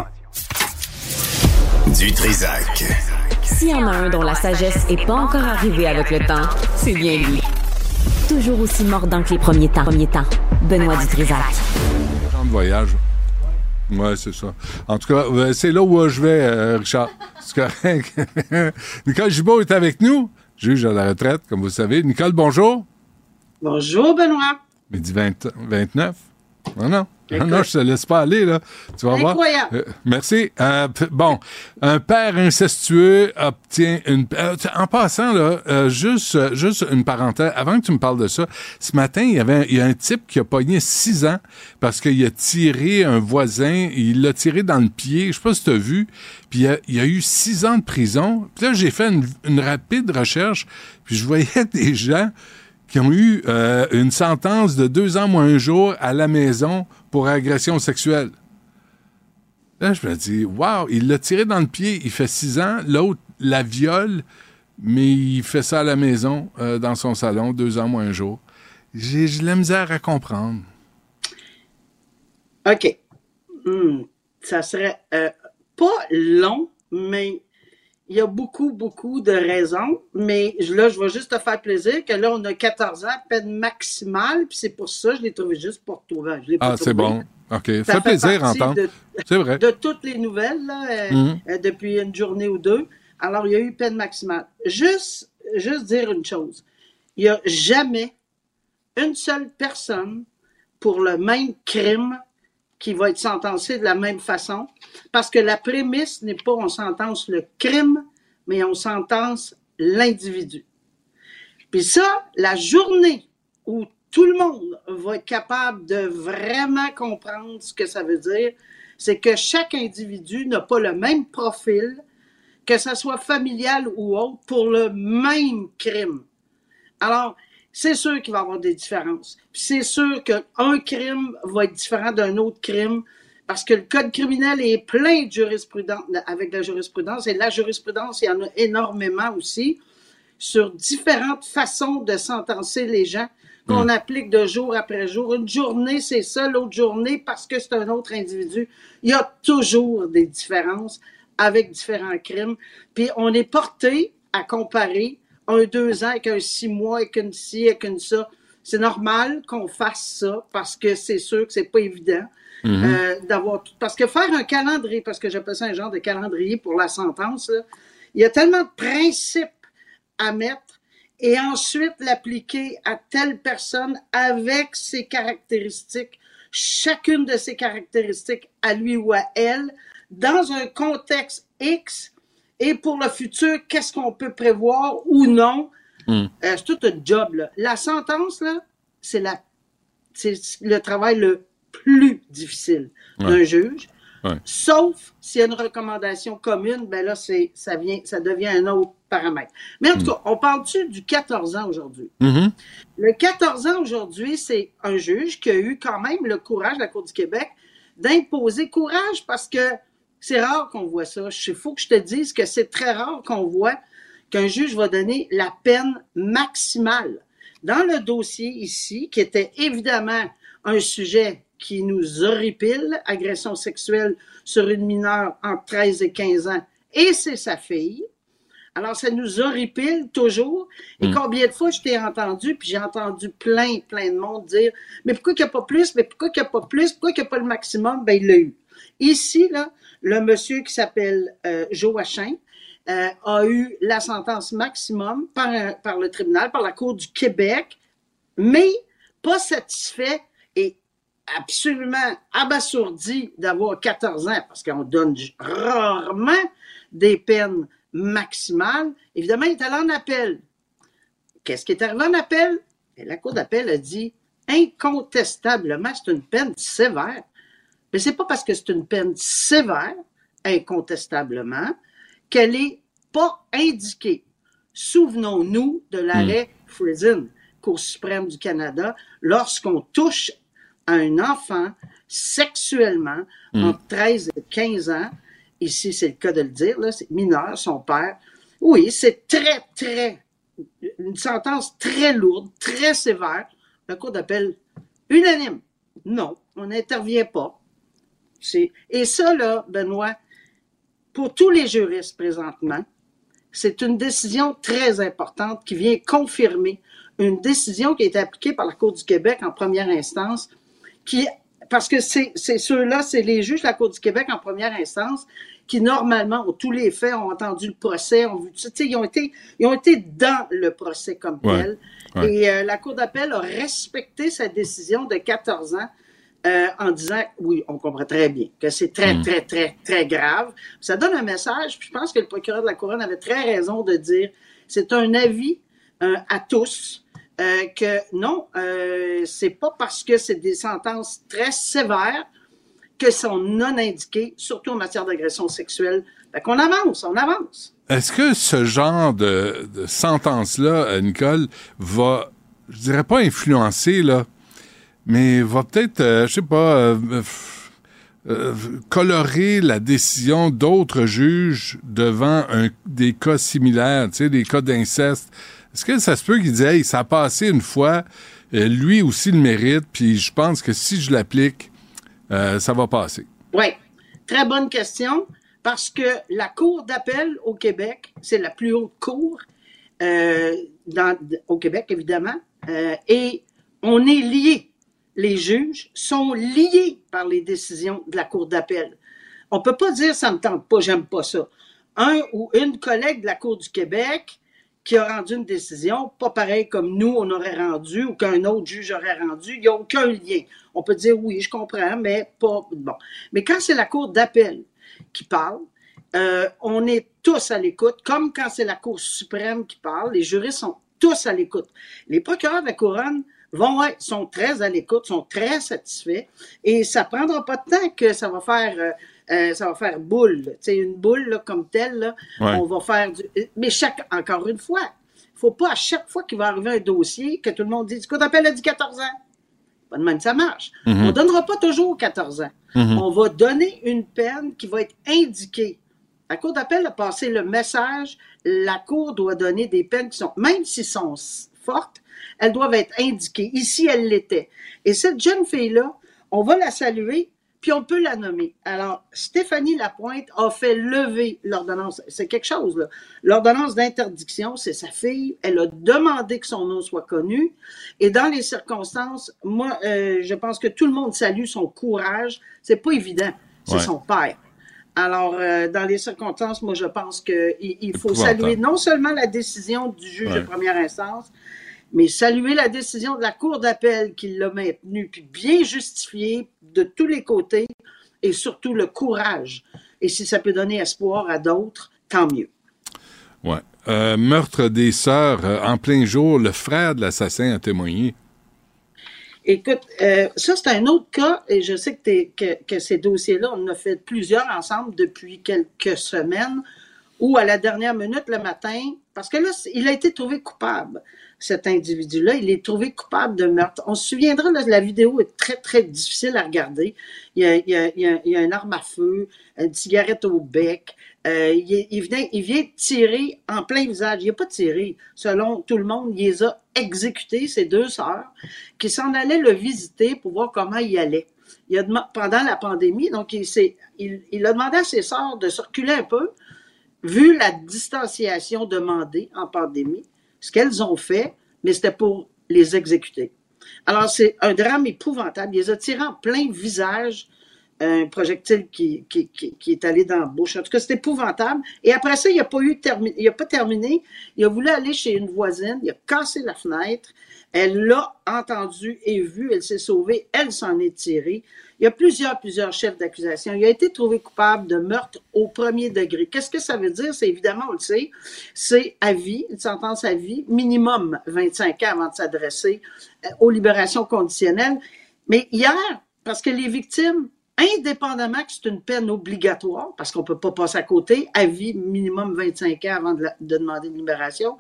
Du Trisac. S'il y en a un dont la sagesse est pas encore arrivée avec le temps, c'est bien lui. Toujours aussi mordant que les premiers temps. Premiers temps. Benoît Dutrisac. Genre de voyage. Ouais, c'est ça. En tout cas, euh, c'est là où euh, je vais, euh, Richard. C'est correct. Nicole Gibault est avec nous, juge à la retraite, comme vous le savez. Nicole, bonjour. Bonjour, Benoît. Midi 20 29. Non, non. Non, non, je te laisse pas aller, là. Tu vas voir. Incroyable. Euh, merci. Euh, bon, un père incestueux obtient une... euh, en passant, là, euh, juste, juste une parenthèse, avant que tu me parles de ça, ce matin, il y avait un, il y a un type qui a pogné six ans parce qu'il a tiré un voisin, il l'a tiré dans le pied, je sais pas si tu as vu, puis il a, il a eu six ans de prison. Puis là, j'ai fait une, une rapide recherche, puis je voyais des gens qui ont eu euh, une sentence de deux ans moins un jour à la maison pour agression sexuelle. Là, je me dis, wow, il l'a tiré dans le pied, il fait six ans, l'autre la viole, mais il fait ça à la maison, euh, dans son salon, deux ans moins un jour. J'ai la misère à comprendre. OK. Hmm, Ça serait euh, pas long, mais il y a beaucoup, beaucoup de raisons. Mais là, je vais juste te faire plaisir que là, on a 14 ans, peine maximale, puis c'est pour ça que je l'ai trouvé juste pour toi. Je Ah, c'est bon. OK. Ça fait plaisir d'entendre. De, C'est vrai. de toutes les nouvelles là, euh, Mhm. euh, depuis une journée ou deux. Alors, il y a eu peine maximale. Juste, juste dire une chose. Il n'y a jamais une seule personne pour le même crime qui va être sentencée de la même façon. Parce que la prémisse n'est pas on sentence le crime, mais on sentence l'individu. Puis ça, la journée où tout le monde va être capable de vraiment comprendre ce que ça veut dire, c'est que chaque individu n'a pas le même profil, que ce soit familial ou autre, pour le même crime. Alors, c'est sûr qu'il va y avoir des différences. C'est sûr qu'un crime va être différent d'un autre crime parce que le code criminel est plein de jurisprudence, avec la jurisprudence, et la jurisprudence, il y en a énormément aussi, sur différentes façons de sentencer les gens qu'on applique de jour après jour. Une journée, c'est ça, l'autre journée, parce que c'est un autre individu. Il y a toujours des différences avec différents crimes. Puis on est porté à comparer un deux ans avec un six mois, avec une ci, avec une ça. C'est normal qu'on fasse ça parce que c'est sûr que c'est pas évident euh, d'avoir. Parce que faire un calendrier, parce que j'appelle ça un genre de calendrier pour la sentence, là, il y a tellement de principes à mettre et ensuite l'appliquer à telle personne avec ses caractéristiques, chacune de ses caractéristiques à lui ou à elle, dans un contexte X, et pour le futur, qu'est-ce qu'on peut prévoir ou non? Mm. Euh, c'est tout un job. Là. La sentence, là, c'est la c'est le travail le plus difficile d'un juge. Ouais. Sauf s'il y a une recommandation commune, ben là, c'est, ça, vient, ça devient un autre paramètre. Mais en tout cas, on parle-tu du 14 ans aujourd'hui? Mhm. Le 14 ans aujourd'hui, c'est un juge qui a eu quand même le courage, la Cour du Québec, d'imposer courage parce que c'est rare qu'on voit ça. Il faut que je te dise que c'est très rare qu'on voit qu'un juge va donner la peine maximale. Dans le dossier ici, qui était évidemment un sujet qui nous horripile, agression sexuelle sur une mineure entre 13 et 15 ans, et c'est sa fille. Alors, ça nous horripile toujours. Et combien de fois je t'ai entendu, puis j'ai entendu plein, plein de monde dire Mais pourquoi qu'il n'y a pas plus? Mais pourquoi qu'il n'y a pas plus? Pourquoi qu'il n'y a pas le maximum? Ben, il l'a eu. Ici, là, le monsieur qui s'appelle euh, Joachim euh, a eu la sentence maximum par, un- par le tribunal, par la Cour du Québec, mais pas satisfait et absolument abasourdi d'avoir 14 ans, parce qu'on donne rarement des peines maximales. Évidemment, il est allé en appel. Qu'est-ce qui est arrivé en appel? Et la Cour d'appel a dit incontestablement, c'est une peine sévère. Mais c'est pas parce que c'est une peine sévère, incontestablement, qu'elle est pas indiquée. Souvenons-nous de l'arrêt Friesen, Cour suprême du Canada, lorsqu'on touche à un enfant sexuellement entre 13 et 15 ans, ici c'est le cas de le dire, c'est mineur, son père, oui, c'est très, très, une sentence très lourde, très sévère. La Cour d'appel unanime. Non, on n'intervient pas. Et ça, là, Benoît, pour tous les juristes présentement, c'est une décision très importante qui vient confirmer une décision qui a été appliquée par la Cour du Québec en première instance, qui, parce que c'est, ceux-là, c'est les juges de la Cour du Québec en première instance qui normalement ont tous les faits, ont entendu le procès, ont vu, ils ont été, ils ont été dans le procès comme Ouais, tel. ouais. Et euh, la Cour d'appel a respecté sa décision de 14 ans euh, en disant, oui, on comprend très bien que c'est très, Mm. très, très, très grave. Ça donne un message, puis je pense que le procureur de la Couronne avait très raison de dire, c'est un avis euh, à tous. Euh, que non, euh, c'est pas parce que c'est des sentences très sévères que sont non indiquées, surtout en matière d'agression sexuelle. Fait qu'on avance, on avance. Est-ce que ce genre de, sentence-là, euh, Nicole, va, je dirais pas influencer, là, mais va peut-être, euh, je sais pas, euh, colorer la décision d'autres juges devant des cas similaires, tu sais, des cas d'inceste. Est-ce que ça se peut qu'il dise, ça a passé une fois, euh, lui aussi le mérite, puis je pense que si je l'applique, euh, ça va passer? Oui, très bonne question, parce que la Cour d'appel au Québec, c'est la plus haute cour euh, au Québec, évidemment, et on est liés. Les juges sont liés par les décisions de la Cour d'appel. On peut pas dire ça me tente pas, j'aime pas ça. Un ou une collègue de la Cour du Québec qui a rendu une décision, pas pareil comme nous on aurait rendu ou qu'un autre juge aurait rendu, il n'y a aucun lien. On peut dire oui, je comprends, mais pas bon. Mais quand c'est la Cour d'appel qui parle, euh, on est tous à l'écoute, comme quand c'est la Cour suprême qui parle, les juristes sont tous à l'écoute. Les procureurs de la couronne vont être, sont très à l'écoute, sont très satisfaits, et ça prendra pas de temps que ça va faire, euh, euh, ça va faire boule. Tu sais, une boule là, comme telle, là, Ouais. on va faire du. Mais chaque, encore une fois, faut pas à chaque fois qu'il va arriver un dossier que tout le monde dise, Cour d'appel a dit 14 ans. Pas de même ça marche. On donnera pas toujours 14 ans. On va donner une peine qui va être indiquée. La Cour d'appel a passé le message, la Cour doit donner des peines qui sont, même s'ils sont fortes, elles doivent être indiquées. Ici, elles l'étaient. Et cette jeune fille-là, on va la saluer, puis on peut la nommer. Alors, Stéphanie Lapointe a fait lever l'ordonnance. C'est quelque chose, là. L'ordonnance d'interdiction, c'est sa fille. Elle a demandé que son nom soit connu. Et dans les circonstances, moi, euh, je pense que tout le monde salue son courage. C'est pas évident. C'est Ouais. son père. Alors, euh, dans les circonstances, moi, je pense qu'il il faut saluer non seulement la décision du juge Ouais. de première instance, mais saluer la décision de la Cour d'appel qui l'a maintenue, puis bien justifiée de tous les côtés, et surtout le courage. Et si ça peut donner espoir à d'autres, tant mieux. Ouais. Euh, meurtre des sœurs euh, en plein jour, le frère de l'assassin a témoigné. Écoute, euh, ça, c'est un autre cas, et je sais que, t'es- que, que ces dossiers-là, on en a fait plusieurs ensemble depuis quelques semaines, où à la dernière minute le matin, parce que là, il a été trouvé coupable, cet individu-là, il est trouvé coupable de meurtre. On se souviendra, la vidéo est très, très difficile à regarder. Il y a, une arme à feu, une cigarette au bec, euh, il, il, vient tirer en plein visage. Il n'a pas tiré. Selon tout le monde, il les a exécutés, ses deux sœurs, qui s'en allaient le visiter pour voir comment il allait. Il a pendant la pandémie, donc il, il a demandé à ses sœurs de circuler un peu, vu la distanciation demandée en pandémie, ce qu'elles ont fait, mais c'était pour les exécuter. Alors, c'est un drame épouvantable. Il les a tirés en plein visage, un projectile qui, est allé dans la bouche. En tout cas, c'est épouvantable. Et après ça, il n'a pas a pas terminé. Il a voulu aller chez une voisine. Il a cassé la fenêtre. Elle l'a entendu et vu. Elle s'est sauvée. Elle s'en est tirée. Il y a plusieurs, plusieurs chefs d'accusation. Il a été trouvé coupable de meurtre au premier degré. Qu'est-ce que ça veut dire? C'est évidemment, on le sait, c'est à vie, une sentence à vie, minimum 25 ans avant de s'adresser euh, aux libérations conditionnelles. Mais hier, parce que les victimes indépendamment que c'est une peine obligatoire, parce qu'on peut pas passer à côté, à vie minimum 25 ans avant de, de demander une libération,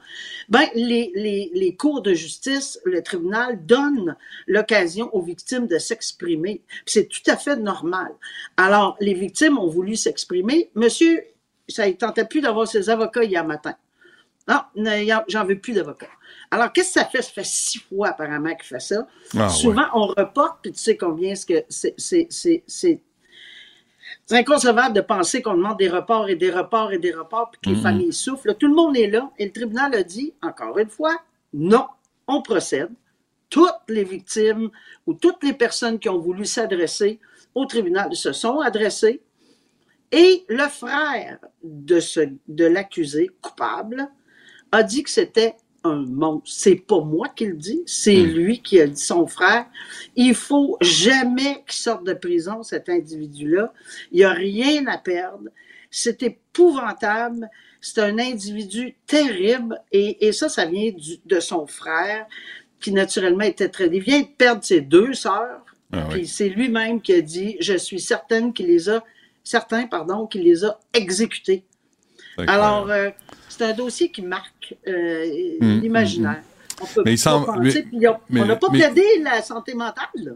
ben, les, les, les cours de justice, le tribunal donne l'occasion aux victimes de s'exprimer. C'est tout à fait normal. Alors, les victimes ont voulu s'exprimer. Monsieur, ça ne tentait plus d'avoir ses avocats hier matin. Non, ne- j'en veux plus d'avocats. Alors, qu'est-ce que ça fait? Ça fait six fois apparemment qu'il fait ça. Ah, Souvent, on reporte, puis tu sais combien est-ce que c'est, c'est, inconcevable de penser qu'on demande des reports et des reports et des reports, puis que les Mhm. familles souffrent. Tout le monde est là, et le tribunal a dit, encore une fois, non, on procède. Toutes les victimes ou toutes les personnes qui ont voulu s'adresser au tribunal se sont adressées, et le frère de, ce, de l'accusé coupable a dit que c'était C'est pas moi qui le dis, c'est Mm. lui qui a dit son frère. Il faut jamais qu'il sorte de prison, cet individu-là. Il n'y a rien à perdre. C'est épouvantable. C'est un individu terrible. Et, et ça, ça vient du- de son frère, qui naturellement était très... Il vient de perdre ses deux sœurs. Ah oui. C'est lui-même qui a dit, je suis certaine qu'il les a, certain, pardon, qu'il les a exécutés. Alors, euh, c'est un dossier qui marque euh, Hum, l'imaginaire. On peut Mais il pas s'en- penser, mais- puis on- mais- on n'a pas mais- plaidé la santé mentale. là.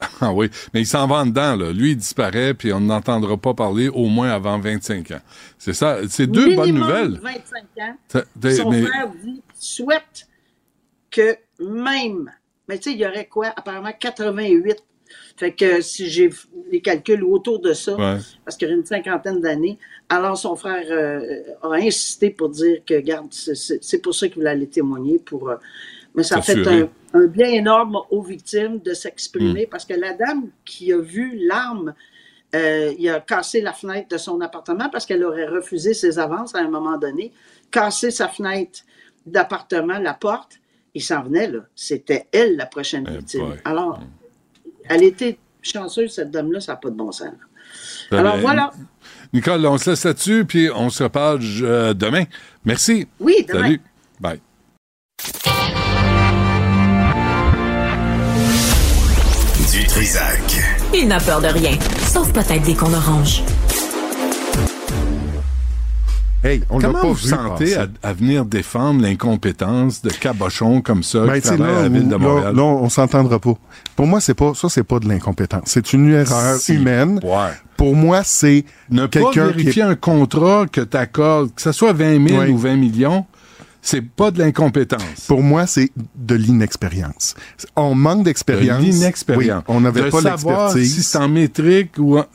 Ah oui, mais il s'en va en dedans, là. Lui, il disparaît, puis on n'entendra pas parler au moins avant 25 ans. C'est ça. C'est deux bonnes nouvelles. 25 ans. Ça- Son mais- frère dit souhaite que même, mais tu sais, il y aurait quoi? Apparemment 88. Fait que si j'ai les calculs autour de ça, Ouais. parce qu'il y a une cinquantaine d'années, alors son frère euh, a insisté pour dire que, garde, c'est- pour ça qu'il voulait aller témoigner. Pour, euh, mais ça a fait un, un bien énorme aux victimes de s'exprimer Mm. parce que la dame qui a vu l'arme, euh, il a cassé la fenêtre de son appartement parce qu'elle aurait refusé ses avances à un moment donné, cassé sa fenêtre d'appartement, la porte, il s'en venait là. C'était elle la prochaine Eh victime. Alors, elle était chanceuse, cette dame-là, ça n'a pas de bon sens. Ben, Alors ben, voilà. Nicole, on se laisse là-dessus, puis on se reparle euh, demain. Merci. Oui, demain. Salut. Bye. Du Trisac. Il n'a peur de rien, sauf peut-être des qu'on orange. Hey, on Comment pas vous vu sentez à, à venir défendre l'incompétence de cabochons comme ça Ben, qui travaillent à la là, ville de là, Montréal? là, on s'entendra pas. Pour moi, c'est pas ça, c'est pas de l'incompétence. C'est une erreur Si. humaine. Ouais. Pour moi, c'est Ne pas qui vérifier un contrat que tu accordes, que ce soit 20 000 Oui. ou 20 millions, c'est pas de l'incompétence. Pour moi, c'est de l'inexpérience. On manque De d'expérience. l'inexpérience. Oui, on n'avait de pas l'expertise. si c'est en métrique ou en,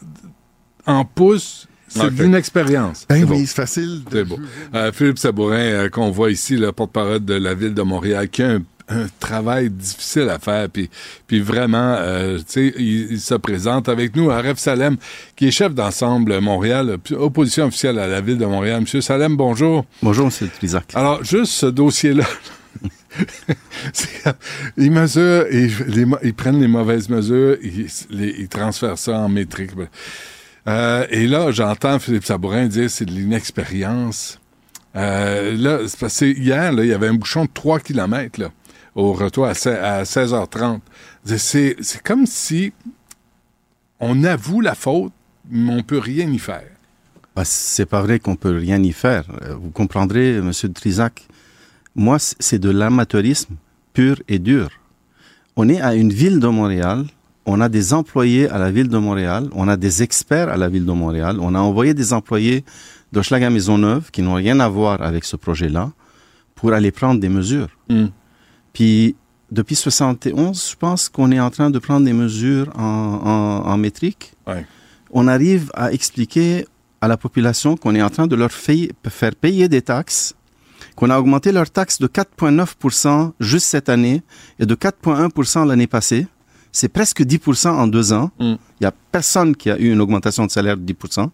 en pouces, c'est Ok. de l'inexpérience. Ben C'est oui, c'est facile. de- C'est beau. Euh, Philippe Sabourin, euh, qu'on voit ici, le porte-parole de la ville de Montréal, qui a un, un travail difficile à faire, puis, puis vraiment, euh, tu sais, il, il se présente avec nous, Aref Salem, qui est chef d'ensemble Montréal, opposition officielle à la ville de Montréal. Monsieur Salem, bonjour. Bonjour, M. Trisac. Alors, juste ce dossier-là. ils mesurent, ils, les mo- ils prennent les mauvaises mesures, ils, les- ils transfèrent ça en métrique. Euh, et là, j'entends Philippe Sabourin dire c'est de l'inexpérience. Euh, là, c'est hier, il y avait un bouchon de 3 km au retour à, se- à 16h30. C'est, comme si on avoue la faute, mais on peut rien y faire. Bah, c'est pas vrai qu'on peut rien y faire. Euh, Vous comprendrez, Monsieur Trisac. Moi, c'est de l'amateurisme pur et dur. On est à une ville de Montréal. On a des employés à la ville de Montréal. On a des experts à la ville de Montréal. On a envoyé des employés d'Hochelaga Maisonneuve qui n'ont rien à voir avec ce projet-là pour aller prendre des mesures. Mm. Puis, depuis 71, je pense qu'on est en train de prendre des mesures en, en, en métrique. Ouais. On arrive à expliquer à la population qu'on est en train de leur faire payer des taxes, qu'on a augmenté leurs taxes de 4,9% juste cette année et de 4,1% l'année passée. C'est presque 10% en deux ans. Il Mm. n'y a personne qui a eu une augmentation de salaire de 10%.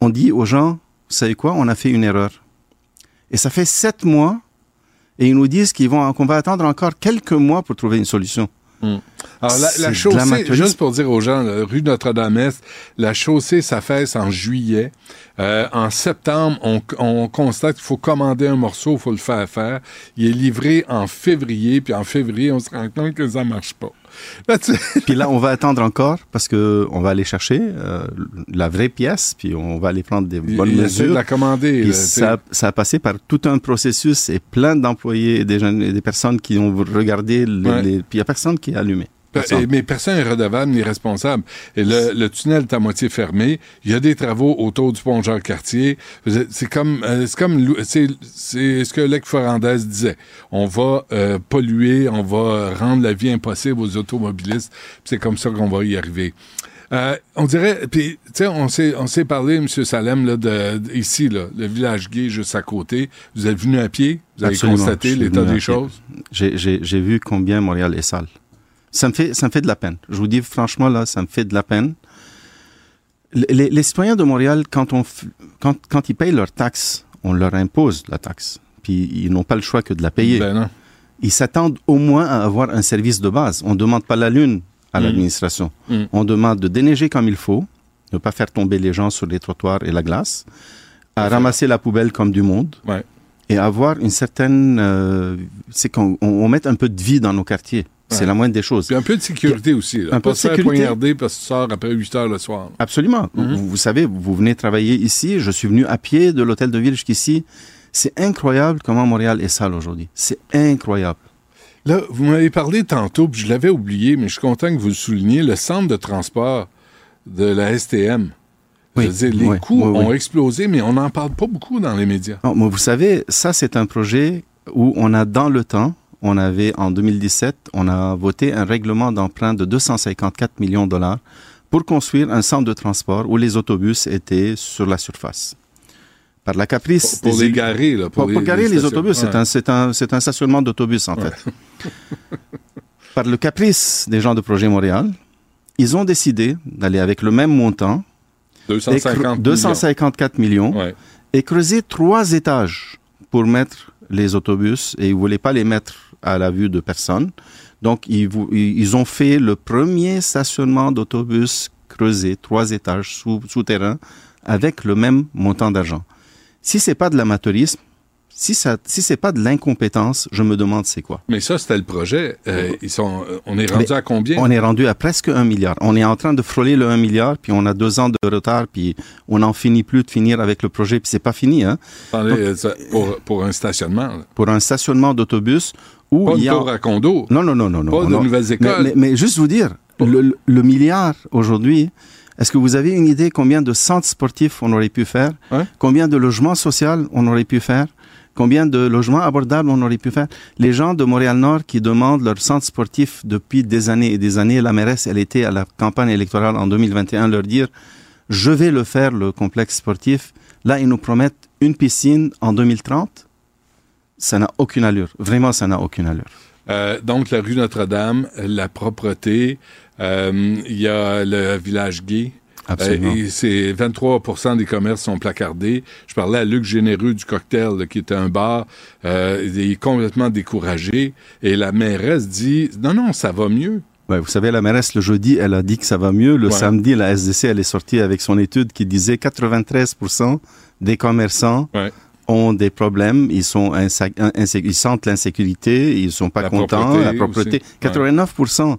On dit aux gens, vous savez quoi, on a fait une erreur. Et ça fait sept mois et ils nous disent qu'ils vont, qu'on va attendre encore quelques mois pour trouver une solution. Alors, la, chaussée, juste pour dire aux gens, là, rue Notre-Dame-Est, la chaussée s'affaisse en juillet. Euh, en septembre, on, on constate qu'il faut commander un morceau, il faut le faire faire. Il est livré en février, puis en février, on se rend compte que ça marche pas. Là, tu- Puis là, on va attendre encore parce que on va aller chercher euh, la vraie pièce, puis on va aller prendre des bonnes il de mesures. la commander. Puis là, ça, ça a passé par tout un processus et plein d'employés et des, jeunes, et des personnes qui ont regardé, les, Ouais. les- puis il n'y a personne qui a allumé. Personne. Mais personne n'est redevable ni responsable. Et le, le tunnel est à moitié fermé. Il y a des travaux autour du pont Jean-Cartier. C'est comme, euh, c'est comme, c'est c'est ce que Lec Ferrandez disait. On va euh, polluer, on va rendre la vie impossible aux automobilistes. C'est comme ça qu'on va y arriver. Euh, on dirait, puis tu sais, on s'est on s'est parlé, M. Salem, là, de, de- ici, là, le village gay juste à côté. Vous êtes venu à pied, vous avez Absolument. Constaté l'état des choses? J'ai vu combien Montréal est sale. Ça me fait, ça me fait de la peine. Je vous dis franchement là, ça me fait de la peine. Les, les citoyens de Montréal, quand on, quand, quand ils payent leurs taxes, on leur impose la taxe. Puis ils n'ont pas le choix que de la payer. Ben non. Ils s'attendent au moins à avoir un service de base. On ne demande pas la lune à Mhm. l'administration. Mhm. On demande de déneiger comme il faut, ne pas faire tomber les gens sur les trottoirs et la glace, à ramasser la poubelle comme du monde Ouais. et avoir une certaine... euh, c'est qu'on on, on mette un peu de vie dans nos quartiers. C'est Ouais. la moindre des choses. Puis un peu de sécurité aussi. Là. Un peu pas de se faire sécurité. poignarder parce que tu sors après 8 heures le soir. Absolument. Mhm. vous, vous savez, vous venez travailler ici. Je suis venu à pied de l'hôtel de ville jusqu'ici. C'est incroyable comment Montréal est sale aujourd'hui. C'est incroyable. Là, vous m'avez parlé tantôt, puis je l'avais oublié, mais je suis content que vous le souligniez, le centre de transport de la STM. Oui, Je veux dire, les oui, coûts oui. ont explosé, mais on n'en parle pas beaucoup dans les médias. Non, mais vous savez, ça, c'est un projet où on a dans le temps, on avait en 2017, on a voté un règlement d'emprunt de 254 millions de dollars pour construire un centre de transport où les autobus étaient sur la surface. Par la caprice Pour, les élus- garer, là. Pour, pour garer les autobus, c'est Ouais. un, c'est un, c'est un stationnement d'autobus, en fait. Par le caprice des gens de Projet Montréal, ils ont décidé d'aller avec le même montant, et cre- 250 254 millions, millions. Ouais. et creuser trois étages pour mettre les autobus, et ils ne voulaient pas les mettre à la vue de personne. Donc, ils, ils ont fait le premier stationnement d'autobus creusé, trois étages sous, souterrain, avec le même montant d'argent. Si c'est pas de l'amateurisme, si ça, si c'est pas de l'incompétence, je me demande c'est quoi. Mais ça, c'était le projet. Euh, ils sont, euh, on est rendu Mais à combien? On est rendu à presque un milliard. On est en train de frôler le 1 milliard, puis on a deux ans de retard, puis on n'en finit plus de finir avec le projet, puis c'est pas fini, hein. Attendez, Donc- euh, ça- pour, pour un stationnement. là. Pour un stationnement d'autobus où Pas il une y a... tour à condo. Non, non, non, non. non Pas de non. nouvelles Mais, écoles. mais, mais juste vous dire, le, milliard aujourd'hui, est-ce que vous avez une idée combien de centres sportifs on aurait pu faire? Ouais. Combien de logements sociaux on aurait pu faire? Combien de logements abordables on aurait pu faire? Les gens de Montréal-Nord qui demandent leur centre sportif depuis des années et des années, la mairesse, elle était à la campagne électorale en 2021, leur dire, je vais le faire, le complexe sportif. Là, ils nous promettent une piscine en 2030. Ça n'a aucune allure. Vraiment, ça n'a aucune allure. Euh, donc, la rue Notre-Dame, la propreté, euh, il y a le village gay. Absolument. Euh, c'est 23% des commerces sont placardés. Je parlais à Luc Généreux du Cocktail, là, qui était un bar. Euh, il est complètement découragé. Et la mairesse dit, non, non, ça va mieux. Ouais, vous savez, la mairesse, le jeudi, elle a dit que ça va mieux. Le Ouais. samedi, la SDC, elle est sortie avec son étude qui disait 93% des commerçants Ouais. ont des problèmes. Ils, sont ils sentent l'insécurité, ils sont pas La contents, propreté la propreté. aussi. 89%.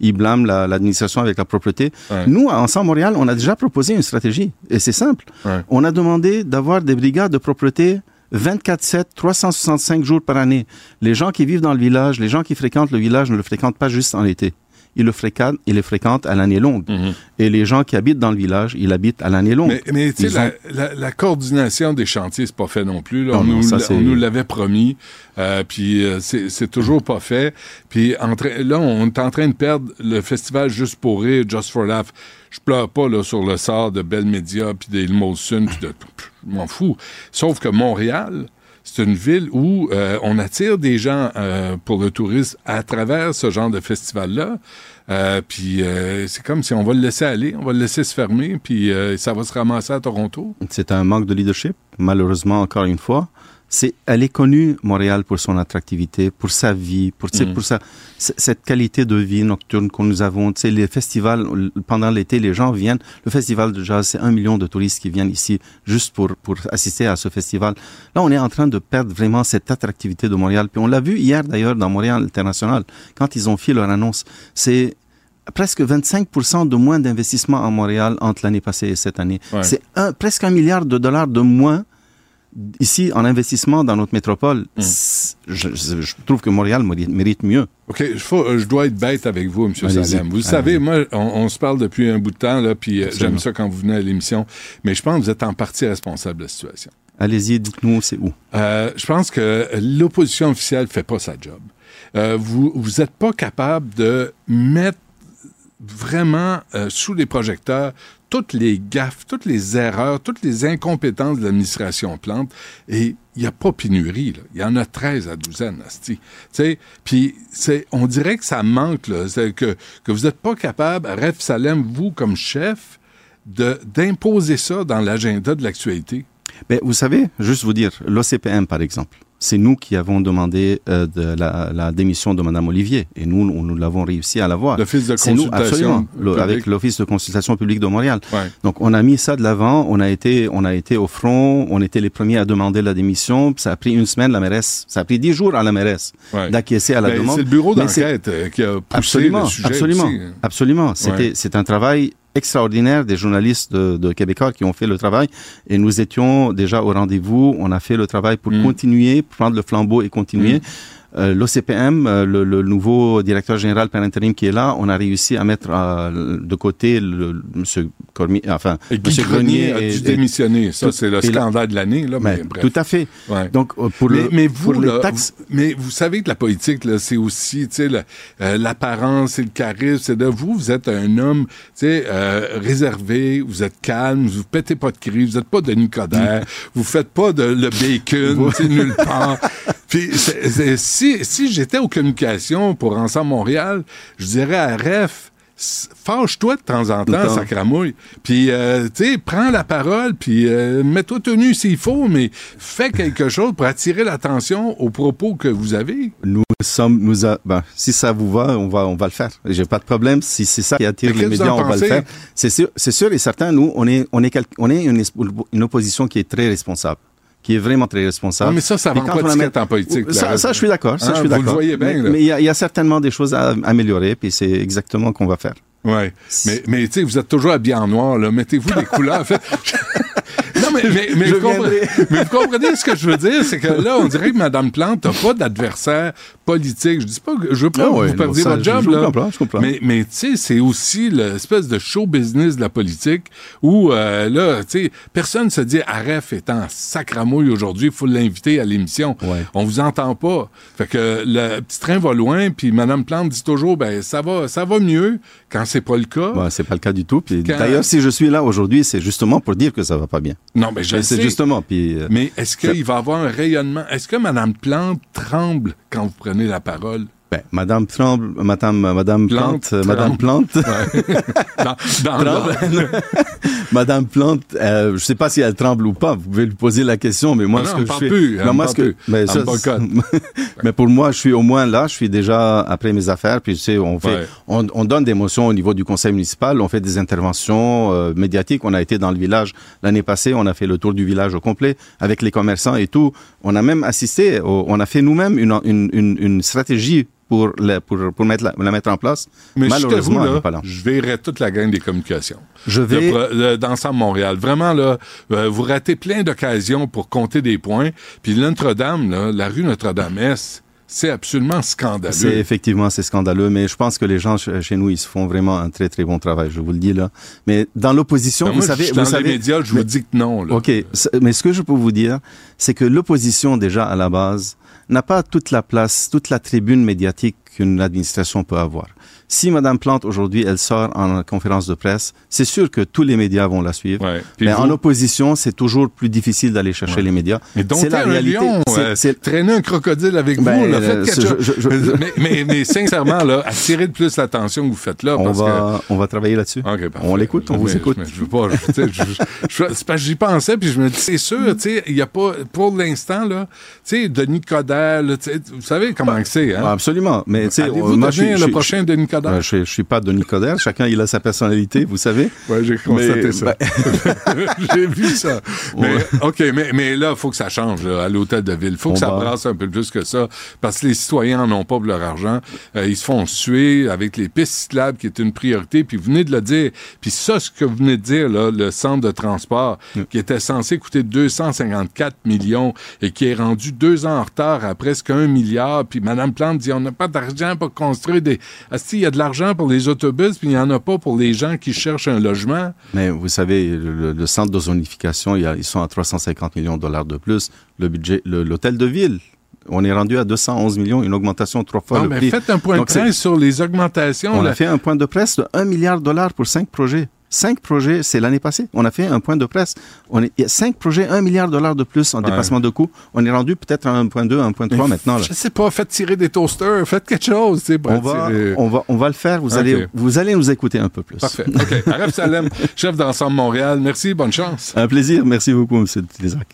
Ils blâment la- l'administration avec la propreté. Ouais. Nous, à Ensemble Montréal, on a déjà proposé une stratégie. Et c'est simple. Ouais. On a demandé d'avoir des brigades de propreté 24-7, 365 jours par année. Les gens qui vivent dans le village, les gens qui fréquentent le village ne le fréquentent pas juste en été. Ils le fréquentent, ils le fréquentent à l'année longue. Mhm. Et les gens qui habitent dans le village, ils habitent à l'année longue. Mais, mais tu sais, la, ont- la- la coordination des chantiers, c'est pas fait non plus. Là. Non, on, non, nous, ça, l'a- c'est- on nous l'avait promis, euh, puis euh, c'est c'est toujours pas fait. Puis en là, on est en train de perdre le festival Juste pour rire, Just for Laugh. Je pleure pas là, sur le sort de Bell Media, puis des Molson, puis de... pff, Je m'en fous. Sauf que Montréal, c'est une ville où euh, on attire des gens euh, pour le tourisme à travers ce genre de festival-là. Euh, puis euh, c'est comme si on va le laisser aller, on va le laisser se fermer, puis euh, ça va se ramasser à Toronto. C'est un manque de leadership, malheureusement, encore une fois. C'est, elle est connue, Montréal, pour son attractivité, pour sa vie, pour, Mhm. pour sa, cette qualité de vie nocturne que nous avons. Tu sais, les festivals, pendant l'été, les gens viennent. Le festival de jazz, c'est un million de touristes qui viennent ici juste pour, pour assister à ce festival. Là, on est en train de perdre vraiment cette attractivité de Montréal. Puis on l'a vu hier, d'ailleurs, dans Montréal International, quand ils ont fait leur annonce. C'est presque 25% de moins d'investissement à Montréal entre l'année passée et cette année. Ouais. C'est presque un milliard de dollars de moins ici en investissement dans notre métropole. Mm. C'est- Je, trouve que Montréal mérite, mieux. OK, je, faut- je dois être bête avec vous, M. Salem. Vous le savez, moi, on, on se parle depuis un bout de temps, là, puis euh, j'aime ça quand vous venez à l'émission, mais je pense que vous êtes en partie responsable de la situation. Allez-y, dites-nous, c'est où? Euh, je pense que l'opposition officielle fait pas sa job. Euh, vous vous êtes pas capable de mettre vraiment euh, sous les projecteurs toutes les gaffes, toutes les erreurs, toutes les incompétences de l'administration Plante. Et il n'y a pas pénurie. là. Il y en a 13 à douzaine, asti. Puis on dirait que ça manque, là, que, que vous n'êtes pas capable, Ref Salem, vous comme chef, d'imposer ça dans l'agenda de l'actualité. Mais vous savez, juste vous dire, l'OCPM, par exemple, c'est nous qui avons demandé euh, de la, la démission de Mme Olivier. Et nous, nous, nous l'avons réussi à l'avoir. L'Office de C'est nous, consultation absolument, le- avec l'Office de consultation publique de Montréal. Ouais. Donc, on a mis ça de l'avant. On a été, on a été au front. On était les premiers à demander la démission. Ça a pris une semaine, la mairesse. Ça a pris dix jours à la mairesse Ouais. d'acquiescer à la Ben, demande. C'est le bureau Mais d'enquête euh, qui a poussé Absolument, le sujet absolument, aussi. absolument. C'était, Ouais. c'est un travail extraordinaire des journalistes de, de Québécois qui ont fait le travail et nous étions déjà au rendez-vous. On a fait le travail pour Mm. continuer, prendre le flambeau et continuer. Mm. Euh, L'OCPM, euh, le, le nouveau directeur général par intérim qui est là, on a réussi à mettre euh, de côté le, monsieur Cormier, enfin Et Guy monsieur Grenier a dû démissionner. Ça, c'est le scandale de l'année. Là, mais bref. tout à fait. Ouais. Donc euh, pour mais, le mais vous, pour les taxes, vous- mais vous savez que la politique, là, c'est aussi, tu sais, le- euh, l'apparence et le charisme. C'est de vous, vous êtes un homme, tu sais, euh, réservé, vous êtes calme, vous pétez pas de crise, vous êtes pas Denis Coderre, vous faites pas de le bacon, tu sais, nulle part. Puis si, si j'étais aux communications pour Ensemble Montréal, je dirais à REF, fâche-toi de temps en temps, sacramouille. Puis, euh, tu sais, prends la parole, puis euh, mets-toi tenu s'il faut, mais fais quelque chose pour attirer l'attention aux propos que vous avez. Nous sommes, nous a, ben, si ça vous va, on va, on va le faire. J'ai pas de problème. Si c'est ça qui attire les médias, on va le faire. C'est sûr, c'est sûr et certain. Nous, on est, on est, on est une, es- une opposition qui est très responsable, qui est vraiment très responsable. Non, mais ça, ça quand pas on la d'étiquette met- en politique. Ça, je suis d'accord. Ça, Hein, je suis vous le voyez bien, Mais là. mais il y, a- il y a certainement des choses à améliorer, puis c'est exactement qu'on va faire. Ouais. Mais, mais tu sais, vous êtes toujours habillé en noir, là. Mettez-vous des couleurs. En fait, non, mais, mais, mais, Je vous comprenez, viendrai. mais vous comprenez ce que je veux dire? C'est que là, on dirait que Mme Plante n'a pas d'adversaire politique. Je dis pas que je veux pas Ah que vous perdiez votre job, je là. comprends, je comprends. Mais, mais tu sais, c'est aussi l'espèce de show business de la politique où, euh, là, tu sais, personne se dit, Aref est en sacramouille aujourd'hui, il faut l'inviter à l'émission. Ouais. On vous entend pas. Fait que le petit train va loin, puis Mme Plante dit toujours, ben, ça va, ça va mieux quand c'est pas le cas. Bon, c'est pas le cas du tout. Puis Quand- d'ailleurs, si je suis là aujourd'hui, c'est justement pour dire que ça va pas bien. Non, mais je Mais sais. justement. Puis euh, Mais est-ce qu'il va avoir un rayonnement? Est-ce que Mme Plante tremble quand vous prenez la parole? ben, Madame Tremble, Madame, Madame Plante, Plante, euh, Madame Plante. Ouais. dans, dans l'ordre. Madame Plante, euh, je sais pas si elle tremble ou pas. Vous pouvez lui poser la question, mais moi, Ah non, ce que je fais, plus, Non, moi, ce que, mais, ça, mais pour moi, je suis au moins là. Je suis déjà après mes affaires. Puis tu sais, on fait, Ouais. on, on donne des motions au niveau du conseil municipal. On fait des interventions euh, médiatiques. On a été dans le village l'année passée. On a fait le tour du village au complet avec les commerçants et tout. On a même assisté. au- on a fait nous-mêmes une, une, une, une stratégie pour la, pour, pour mettre la, la mettre en place. Mais je Malheureusement, elle là, pas là. je verrai toute la gang des communications. Je vais. d'ensemble Montréal. Vraiment, là, euh, vous ratez plein d'occasions pour compter des points. Puis Notre-Dame, là, la rue Notre-Dame-Est, c'est absolument C'est scandaleux. effectivement c'est scandaleux, mais je pense que les gens ch- chez nous ils se font vraiment un très très bon travail, je vous le dis là. Mais dans l'opposition, Ben, vous moi, savez, je suis vous dans savez, les médias, je mais- vous dis que non. Là. ok, mais ce que je peux vous dire, c'est que l'opposition déjà à la base n'a pas toute la place, toute la tribune médiatique qu'une administration peut avoir. Si Madame Plante aujourd'hui elle sort en conférence de presse, c'est sûr que tous les médias vont la suivre. Ouais. Mais vous- en opposition, c'est toujours plus difficile d'aller chercher Ouais. les médias. Mais donc, c'est la réalité. C'est- euh, traîner un crocodile avec Ben, vous, là, euh, faites quelque je- chose. je- je- mais, mais, mais sincèrement, là, attirez de plus l'attention que vous faites là. on parce va, on va travailler là-dessus. On l'écoute, on vous Mais- écoute. je veux pas. c'est parce que j'y pensais, puis je me dis, c'est sûr, tu sais, il y a pas, pour l'instant, là, tu sais, Denis Coderre, vous savez comment que c'est, hein? Ah, Absolument. Mais tu sais, euh, moi, devenir je, le prochain Denis Coderre? Euh, je, je suis pas Denis Coderre. Chacun il a sa personnalité, vous savez. Ouais, j'ai constaté Mais, ça. ben- j'ai vu ça. Mais, Ouais. OK, mais, mais là, il faut que ça change là, à l'hôtel de ville. Il faut que ça va- brasse un peu plus que ça. Parce que les citoyens n'en ont pas pour leur argent. Euh, ils se font suer avec les pistes cyclables qui est une priorité. Puis vous venez de le dire. Puis ça, ce que vous venez de dire, là, le centre de transport, qui était censé coûter 254 millions et qui est rendu deux ans en retard à presque un milliard. Puis Mme Plante dit, on n'a pas d'argent pour construire des... Asti, il y a de l'argent pour les autobus, puis il n'y en a pas pour les gens qui cherchent un logement. Mais vous savez, le, le- centre de zonification, il y a- ils sont à 350 millions de dollars de plus. Le budget, l'hôtel de ville, on est rendu à 211 millions, une augmentation trois fois Non, le mais prix. faites un point Donc, de presse sur les augmentations. On là. a fait un point de presse de 1 milliard de dollars pour cinq projets. Cinq projets, c'est l'année passée. On a fait un point de presse. On est, il y a cinq projets, 1 milliard de dollars de plus en Ouais. dépassement de coûts. On est rendu peut-être à 1.2, 1.3 maintenant. Là. Je sais pas, faites tirer des toasters, faites quelque chose. pour On va, on, va, on va le faire. Vous, allez, vous allez nous écouter un peu plus. Parfait. OK. Aref Salem, chef d'ensemble Montréal. Merci, bonne chance. Un plaisir. Merci beaucoup, M. Télézac.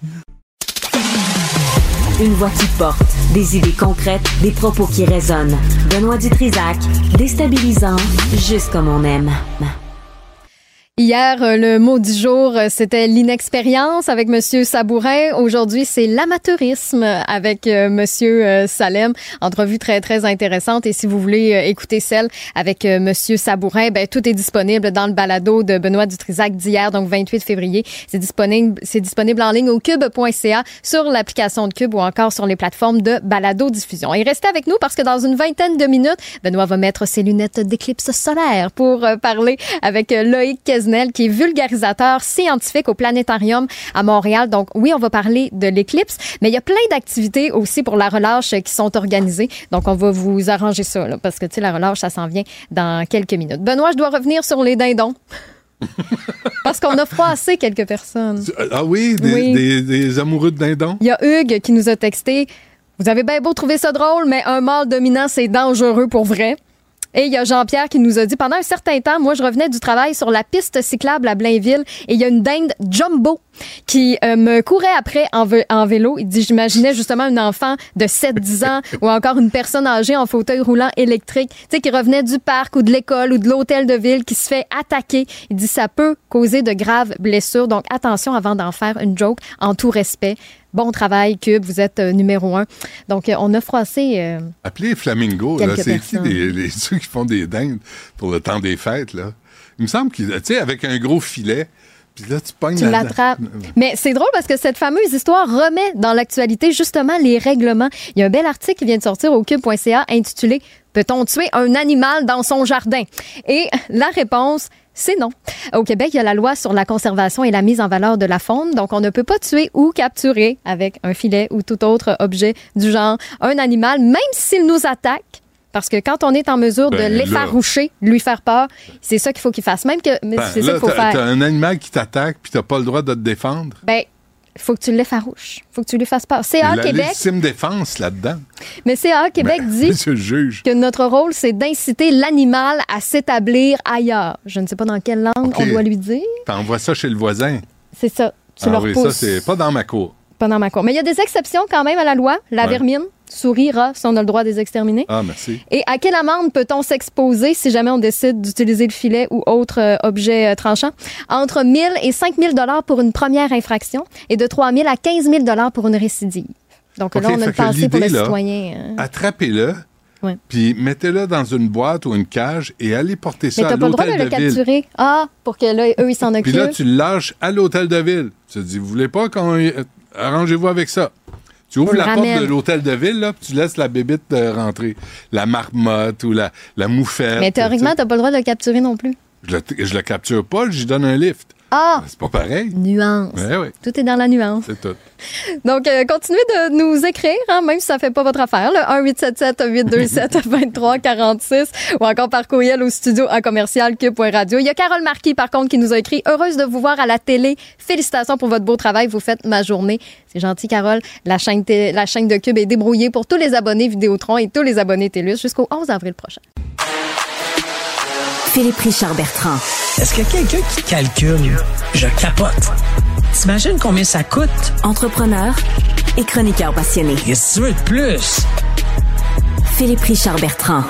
Une voix qui porte, des idées concrètes, des propos qui résonnent. Benoît Dutrisac, déstabilisant, juste comme on aime. Hier, euh, le mot du jour, euh, c'était l'inexpérience avec Monsieur Sabourin. Aujourd'hui, c'est l'amateurisme avec euh, Monsieur Salem. Entrevue très, très intéressante. Et si vous voulez écouter celle avec Monsieur Sabourin, ben, tout est disponible dans le balado de Benoît Dutrisac d'hier, donc 28 février. C'est disponible, c'est disponible en ligne au cube.ca, sur l'application de Cube ou encore sur les plateformes de balado-diffusion. Et restez avec nous parce que dans une vingtaine de minutes, Benoît va mettre ses lunettes d'éclipse solaire pour parler avec Loïc Qui est vulgarisateur scientifique au Planétarium à Montréal. Donc oui, on va parler de l'éclipse, mais il y a plein d'activités aussi pour la relâche qui sont organisées. Donc on va vous arranger ça, là, parce que tu sais, la relâche, ça s'en vient dans quelques minutes. Benoît, je dois revenir sur les dindons. Parce qu'on a froissé quelques personnes. Ah oui, des, Oui. des- des amoureux de dindon? Il y a Hugues qui nous a texté Vous avez bien beau trouver ça drôle, mais un mâle dominant, c'est dangereux pour vrai. Et il y a Jean-Pierre qui nous a dit pendant un certain temps, moi je revenais du travail sur la piste cyclable à Blainville et il y a une dinde jumbo qui euh, me courait après en, vélo. Il dit j'imaginais justement un enfant de 7-10 ans ou encore une personne âgée en fauteuil roulant électrique, tu sais qui revenait du parc ou de l'école ou de l'hôtel de ville qui se fait attaquer. Il dit ça peut causer de graves blessures. Donc attention avant d'en faire une joke en tout respect. Bon travail, Cube, vous êtes euh, numéro un. Donc, euh, on a froissé. euh, Appelez Flamingo, C'est qui les, ceux qui font des dindes pour le temps des fêtes, là? Il me semble qu'il, tu sais, avec un gros filet, puis là, tu pognes tu la- l'attrapes. Mais c'est drôle parce que cette fameuse histoire remet dans l'actualité justement les règlements. Il y a un bel article qui vient de sortir au cube.ca intitulé Peut-on tuer un animal dans son jardin? Et la réponse, c'est non. Au Québec, il y a la loi sur la conservation et la mise en valeur de la faune. Donc, on ne peut pas tuer ou capturer avec un filet ou tout autre objet du genre un animal, même s'il nous attaque. Parce que quand on est en mesure Ben, de là- l'effaroucher, lui faire peur, c'est ça qu'il faut qu'il fasse. Même que mais Ben, c'est ça qu'il faut t'as, faire. t'as un animal qui t'attaque, puis t'as pas le droit de te défendre. Ben, faut que tu l'effarouches. faut que tu lui fasses peur. CA la Québec, légitime défense là-dedans. mais CA Québec Ben, dit le juge. que notre rôle, c'est d'inciter l'animal à s'établir ailleurs. Je ne sais pas dans quelle langue on doit lui dire. T'envoies ça chez le voisin. C'est ça. Tu ah leur oui, ça, c'est pas dans ma cour. pendant ma cour. Mais il y a des exceptions quand même à la loi. La Ouais. vermine, souris, rat, si on a le droit de les exterminer. Ah, merci. Et à quelle amende peut-on s'exposer si jamais on décide d'utiliser le filet ou autre euh, objet euh, tranchant? Entre 1000 et 5000 dollars pour une première infraction et de 3000 à 15 000 dollars pour une récidive. Donc là, on a une pensée pour le là, citoyen. hein. Attrapez-le, Ouais. puis mettez-le dans une boîte ou une cage et allez porter ça Mais à t'as pas le droit de l'hôtel le de, ville. capturer. Ah, pour que là, eux, ils s'en Puis occupent. là, tu le lâches à l'hôtel de ville. Tu te dis, vous voulez pas qu'on... euh, Arrangez-vous avec ça. Tu ouvres la porte de l'hôtel de ville, là, puis tu laisses la bébite euh, rentrer. La marmotte ou la, la moufette. Mais théoriquement, tu t'as pas le droit de le capturer non plus. Je le, je le capture pas, j'y donne un lift. Ah, C'est pas pareil. nuance. Ouais, ouais, Tout est dans la nuance. c'est tout. Donc, euh, continuez de nous écrire, hein, même si ça fait pas votre affaire, le 1-877-827-2346 ou encore par courriel au studio à commercial cube.radio. Il y a Carole Marquis, par contre, qui nous a écrit « Heureuse de vous voir à la télé. Félicitations pour votre beau travail. Vous faites ma journée. » C'est gentil, Carole. La chaîne, té- la chaîne de Cube est débrouillée pour tous les abonnés Vidéotron et tous les abonnés TELUS jusqu'au 11 avril prochain. Philippe Richard Bertrand. Est-ce qu'il y a quelqu'un qui calcule? Je capote. T'imagines combien ça coûte? Entrepreneur et chroniqueur passionné. Qu'est-ce que tu veux de plus? Philippe Richard Bertrand.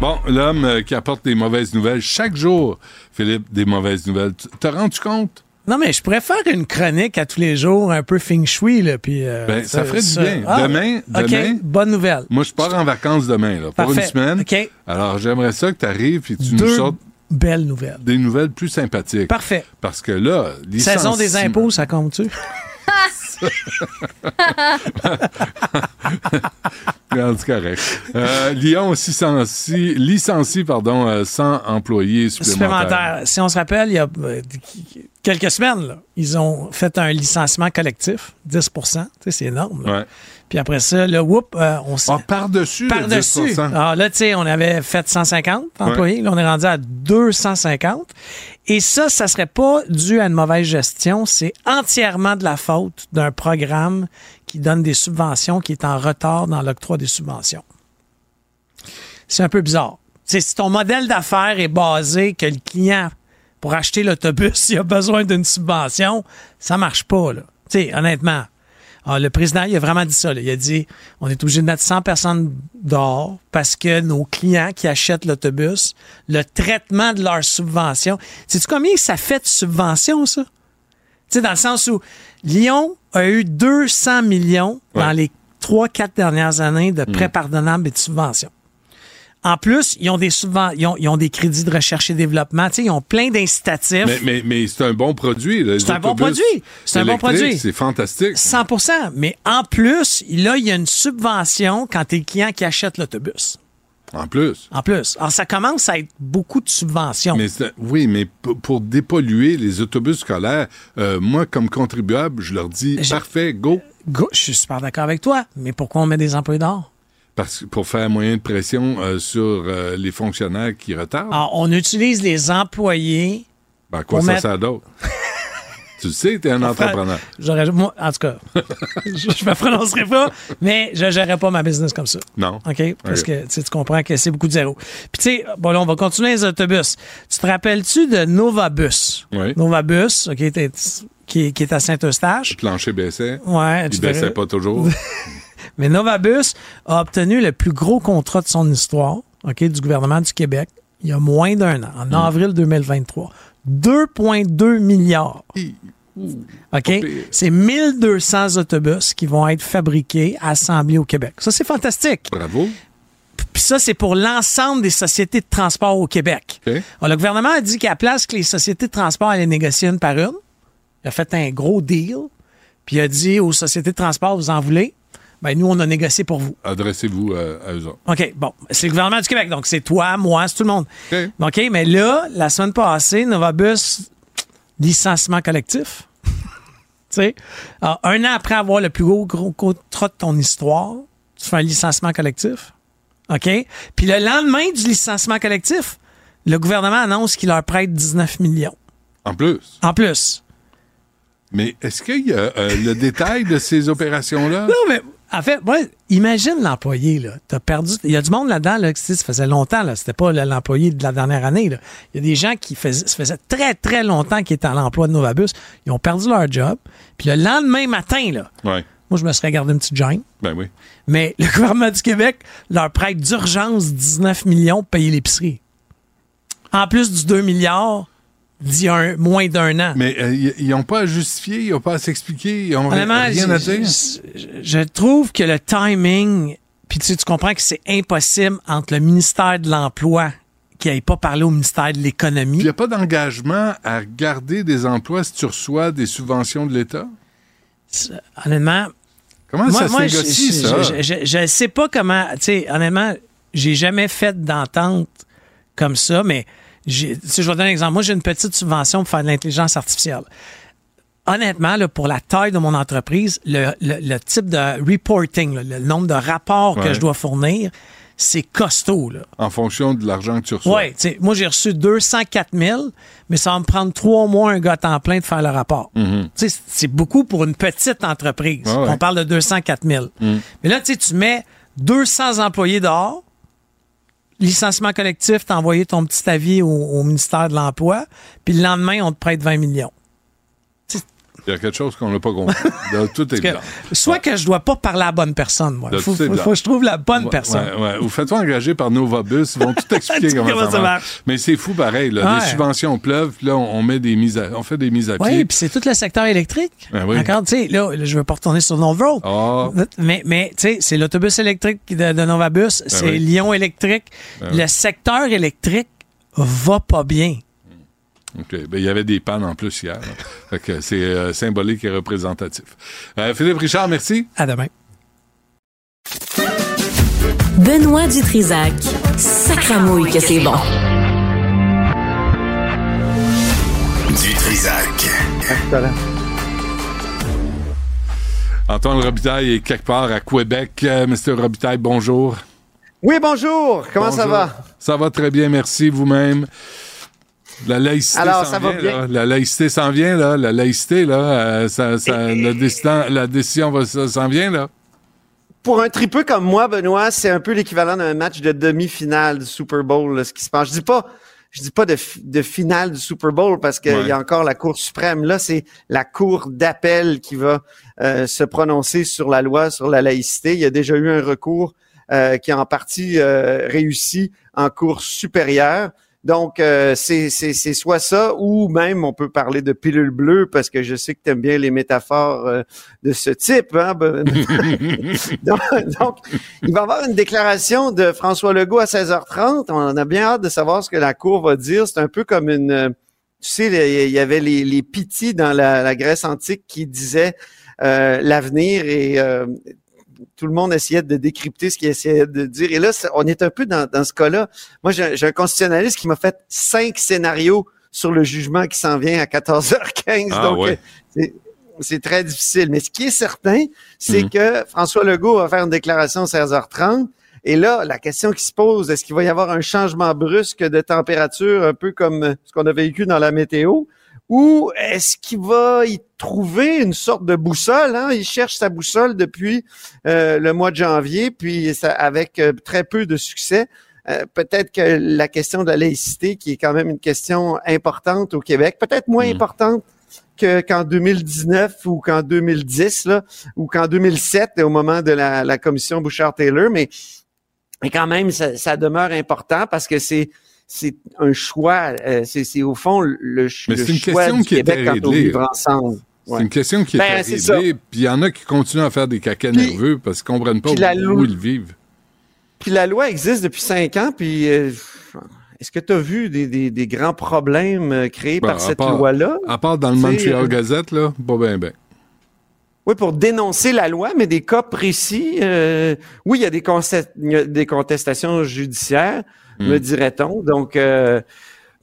Bon, l'homme euh, qui apporte des mauvaises nouvelles chaque jour, Philippe, des mauvaises nouvelles. T'as rendu compte? Non, mais je pourrais faire une chronique à tous les jours, un peu feng shui, là, puis... euh, Ben, ça ferait du bien. Ah, Demain- demain- bonne nouvelle. Moi, je pars en vacances demain, là, pour une semaine. OK. Alors, j'aimerais ça que tu arrives et tu nous Deux sortes belles nouvelles. des nouvelles plus sympathiques. Parfait. Parce que là, Saison des impôts, ça compte-tu? C'est correct. Euh, Lyon licencie, licencie pardon, euh, 100 employés supplémentaires. supplémentaire. Si on se rappelle, il y a euh, quelques semaines, là, ils ont fait un licenciement collectif, 10 Tu sais, c'est énorme. Ouais. Puis après ça, là, whoop, euh, on s'est... Ah, par-dessus le Par-dessus. 10%. Ah, là, tu sais, on avait fait 150 employés. Là, on est rendu à 250. Et ça, ça serait pas dû à une mauvaise gestion. C'est entièrement de la faute d'un programme qui donne des subventions, qui est en retard dans l'octroi des subventions. C'est un peu bizarre. Sais, si ton modèle d'affaires est basé que le client, pour acheter l'autobus, il a besoin d'une subvention, ça marche pas, là. Tu sais, honnêtement. Ah, le président, il a vraiment dit ça. là. Il a dit on est obligé de mettre 100 personnes dehors parce que nos clients qui achètent l'autobus, le traitement de leur subvention. Sais-tu combien ça fait de subventions, ça? Tu sais, dans le sens où Lyon a eu 200 millions dans les 3-4 dernières années de prêts pardonnables et de subventions. En plus, ils ont des subven- ils ont, ils ont des crédits de recherche et développement. Tu sais, ils ont plein d'incitatifs. Mais, mais, mais c'est un bon produit. C'est un bon produit. C'est un bon produit. C'est fantastique. 100% Mais en plus, là, il y a une subvention quand tu es le client qui achète l'autobus. En plus. En plus. Alors, ça commence à être beaucoup de subventions. Mais oui, mais pour dépolluer les autobus scolaires, euh, moi, comme contribuable, je leur dis parfait, go. Go- je suis super d'accord avec toi. Mais pourquoi on met des employés dehors? Parce que pour faire moyen de pression euh, sur euh, les fonctionnaires qui retardent. Alors, on utilise les employés. Ben, quoi ça mettre- sert d'autre? tu le sais, t'es un entrepreneur. J'aurais, moi, en tout cas, je ne me prononcerai pas, mais je ne gérerai pas ma business comme ça. Non. OK? Parce que tu tu comprends que c'est beaucoup de zéro. Puis, tu sais, bon, là, on va continuer les autobus. Tu te rappelles-tu de Novabus? Oui. Novabus, OK, t'es- qui, qui est à Saint-Eustache. Le plancher baissait. Ouais, Il tu baissait pas toujours. Mais Novabus a obtenu le plus gros contrat de son histoire, OK, du gouvernement du Québec, il y a moins d'un an, en avril 2023. 2,2 milliards. OK? C'est 1200 autobus qui vont être fabriqués, assemblés au Québec. Ça, c'est fantastique. Bravo. Puis ça, c'est pour l'ensemble des sociétés de transport au Québec. Alors, le gouvernement a dit qu'à la place que les sociétés de transport allaient négocier une par une, il a fait un gros deal, puis il a dit aux sociétés de transport, vous en voulez? Ben, nous, on a négocié pour vous. Adressez-vous à eux autres. OK, bon. C'est le gouvernement du Québec, donc c'est toi, moi, c'est tout le monde. OK. OK, mais là, la semaine passée, Novabus, licenciement collectif. tu sais, Alors, un an après avoir le plus gros, gros contrat de ton histoire, tu fais un licenciement collectif. OK? Puis le lendemain du licenciement collectif, le gouvernement annonce qu'il leur prête 19 millions. En plus. En plus. Mais est-ce qu'il y a euh, le détail de ces opérations-là? Non, mais en fait, moi, imagine l'employé, là. T'as perdu. Il y a du monde là-dedans, là, sais, ça faisait longtemps, là. C'était pas le- l'employé de la dernière année, là. Il y a des gens qui faisaient, ça faisait très, très longtemps qu'ils étaient à l'emploi de Novabus. Ils ont perdu leur job. Puis le lendemain matin, là, moi, je me serais gardé une petite gêne. Ben oui. Mais le gouvernement du Québec leur prête d'urgence 19 millions pour payer l'épicerie. En plus du 2 milliards d'il y a un- moins d'un an. Mais euh, ils- ils n'ont pas à justifier, ils n'ont pas à s'expliquer, ils n'ont rien à dire. je, je- je trouve que le timing, puis tu, sais, tu comprends que c'est impossible entre le ministère de l'Emploi qui n'aille pas parlé au ministère de l'Économie. il n'y a pas d'engagement à garder des emplois si tu reçois des subventions de l'État? Honnêtement, Comment moi, ça se négocie, je, ça? je, je- je sais pas comment. Tu sais, honnêtement, j'ai jamais fait d'entente comme ça, mais si je vais donner un exemple, moi j'ai une petite subvention pour faire de l'intelligence artificielle. Honnêtement, là, pour la taille de mon entreprise, le, le- le type de reporting, là, le nombre de rapports que je dois fournir, c'est costaud. Là. En fonction de l'argent que tu reçois. Sais, moi j'ai reçu 204 000, mais ça va me prendre trois mois un gars temps plein de faire le rapport. Mhm. Sais, c'est beaucoup pour une petite entreprise. Ouais. On parle de 204 000. Mhm. Mais là, tu sais, tu mets 200 employés dehors, licenciement collectif, t'as envoyé ton petit avis au, ministère de l'Emploi, puis le lendemain, on te prête 20 millions. Il y a quelque chose qu'on n'a pas compris. Tout est blanc. soit que je dois pas parler à la bonne personne, moi. Là, Faut, que je trouve la bonne Ouais, personne. ouais. Ou faites-toi engager par Novabus, ils vont tout expliquer comment, comment ça, marche? marche? Mais c'est fou pareil, là. Les subventions pleuvent, puis là, on, met des mises à, on fait des mises à Oui, pied. puis c'est tout le secteur électrique. Ben oui. D'accord, tu sais, là, je veux pas retourner sur Novo. Ah. Mais, mais tu sais, c'est l'autobus électrique de, de Novabus, c'est oui. Lyon électrique. Ben oui. Le secteur électrique va pas bien. OK. Ben, il y avait des pannes en plus hier. là. Fait que c'est euh, symbolique et représentatif. Euh, Philippe Richard, merci. À demain. Benoît Dutrisac. Sacramouille que c'est bon. Du Trisac. Antoine Robitaille est quelque part à Québec. Mr. Robitaille, bonjour. Oui, bonjour. Comment ça va? Ça va très bien, merci vous-même. La laïcité Alors, s'en ça va vient, bien. là. La laïcité s'en vient, là. La laïcité, là. euh, ça, ça- le la décision va- ça s'en vient, là. Pour un tripeux comme moi, Benoît, c'est un peu l'équivalent d'un match de demi-finale du Super Bowl, là, ce qui se passe. Je dis pas, je dis pas de, fi- de finale du Super Bowl parce qu'il Ouais. y a encore la Cour suprême. Là, c'est la Cour d'appel qui va euh, se prononcer sur la loi sur la laïcité. Il y a déjà eu un recours euh, qui a en partie euh, réussi en Cour supérieure. Donc, euh, c'est c'est- c'est soit ça, ou même on peut parler de pilule bleue, parce que je sais que tu aimes bien les métaphores euh, de ce type. Hein? Ben- donc, donc, il va y avoir une déclaration de François Legault à 16h30. On a bien hâte de savoir ce que la Cour va dire. C'est un peu comme une... euh, Tu sais, il y avait les, les dans la, la Grèce antique qui disaient euh, l'avenir et euh, tout le monde essayait de décrypter ce qu'il essayait de dire. Et là, on est un peu dans, dans ce cas-là. Moi, j'ai un constitutionnaliste qui m'a fait cinq scénarios sur le jugement qui s'en vient à 14h15. Ah, donc, ouais. c'est- très difficile. Mais ce qui est certain, c'est Mhm. que François Legault va faire une déclaration à 16h30. Et là, la question qui se pose, est-ce qu'il va y avoir un changement brusque de température, un peu comme ce qu'on a vécu dans la météo? Ou est-ce qu'il va y trouver une sorte de boussole? Hein? Il cherche sa boussole depuis euh, le mois de janvier, puis ça, avec euh, très peu de succès. Euh, peut-être que la question de la laïcité, qui est quand même une question importante au Québec, peut-être moins Mhm. importante que qu'en 2019 ou qu'en 2010 là, ou qu'en 2007 au moment de la, la commission Bouchard-Taylor, mais mais quand même ça, ça demeure important parce que c'est c'est un choix, euh, c'est au fond le, le Mais c'est une choix question du qui Québec quand on vivre ensemble. C'est une question qui Ben, est réglée, puis il y en a qui continuent à faire des caca nerveux parce qu'ils comprennent pas où, ils vivent. Puis la loi existe depuis cinq ans, puis euh, est-ce que tu as vu des, des, des grands problèmes euh, créés Ben, par cette loi-là? À part dans le Montreal Gazette, là, pas bien, ben. Oui, pour dénoncer la loi, mais des cas précis. euh, oui, il y a des, consta- il y a des contestations judiciaires, Hmm. me dirait-on. Donc, euh,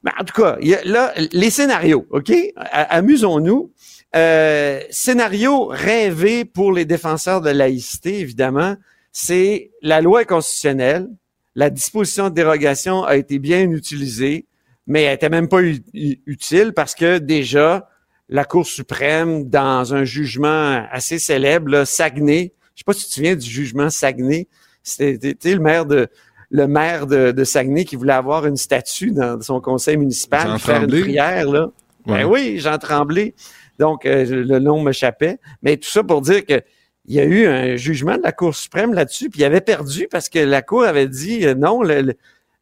ben, en tout cas, il y a, là, les scénarios, OK? Amusons-nous. Euh, scénario rêvé pour les défenseurs de laïcité, évidemment, c'est la loi est constitutionnelle, la disposition de dérogation a été bien utilisée, mais elle était même pas utile parce que déjà, la Cour suprême, dans un jugement assez célèbre, là, Saguenay, je sais pas si tu te souviens du jugement Saguenay, c'était le maire de le maire de, de Saguenay qui voulait avoir une statue dans son conseil municipal, Jean faire une prière, là. Ouais. Ben oui, Jean Tremblay. Donc, euh, le nom m'échappait. Mais tout ça pour dire que il y a eu un jugement de la Cour suprême là-dessus, puis il avait perdu parce que la Cour avait dit euh, non, le- le-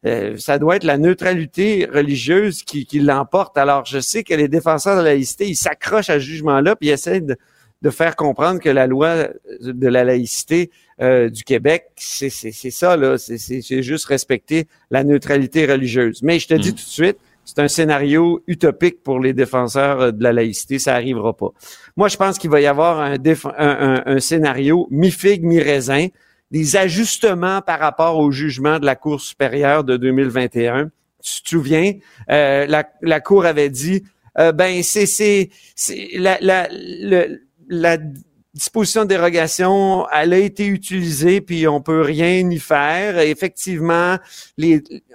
euh, ça doit être la neutralité religieuse qui, qui l'emporte. Alors, je sais que les défenseurs de la laïcité, ils s'accrochent à ce jugement-là, puis ils essaient de, de faire comprendre que la loi de la laïcité euh, du Québec, c'est ça, là. C'est- juste respecter la neutralité religieuse. Mais je te dis Mm. tout de suite, c'est un scénario utopique pour les défenseurs euh, de la laïcité. Ça arrivera pas. Moi, je pense qu'il va y avoir un, déf- un, un- un scénario mi-figue, mi-raisin, des ajustements par rapport au jugement de la Cour supérieure de 2021. tu te souviens, euh, la, la Cour avait dit, euh, ben c'est la la la disposition de dérogation, elle a été utilisée, puis on peut rien y faire. Effectivement,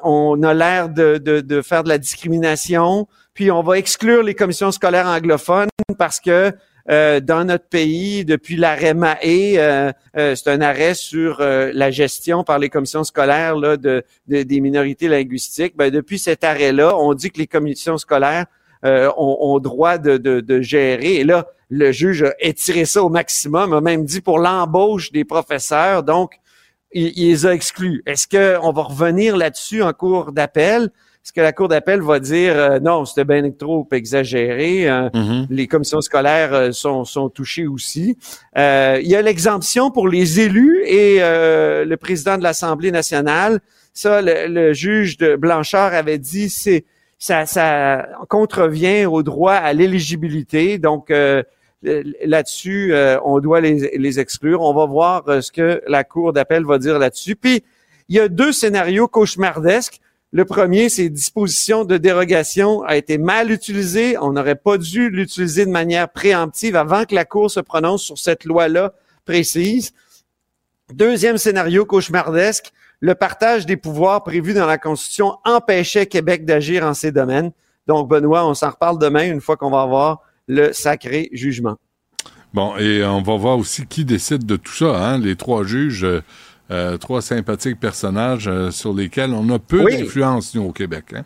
on a l'air de, faire de la discrimination, puis on va exclure les commissions scolaires anglophones parce que euh, dans notre pays, depuis l'arrêt Mahé, euh, euh, c'est un arrêt sur la gestion par les commissions scolaires de, de- des minorités linguistiques. Ben, depuis cet arrêt-là, on dit que les commissions scolaires ont, ont droit de, de, de gérer. Et là, le juge a étiré ça au maximum, a même dit pour l'embauche des professeurs, donc il, il les a exclus. Est-ce qu'on va revenir là-dessus en cours d'appel? Est-ce que la cour d'appel va dire euh, non, c'était bien trop exagéré, euh, les commissions scolaires euh, sont, sont touchées aussi. Euh, il y a l'exemption pour les élus et euh, le président de l'Assemblée nationale. Ça, le, le juge de Blanchard avait dit c'est ça, ça contrevient au droit à l'éligibilité. Donc euh, là-dessus, euh, on doit les, les exclure. On va voir euh, ce que la cour d'appel va dire là-dessus. Puis il y a deux scénarios cauchemardesques. Le premier, c'est disposition de dérogation a été mal utilisée. On n'aurait pas dû l'utiliser de manière préemptive avant que la Cour se prononce sur cette loi-là précise. Deuxième scénario cauchemardesque, le partage des pouvoirs prévus dans la Constitution empêchait Québec d'agir en ces domaines. Donc, Benoît, on s'en reparle demain une fois qu'on va avoir le sacré jugement. Bon, et on va voir aussi qui décide de tout ça, hein? Les trois juges, euh, euh, trois sympathiques personnages euh, sur lesquels on a peu Oui. d'influence, nous, au Québec. Hein?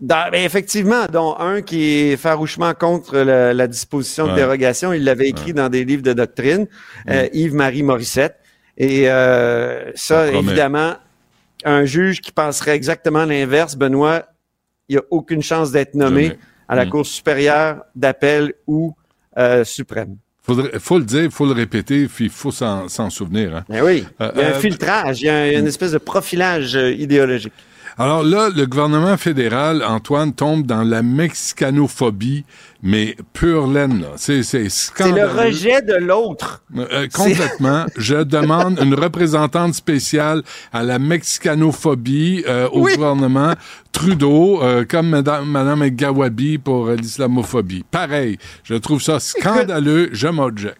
Dans- ben, effectivement, dont un qui est farouchement contre le- la disposition de dérogation. Il l'avait écrit dans des livres de doctrine, euh, Yves-Marie Morissette. Et euh, ça, évidemment, un juge qui penserait exactement l'inverse, Benoît, il n'y a aucune chance d'être nommé Jamais. à la Mm. Cour supérieure d'appel ou euh, suprême. Faudrait, faut le dire, il faut le répéter, puis il faut s'en souvenir. Hein? Ben oui, Euh, il y a un euh, filtrage, il y a, un- il y a une espèce de profilage euh, idéologique. Alors là, le gouvernement fédéral, Antoine, tombe dans la mexicanophobie, mais pure laine. C'est le rejet de l'autre. Euh, complètement. Je demande une représentante spéciale à la mexicanophobie euh, au Oui. gouvernement Trudeau, euh, comme Madame, Madame Gawabi pour euh, l'islamophobie. Pareil, je trouve ça scandaleux. Je m'objecte.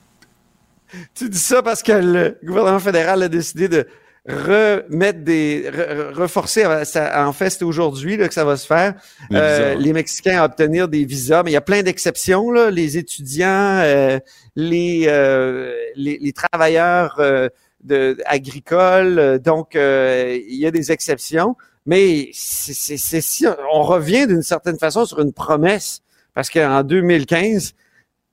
Tu dis ça parce que le gouvernement fédéral a décidé de remettre des re- re- reforcer euh, ça, en fait c'est aujourd'hui là, que ça va se faire. Les euh, les Mexicains à obtenir des visas mais il y a plein d'exceptions là. Les étudiants euh, les, euh, les les travailleurs euh, de agricoles donc euh, il y a des exceptions. Mais c'est si on revient d'une certaine façon sur une promesse parce qu'en 2015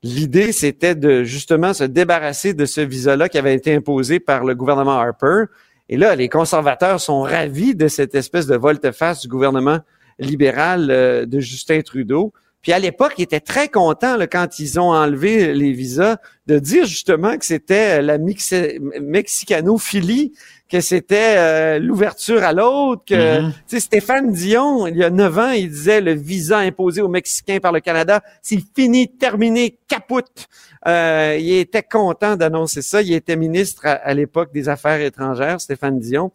L'idée, c'était de justement se débarrasser de ce visa-là qui avait été imposé par le gouvernement Harper. Et là, les conservateurs sont ravis de cette espèce de volte-face du gouvernement libéral euh, de Justin Trudeau. Puis à l'époque, ils étaient très contents là, quand ils ont enlevé les visas de dire justement que c'était la mix- mexicanophilie, que c'était euh, l'ouverture à l'autre, que Mhm. tu sais, Stéphane Dion, il y a neuf ans, il disait le visa imposé aux Mexicains par le Canada, c'est fini, terminé, capote. Euh, il était content d'annoncer ça. Il était ministre à, à l'époque des Affaires étrangères, Stéphane Dion.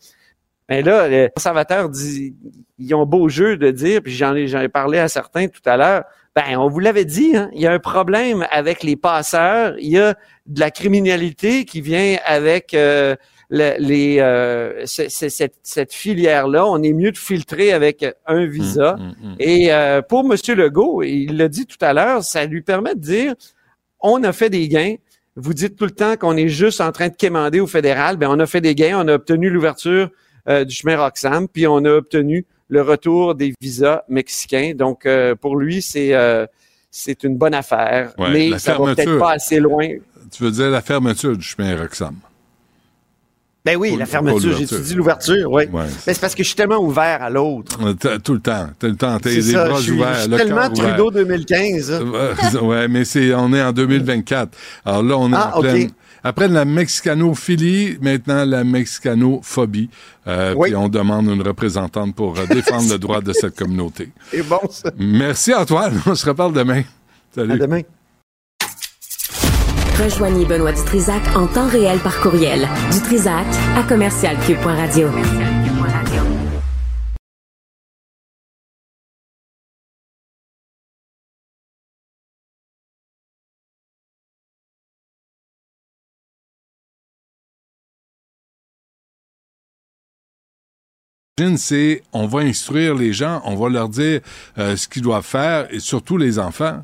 Mais là, les conservateurs disent, ils ont beau jeu de dire, puis j'en ai, j'en ai parlé à certains tout à l'heure, ben, on vous l'avait dit, hein, il y a un problème avec les passeurs, il y a de la criminalité qui vient avec euh, le- les, euh, ce- ce- cette, cette filière-là. On est mieux de filtrer avec un visa. Mm, mm, mm. Et euh, pour M. Legault, il l'a dit tout à l'heure, ça lui permet de dire, on a fait des gains. Vous dites tout le temps qu'on est juste en train de quémander au fédéral. Ben, on a fait des gains. On a obtenu l'ouverture euh, du chemin Roxham, puis on a obtenu le retour des visas mexicains. Donc, euh, pour lui, c'est euh, c'est une bonne affaire, Ouais, mais ça va peut-être fermeture. pas assez loin. Tu veux dire la fermeture du chemin Roxham? Ben oui, Pour- la fermeture, l'ouverture. j'étudie l'ouverture, oui. Ouais. Mais c'est parce que je suis tellement ouvert à l'autre. T'as- Tout le temps. T'as le temps. C'est les ça, bras ouverts. je suis le tellement ouvert. Trudeau 2015. hein. Euh, ouais, mais c'est, on est en 2024. Alors là, on est Ah, en pleine. ok. Après la mexicanophilie, maintenant la mexicanophobie. Euh, Oui. Puis on demande une représentante pour euh, défendre le droit de cette communauté. C'est bon, ça. Merci Antoine. On se reparle demain. Salut. À demain. Rejoignez Benoît Dutrisac en temps réel par courriel. Dutrisac à commercialcube.radio. c'est on va instruire les gens, on va leur dire euh, ce qu'ils doivent faire, et surtout les enfants.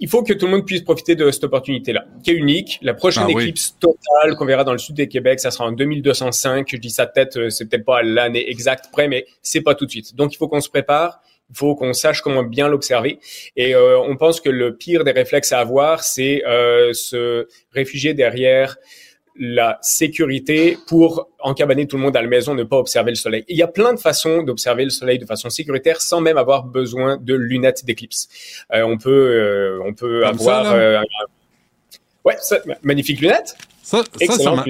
Il faut que tout le monde puisse profiter de cette opportunité-là, qui est unique. La prochaine Ah oui. éclipse totale qu'on verra dans le sud du Québec, ça sera en 2205. Je dis ça de tête, euh, c'est peut-être pas l'année exacte près, mais c'est pas tout de suite. Donc il faut qu'on se prépare. Il faut qu'on sache comment bien l'observer. Et euh, on pense que le pire des réflexes à avoir, c'est euh, se réfugier derrière la sécurité pour encabaner tout le monde à la maison, ne pas observer le soleil. Il y a plein de façons d'observer le soleil de façon sécuritaire sans même avoir besoin de lunettes d'éclipse. Euh, on peut, euh, on peut Comme ça, avoir, là? euh, ouais, ça, magnifique lunette. Ça, ça, ça, ma-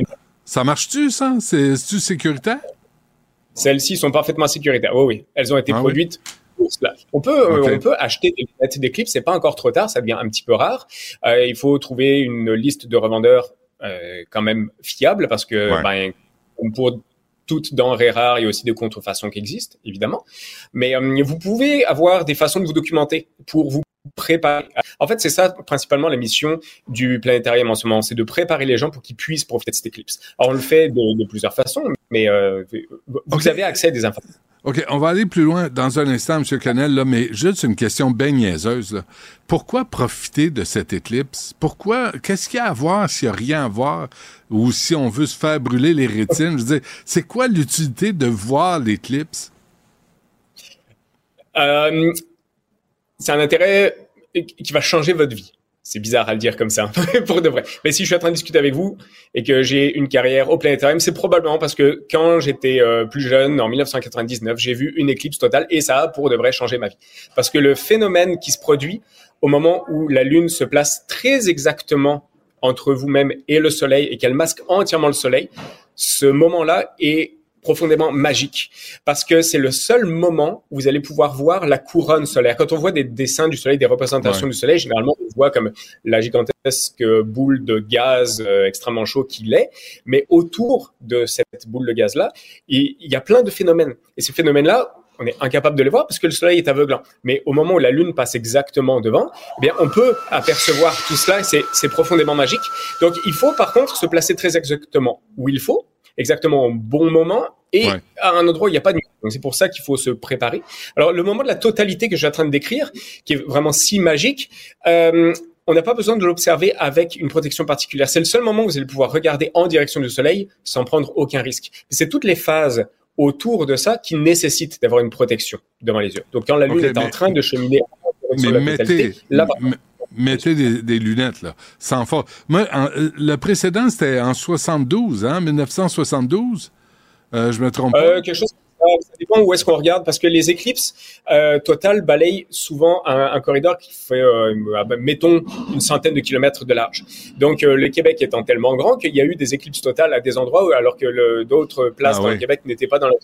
ça marche-tu, ça? C'est- C'est-tu sécuritaire? Celles-ci sont parfaitement sécuritaires. Oui, oui. Elles ont été Ah oui? produites pour cela. On peut, euh, on peut acheter des lunettes d'éclipse. C'est pas encore trop tard. Ça devient un petit peu rare. Euh, il faut trouver une liste de revendeurs euh, quand même fiable parce que, Ouais. ben, comme pour toutes denrées rares, il y a aussi des contrefaçons qui existent, évidemment. Mais euh, vous pouvez avoir des façons de vous documenter pour vous préparer. En fait, c'est ça principalement la mission du planétarium en ce moment, c'est de préparer les gens pour qu'ils puissent profiter de cette éclipse. Alors, on le fait de, de plusieurs façons, mais euh, vous avez accès à des informations. OK, on va aller plus loin dans un instant, M. Canel, là, mais juste une question bien niaiseuse. Là. Pourquoi profiter de cette éclipse? Pourquoi? Qu'est-ce qu'il y a à voir s'il n'y a rien à voir? Ou si on veut se faire brûler les rétines? Je veux dire, c'est quoi l'utilité de voir l'éclipse? Euh, c'est un intérêt qui va changer votre vie. C'est bizarre à le dire comme ça, pour de vrai. Mais si je suis en train de discuter avec vous et que j'ai une carrière au planétarium, c'est probablement parce que quand j'étais euh, plus jeune, en 1999, j'ai vu une éclipse totale et ça a pour de vrai changé ma vie. Parce que le phénomène qui se produit au moment où la Lune se place très exactement entre vous-même et le Soleil et qu'elle masque entièrement le Soleil, ce moment-là est profondément magique parce que c'est le seul moment où vous allez pouvoir voir la couronne solaire. Quand on voit des dessins du soleil, des représentations Ouais. du soleil, généralement on voit comme la gigantesque boule de gaz euh, extrêmement chaud qu'il est, mais autour de cette boule de gaz là, il, il y a plein de phénomènes et ces phénomènes là on est incapable de les voir parce que le soleil est aveuglant. Mais au moment où la lune passe exactement devant, eh bien, on peut apercevoir tout cela et c'est, c'est profondément magique. Donc, il faut par contre se placer très exactement où il faut, exactement au bon moment et Ouais. à un endroit où il n'y a pas de nuit. Donc, c'est pour ça qu'il faut se préparer. Alors, le moment de la totalité que je suis en train de décrire, qui est vraiment si magique, euh, on n'a pas besoin de l'observer avec une protection particulière. C'est le seul moment où vous allez pouvoir regarder en direction du soleil sans prendre aucun risque. C'est toutes les phases autour de ça qui nécessitent d'avoir une protection devant les yeux. Donc, quand la Lune est en train de cheminer Mais mettez, là, mettez des, des lunettes, là, sans faute. Moi, en- euh, le précédent, c'était en 72, hein, 1972. Euh, je me trompe pas? Euh, quelque chose comme ça, dépend où est-ce qu'on regarde parce que les éclipses euh, totales balayent souvent un, un corridor qui fait, euh, ah ben, mettons, une centaine de kilomètres de large. Donc euh, le Québec étant tellement grand qu'il y a eu des éclipses totales à des endroits où, alors que d'autres places Ah dans oui. le Québec n'étaient pas dans la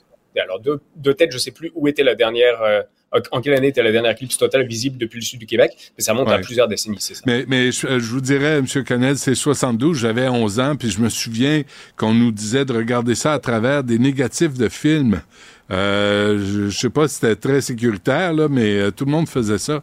alors de, de tête, je sais plus où était la dernière, euh, en quelle année était la dernière éclipse totale visible depuis le sud du Québec, mais ça monte à plusieurs décennies, c'est ça. Mais, mais je, euh, je vous dirais, M. Connell, c'est 72, j'avais 11 ans, puis je me souviens qu'on nous disait de regarder ça à travers des négatifs de films. Euh, je, je sais pas si c'était très sécuritaire, là, mais euh, tout le monde faisait ça.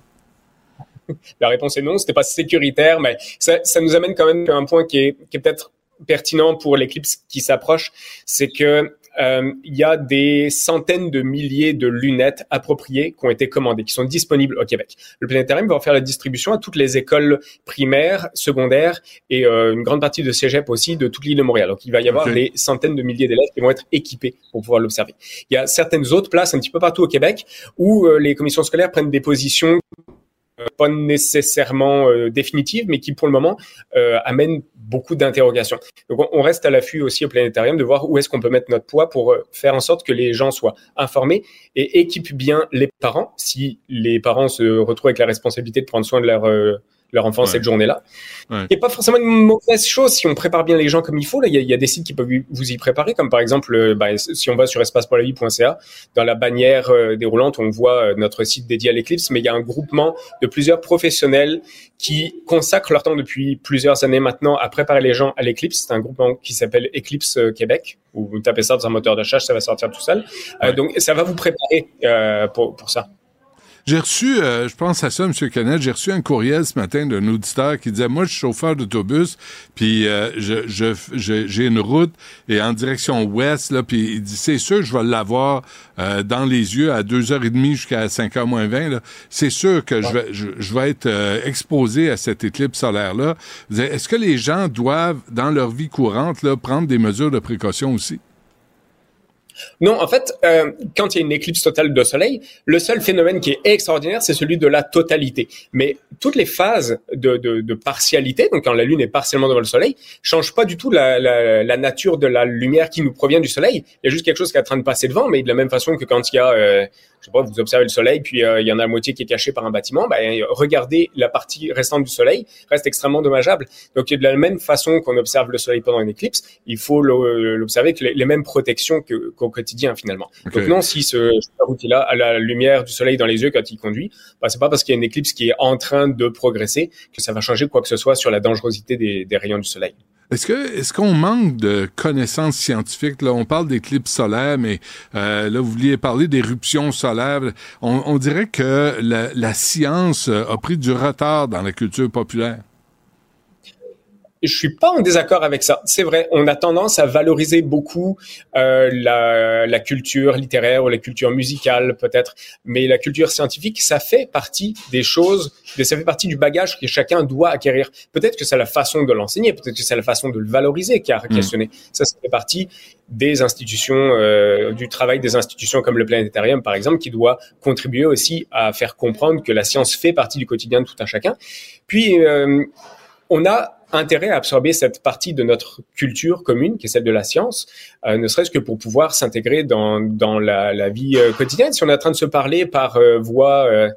La réponse est non, c'était pas sécuritaire, mais ça, ça nous amène quand même à un point qui est, qui est peut-être pertinent pour l'éclipse qui s'approche, c'est que euh, il y a des centaines de milliers de lunettes appropriées qui ont été commandées, qui sont disponibles au Québec. Le planétarium va en faire la distribution à toutes les écoles primaires, secondaires et euh, une grande partie de cégep aussi de toute l'île de Montréal. Donc il va y avoir des centaines de milliers d'élèves qui vont être équipés pour pouvoir l'observer. Il y a certaines autres places un petit peu partout au Québec où euh, les commissions scolaires prennent des positions pas nécessairement euh, définitives, mais qui pour le moment euh, amènent beaucoup d'interrogations. Donc on, reste à l'affût aussi au planétarium de voir où est-ce qu'on peut mettre notre poids pour euh, faire en sorte que les gens soient informés et équipent bien les parents si les parents se retrouvent avec la responsabilité de prendre soin de leur euh, leur enfant Ouais. cette journée-là. Ouais. A pas forcément une mauvaise chose si on prépare bien les gens comme il faut. Là, il y a, il y a des sites qui peuvent vous y préparer, comme par exemple, euh, bah, si on va sur espacepourlavie.ca, dans la bannière euh, déroulante, on voit euh, notre site dédié à l'éclipse, mais il y a un groupement de plusieurs professionnels qui consacrent leur temps depuis plusieurs années maintenant à préparer les gens à l'éclipse. C'est un groupement qui s'appelle Eclipse Québec, ou vous tapez ça dans un moteur de recherche, ça va sortir tout seul. Euh, donc, ça va vous préparer euh, pour, pour ça. J'ai reçu, euh, je pense à ça, M. Canet, j'ai reçu un courriel ce matin d'un auditeur qui disait, moi, je suis chauffeur d'autobus, puis euh, je, je, je- j'ai une route et en direction ouest, là, puis il dit, c'est sûr, je vais l'avoir euh, dans les yeux à 2h30 jusqu'à 5h moins 20. là. C'est sûr que je vais, je, je vais être euh, exposé à cette éclipse solaire-là. Est-ce que les gens doivent, dans leur vie courante, là, prendre des mesures de précaution aussi? Non, en fait, euh, quand il y a une éclipse totale de soleil, le seul phénomène qui est extraordinaire, c'est celui de la totalité. Mais toutes les phases de, de, de partialité, donc quand la Lune est partiellement devant le Soleil, changent pas du tout la, la, la nature de la lumière qui nous provient du Soleil. Il y a juste quelque chose qui est en train de passer devant, mais de la même façon que quand il y a, euh, je sais pas, vous observez le Soleil, puis euh, il y en a la moitié qui est cachée par un bâtiment, ben, regardez la partie restante du Soleil reste extrêmement dommageable. Donc de la même façon qu'on observe le Soleil pendant une éclipse, il faut l'observer avec les, les mêmes protections qu'au quotidien finalement. Donc non, si ce, ce outil-là a la lumière du Soleil dans les yeux quand il conduit, bah, c'est pas parce qu'il y a une éclipse qui est en train de progresser que ça va changer quoi que ce soit sur la dangerosité des, des rayons du Soleil. Est-ce que est-ce qu'on manque de connaissances scientifiques? Là On parle d'éclipses solaires, mais euh, là vous vouliez parler d'éruptions solaires. On, dirait que la, la science a pris du retard dans la culture populaire. Je suis pas en désaccord avec ça. C'est vrai, on a tendance à valoriser beaucoup euh, la, la culture littéraire ou la culture musicale peut-être, mais la culture scientifique, ça fait partie des choses, ça fait partie du bagage que chacun doit acquérir. Peut-être que c'est la façon de l'enseigner, peut-être que c'est la façon de le valoriser qui a Mm. questionné. Ça, ça fait partie des institutions, euh, du travail des institutions comme le planétarium par exemple, qui doit contribuer aussi à faire comprendre que la science fait partie du quotidien de tout un chacun. Puis euh, on a intérêt à absorber cette partie de notre culture commune, qui est celle de la science, euh, ne serait-ce que pour pouvoir s'intégrer dans, dans la, la vie euh, quotidienne. Si on est en train de se parler par euh, voie euh,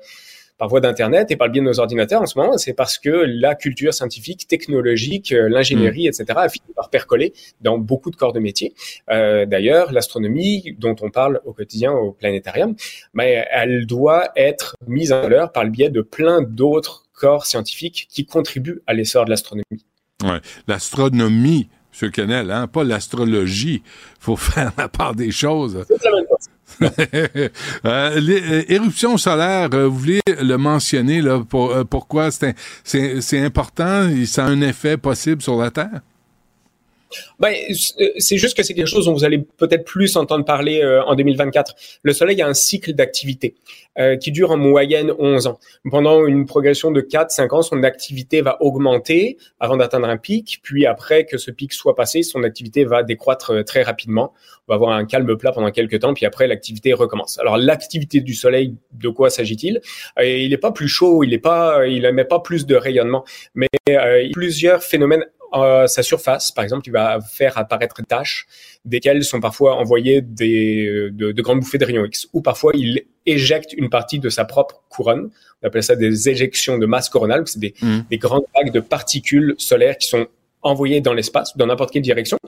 par voie d'internet et par le biais de nos ordinateurs en ce moment, c'est parce que la culture scientifique, technologique, euh, l'ingénierie, etc., a fini par percoler dans beaucoup de corps de métier. Euh, D'ailleurs, l'astronomie, dont on parle au quotidien au planétarium, mais elle doit être mise en valeur par le biais de plein d'autres corps scientifiques qui contribuent à l'essor de l'astronomie. Ouais. L'astronomie, M. Kennel, hein, pas l'astrologie. faut faire la part des choses. C'est la même chose. Euh, les, euh, éruptions solaires, euh, vous voulez le mentionner, là, pour, euh, pourquoi c'est important, et ça a un effet possible sur la Terre? Ben, c'est juste que c'est quelque chose dont vous allez peut-être plus entendre parler euh, en 2024. Le Soleil a un cycle d'activité euh, qui dure en moyenne 11 ans. Pendant une progression de 4-5 ans, son activité va augmenter avant d'atteindre un pic, puis après que ce pic soit passé, son activité va décroître euh, très rapidement. On va avoir un calme plat pendant quelques temps, puis après l'activité recommence. Alors l'activité du Soleil, de quoi s'agit-il? Euh, Il n'est pas plus chaud, il n'est pas, pas plus de rayonnement, mais euh, plusieurs phénomènes à sa surface, par exemple, il va faire apparaître des taches, desquelles sont parfois envoyées des, de, de grandes bouffées de rayons X, ou parfois il éjecte une partie de sa propre couronne. On appelle ça des éjections de masse coronale, c'est des, des grandes vagues de particules solaires qui sont envoyées dans l'espace, dans n'importe quelle direction.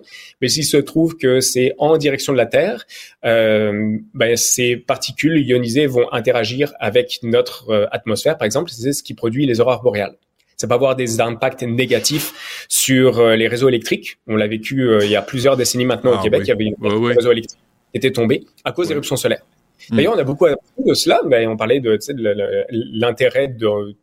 Mais s'il se trouve que c'est en direction de la Terre, euh, ben, ces particules ionisées vont interagir avec notre euh, atmosphère, par exemple. C'est ce qui produit les aurores boréales ça peut avoir des impacts négatifs sur euh, les réseaux électriques. On l'a vécu euh, il y a plusieurs décennies maintenant au Ah Québec. oui. Il y avait une oui. réseau électrique qui était tombé à cause d'éruptions solaires. Mm. D'ailleurs, on a beaucoup appris de cela. Ben, on parlait de, l'intérêt de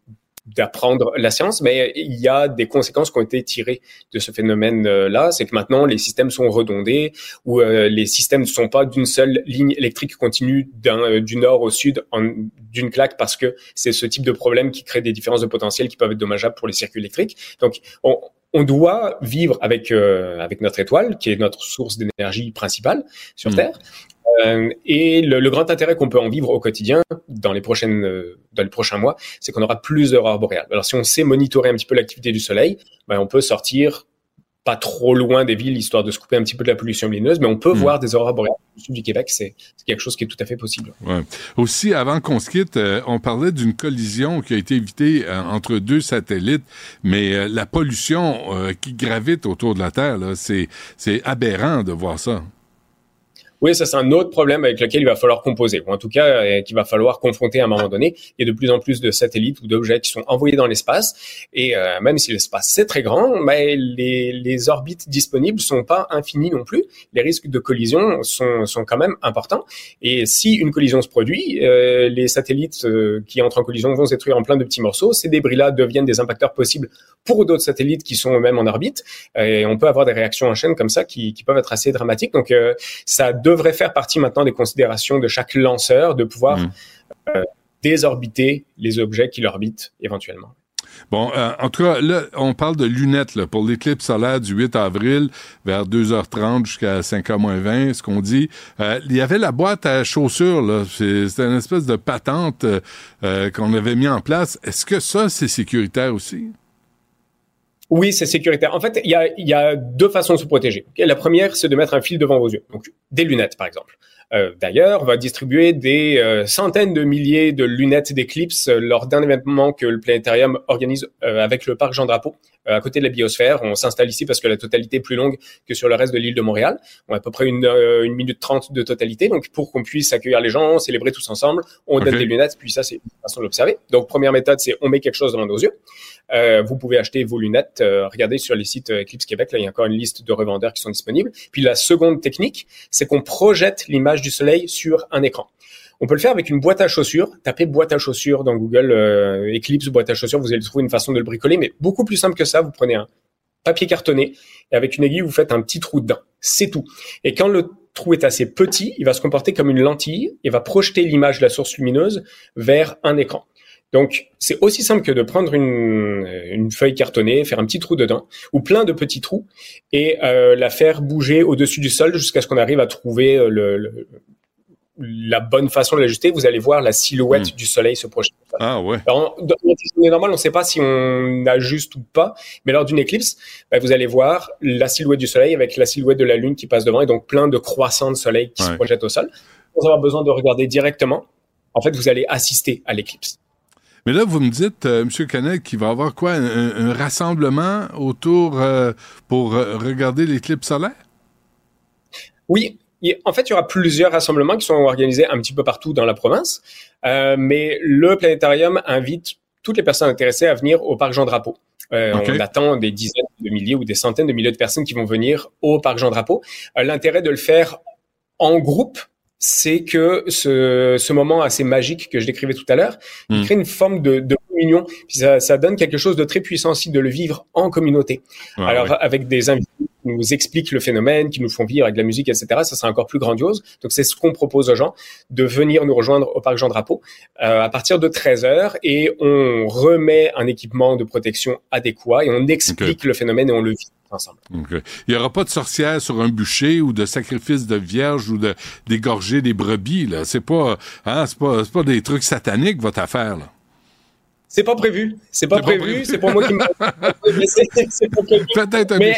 d'apprendre la science, mais il y a des conséquences qui ont été tirées de ce phénomène-là. C'est que maintenant, les systèmes sont redondés, ou euh, les systèmes ne sont pas d'une seule ligne électrique continue d'un- euh, du nord au sud en- d'une claque, parce que c'est ce type de problème qui crée des différences de potentiel qui peuvent être dommageables pour les circuits électriques. Donc, on, on doit vivre avec euh, avec notre étoile, qui est notre source d'énergie principale sur Mm. Terre. Euh, et le, le grand intérêt qu'on peut en vivre au quotidien dans les prochaines euh, dans les prochains mois, c'est qu'on aura plus d'aurores boréales. Alors si on sait monitorer un petit peu l'activité du soleil, ben, on peut sortir pas trop loin des villes histoire de se couper un petit peu de la pollution lumineuse, mais on peut Mm. voir des aurores boréales au sud du Québec. C'est quelque chose qui est tout à fait possible. Ouais. Aussi, avant qu'on se quitte, euh, on parlait d'une collision qui a été évitée euh, entre deux satellites, mais euh, la pollution qui gravite autour de la Terre, c'est aberrant de voir ça. Oui, ça c'est un autre problème avec lequel il va falloir composer, ou en tout cas euh, qu'il va falloir confronter à un moment donné. Il y a de plus en plus de satellites ou d'objets qui sont envoyés dans l'espace, et euh, même si l'espace c'est très grand, mais les, orbites disponibles sont pas infinies non plus. Les risques de collision sont, sont quand même importants. Et si une collision se produit, euh, les satellites qui entrent en collision vont se détruire en plein de petits morceaux. Ces débris-là deviennent des impacteurs possibles pour d'autres satellites qui sont eux-mêmes en orbite. Et on peut avoir des réactions en chaîne comme ça qui, peuvent être assez dramatiques. Donc ça devrait faire partie maintenant des considérations de chaque lanceur de pouvoir Mm. euh, désorbiter les objets qui l'orbitent éventuellement. Bon, euh, en tout cas, là, on parle de lunettes là, pour l'éclipse solaire du 8 avril vers 2h30 jusqu'à 5h20, ce qu'on dit. Euh, il y avait la boîte à chaussures, là. C'est- C'était une espèce de patente euh, qu'on avait mis en place. Est-ce que ça, c'est sécuritaire aussi? Oui, c'est sécuritaire. En fait, il y a, deux façons de se protéger. La première, c'est de mettre un fil devant vos yeux. Donc, des lunettes, par exemple. Euh, D'ailleurs, on va distribuer des euh, centaines de milliers de lunettes d'éclipse lors d'un événement que le planétarium organise euh, avec le parc Jean Drapeau, euh, à côté de la biosphère. On s'installe ici parce que la totalité est plus longue que sur le reste de l'île de Montréal. On a à peu près une, une minute trente de totalité. Donc, pour qu'on puisse accueillir les gens, célébrer tous ensemble, on donne Ok. des lunettes. Puis ça, c'est une façon de l'observer. Donc, première méthode, c'est on met quelque chose devant nos yeux. Vous pouvez acheter vos lunettes. regardez sur les sites Eclipse Québec, là, il y a encore une liste de revendeurs qui sont disponibles. Puis la seconde technique, c'est qu'on projette l'image du soleil sur un écran. On peut le faire avec une boîte à chaussures. Tapez boîte à chaussures dans Google, euh, Eclipse boîte à chaussures, vous allez trouver une façon de le bricoler, mais beaucoup plus simple que ça. Vous prenez un papier cartonné et avec une aiguille, vous faites un petit trou dedans. C'est tout. Et quand le trou est assez petit, il va se comporter comme une lentille et va projeter l'image de la source lumineuse vers un écran. Donc, c'est aussi simple que de prendre une, une feuille cartonnée, faire un petit trou dedans, ou plein de petits trous, et euh, la faire bouger au-dessus du sol jusqu'à ce qu'on arrive à trouver euh, le, le- la bonne façon de l'ajuster. Vous allez voir la silhouette du soleil se projeter. Ah ouais. Alors, dans une normale, on ne sait pas si on ajuste ou pas, mais lors d'une éclipse, bah, vous allez voir la silhouette du soleil avec la silhouette de la lune qui passe devant, et donc plein de croissants de soleil qui se projettent au sol. Sans avoir besoin de regarder directement, en fait, vous allez assister à l'éclipse. Mais là, vous me dites, euh, M. Canet, qu'il va y avoir quoi? Un, un rassemblement autour euh, pour euh, regarder l'éclipse solaire? Oui, en fait, il y aura plusieurs rassemblements qui sont organisés un petit peu partout dans la province, euh, mais le planétarium invite toutes les personnes intéressées à venir au parc Jean Drapeau. Euh, Ok. On attend des dizaines de milliers ou des centaines de milliers de personnes qui vont venir au parc Jean Drapeau. Euh, L'intérêt de le faire en groupe, c'est que ce, ce moment assez magique que je décrivais tout à l'heure, il Mm. crée une forme de, de communion. Puis ça, ça donne quelque chose de très puissant aussi de le vivre en communauté. Ah, Alors avec des invités nous expliquent le phénomène, qui nous font vivre avec de la musique, etc. Ça c'est encore plus grandiose. Donc c'est ce qu'on propose aux gens de venir nous rejoindre au parc Jean Drapeau euh, à partir de 13 heures et on remet un équipement de protection adéquat et on explique le phénomène et on le vit ensemble. OK. Il n'y aura pas de sorcière sur un bûcher ou de sacrifice de vierge ou de d'égorger des brebis, là. C'est pas, hein, c'est pas, c'est pas des trucs sataniques, votre affaire, là. C'est pas prévu. C'est pas pas prévu. prévu. C'est pour moi qui me. C'est- pas prévu. Peut-être un Mais-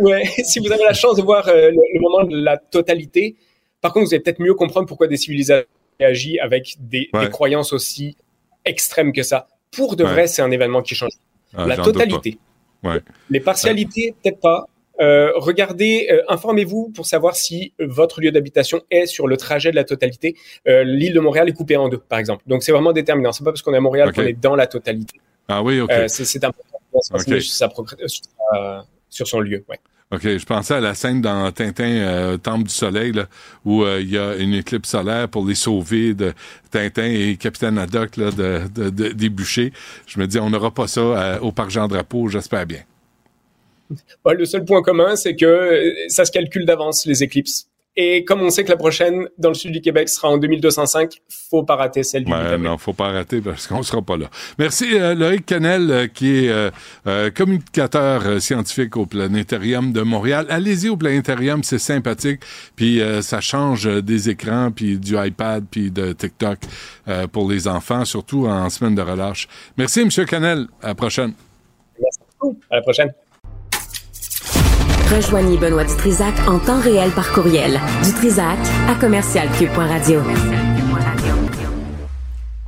ouais, si vous avez la chance de voir euh, le, le moment de la totalité, par contre, vous allez peut-être mieux comprendre pourquoi des civilisations agissent avec des, Ouais. des croyances aussi extrêmes que ça. Pour de Ouais. vrai, c'est un événement qui change. Ah, la totalité. pas. Les partialités, peut-être pas. Euh, regardez, euh, informez-vous pour savoir si euh, votre lieu d'habitation est sur le trajet de la totalité. Euh, L'île de Montréal est coupée en deux, par exemple. Donc c'est vraiment déterminant. C'est pas parce qu'on est à Montréal qu'on est dans la totalité. Ah oui, OK. C'est important de se renseigner Ok. sur, sa sur sa- sur son lieu. Ouais. OK, je pensais à la scène dans Tintin, euh, Temple du Soleil, là, où euh, il y a une éclipse solaire pour les sauver de Tintin et Capitaine Haddock là, de, de- de- des bûchers. Je me dis, on n'aura pas ça euh, au Parc Jean-Drapeau, j'espère bien. Ouais, le seul point commun, c'est que euh, ça se calcule d'avance, les éclipses. Et comme on sait que la prochaine, dans le sud du Québec, sera en 2205, faut pas rater celle du 8 Ouais, avril. non, faut pas arrêter parce qu'on sera pas là. Merci euh, Loïc Canel, euh, qui est euh, communicateur scientifique au Planétarium de Montréal. Allez-y au Planétarium, c'est sympathique. Puis ça change des écrans, puis du iPad, puis de TikTok pour les enfants, surtout en semaine de relâche. Merci, Monsieur Canel. À la prochaine. Merci beaucoup. À la prochaine. Rejoignez Benoît Dutrisac en temps réel par courriel. Dutrisac à commercialcube.radio.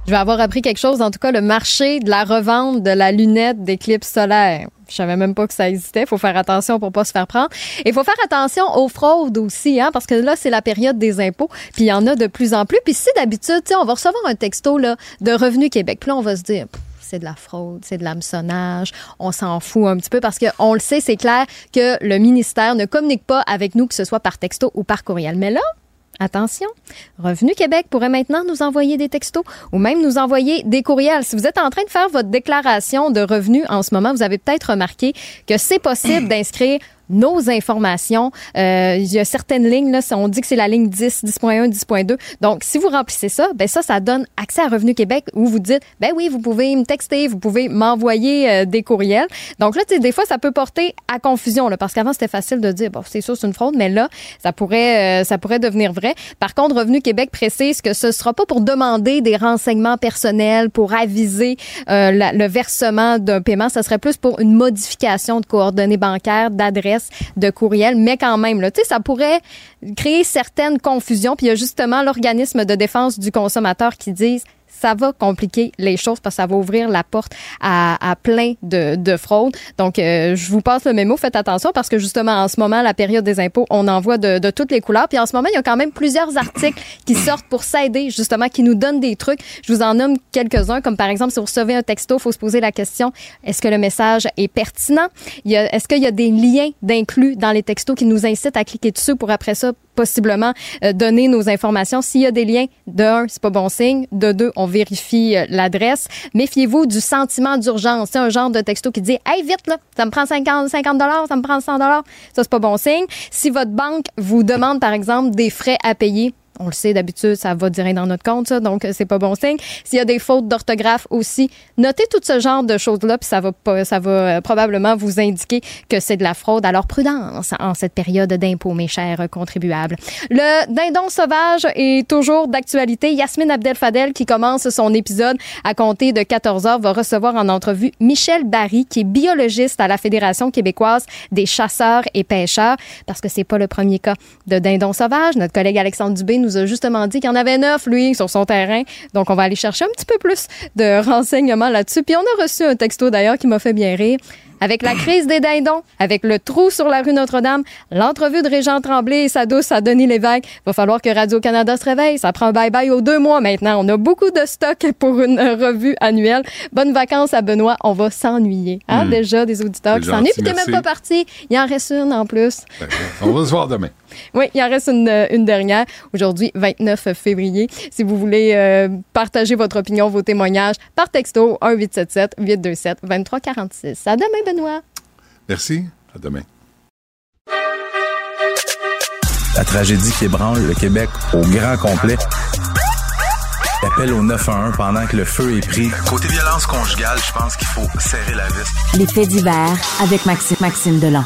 Je vais avoir appris quelque chose, en tout cas, le marché de la revente de la lunette d'éclipse solaire. Je savais même pas que ça existait. Faut faire attention pour pas se faire prendre. Et faut faire attention aux fraudes aussi, hein, parce que là, c'est la période des impôts, puis il y en a de plus en plus. Puis si d'habitude, on va recevoir un texto là, de Revenu Québec, puis là, on va se dire... C'est de la fraude, c'est de l'hameçonnage, on s'en fout un petit peu parce qu'on le sait, c'est clair que le ministère ne communique pas avec nous, que ce soit par texto ou par courriel. Mais là, Attention, Revenu Québec pourrait maintenant nous envoyer des textos ou même nous envoyer des courriels. Si vous êtes en train de faire votre déclaration de revenus en ce moment, vous avez peut-être remarqué que c'est possible d'inscrire nos informations. Euh, il y a certaines lignes, là, on dit que c'est la ligne 10, 10.1, 10.2. Donc, si vous remplissez ça, ben ça, ça donne accès à Revenu Québec où vous dites, ben oui, vous pouvez me texter, vous pouvez m'envoyer euh, des courriels. Donc là, des fois, ça peut porter à confusion, là, parce qu'avant, c'était facile de dire, bon, c'est sûr, c'est une fraude, mais là, ça pourrait, euh, ça pourrait devenir vrai. Par contre, Revenu Québec précise que ce sera pas pour demander des renseignements personnels, pour aviser euh, la- le versement d'un paiement, ça serait plus pour une modification de coordonnées bancaires, d'adresse, de courriel, mais quand même, là, ça pourrait créer certaines confusions. Puis il y a justement l'organisme de défense du consommateur qui dit ça va compliquer les choses parce que ça va ouvrir la porte à, à plein de, de fraudes. Donc, euh, je vous passe le mémo. Faites attention parce que justement, en ce moment, la période des impôts, on en voit de, de toutes les couleurs. Puis en ce moment, il y a quand même plusieurs articles qui sortent pour s'aider, justement, qui nous donnent des trucs. Je vous en nomme quelques-uns, comme par exemple, si vous recevez un texto, il faut se poser la question, est-ce que le message est pertinent? Est-ce qu'il y a des liens d'inclus dans les textos qui nous incitent à cliquer dessus pour après ça possiblement euh, donner nos informations. S'il y a des liens, de un, c'est pas bon signe. De deux, on vérifie euh, l'adresse. Méfiez-vous du sentiment d'urgence. C'est un genre de texto qui dit Hey, vite, là, ça me prend 50, 50 ça me prend 100 Ça, c'est pas bon signe. Si votre banque vous demande, par exemple, des frais à payer, on le sait d'habitude, ça va direct dans notre compte, ça, donc euh, c'est pas bon signe. S'il y a des fautes d'orthographe aussi, notez tout ce genre de choses-là, puis ça va ça va euh, probablement vous indiquer que c'est de la fraude. Alors prudence en cette période d'impôt, mes chers contribuables. Le dindon sauvage est toujours d'actualité. Yasmine Abdel Fadel, qui commence son épisode à compter de 14 heures, va recevoir en entrevue Michel Barry, qui est biologiste à la Fédération québécoise des chasseurs et pêcheurs, parce que c'est pas le premier cas de dindon sauvage. Notre collègue Alexandre Dubé nous a justement dit qu'il y en avait neuf, lui, sur son terrain. Donc, on va aller chercher un petit peu plus de renseignements là-dessus. Puis, on a reçu un texto d'ailleurs qui m'a fait bien rire. Avec la crise des dindons, avec le trou sur la rue Notre-Dame, l'entrevue de Régent Tremblay et sa douce à Denis Lévesque, va falloir que Radio-Canada se réveille. Ça prend un bye-bye aux deux mois maintenant. On a beaucoup de stock pour une revue annuelle. Bonnes vacances à Benoît. On va s'ennuyer. Hein, déjà, des auditeurs qui s'ennuient. Puis t'es même pas parti. Il en reste une en plus. On va se voir demain. Oui, il en reste une, euh, une dernière. Aujourd'hui, 29 février. Si vous voulez euh, partager votre opinion, vos témoignages, par texto 1-877-827-2346. À demain, Benoît. Merci. À demain. La tragédie qui ébranle le Québec au grand complet. L'appel au 911 pendant que le feu est pris. Côté violence conjugale, je pense qu'il faut serrer la vis. Les faits divers avec Maxime, Maxime Delan.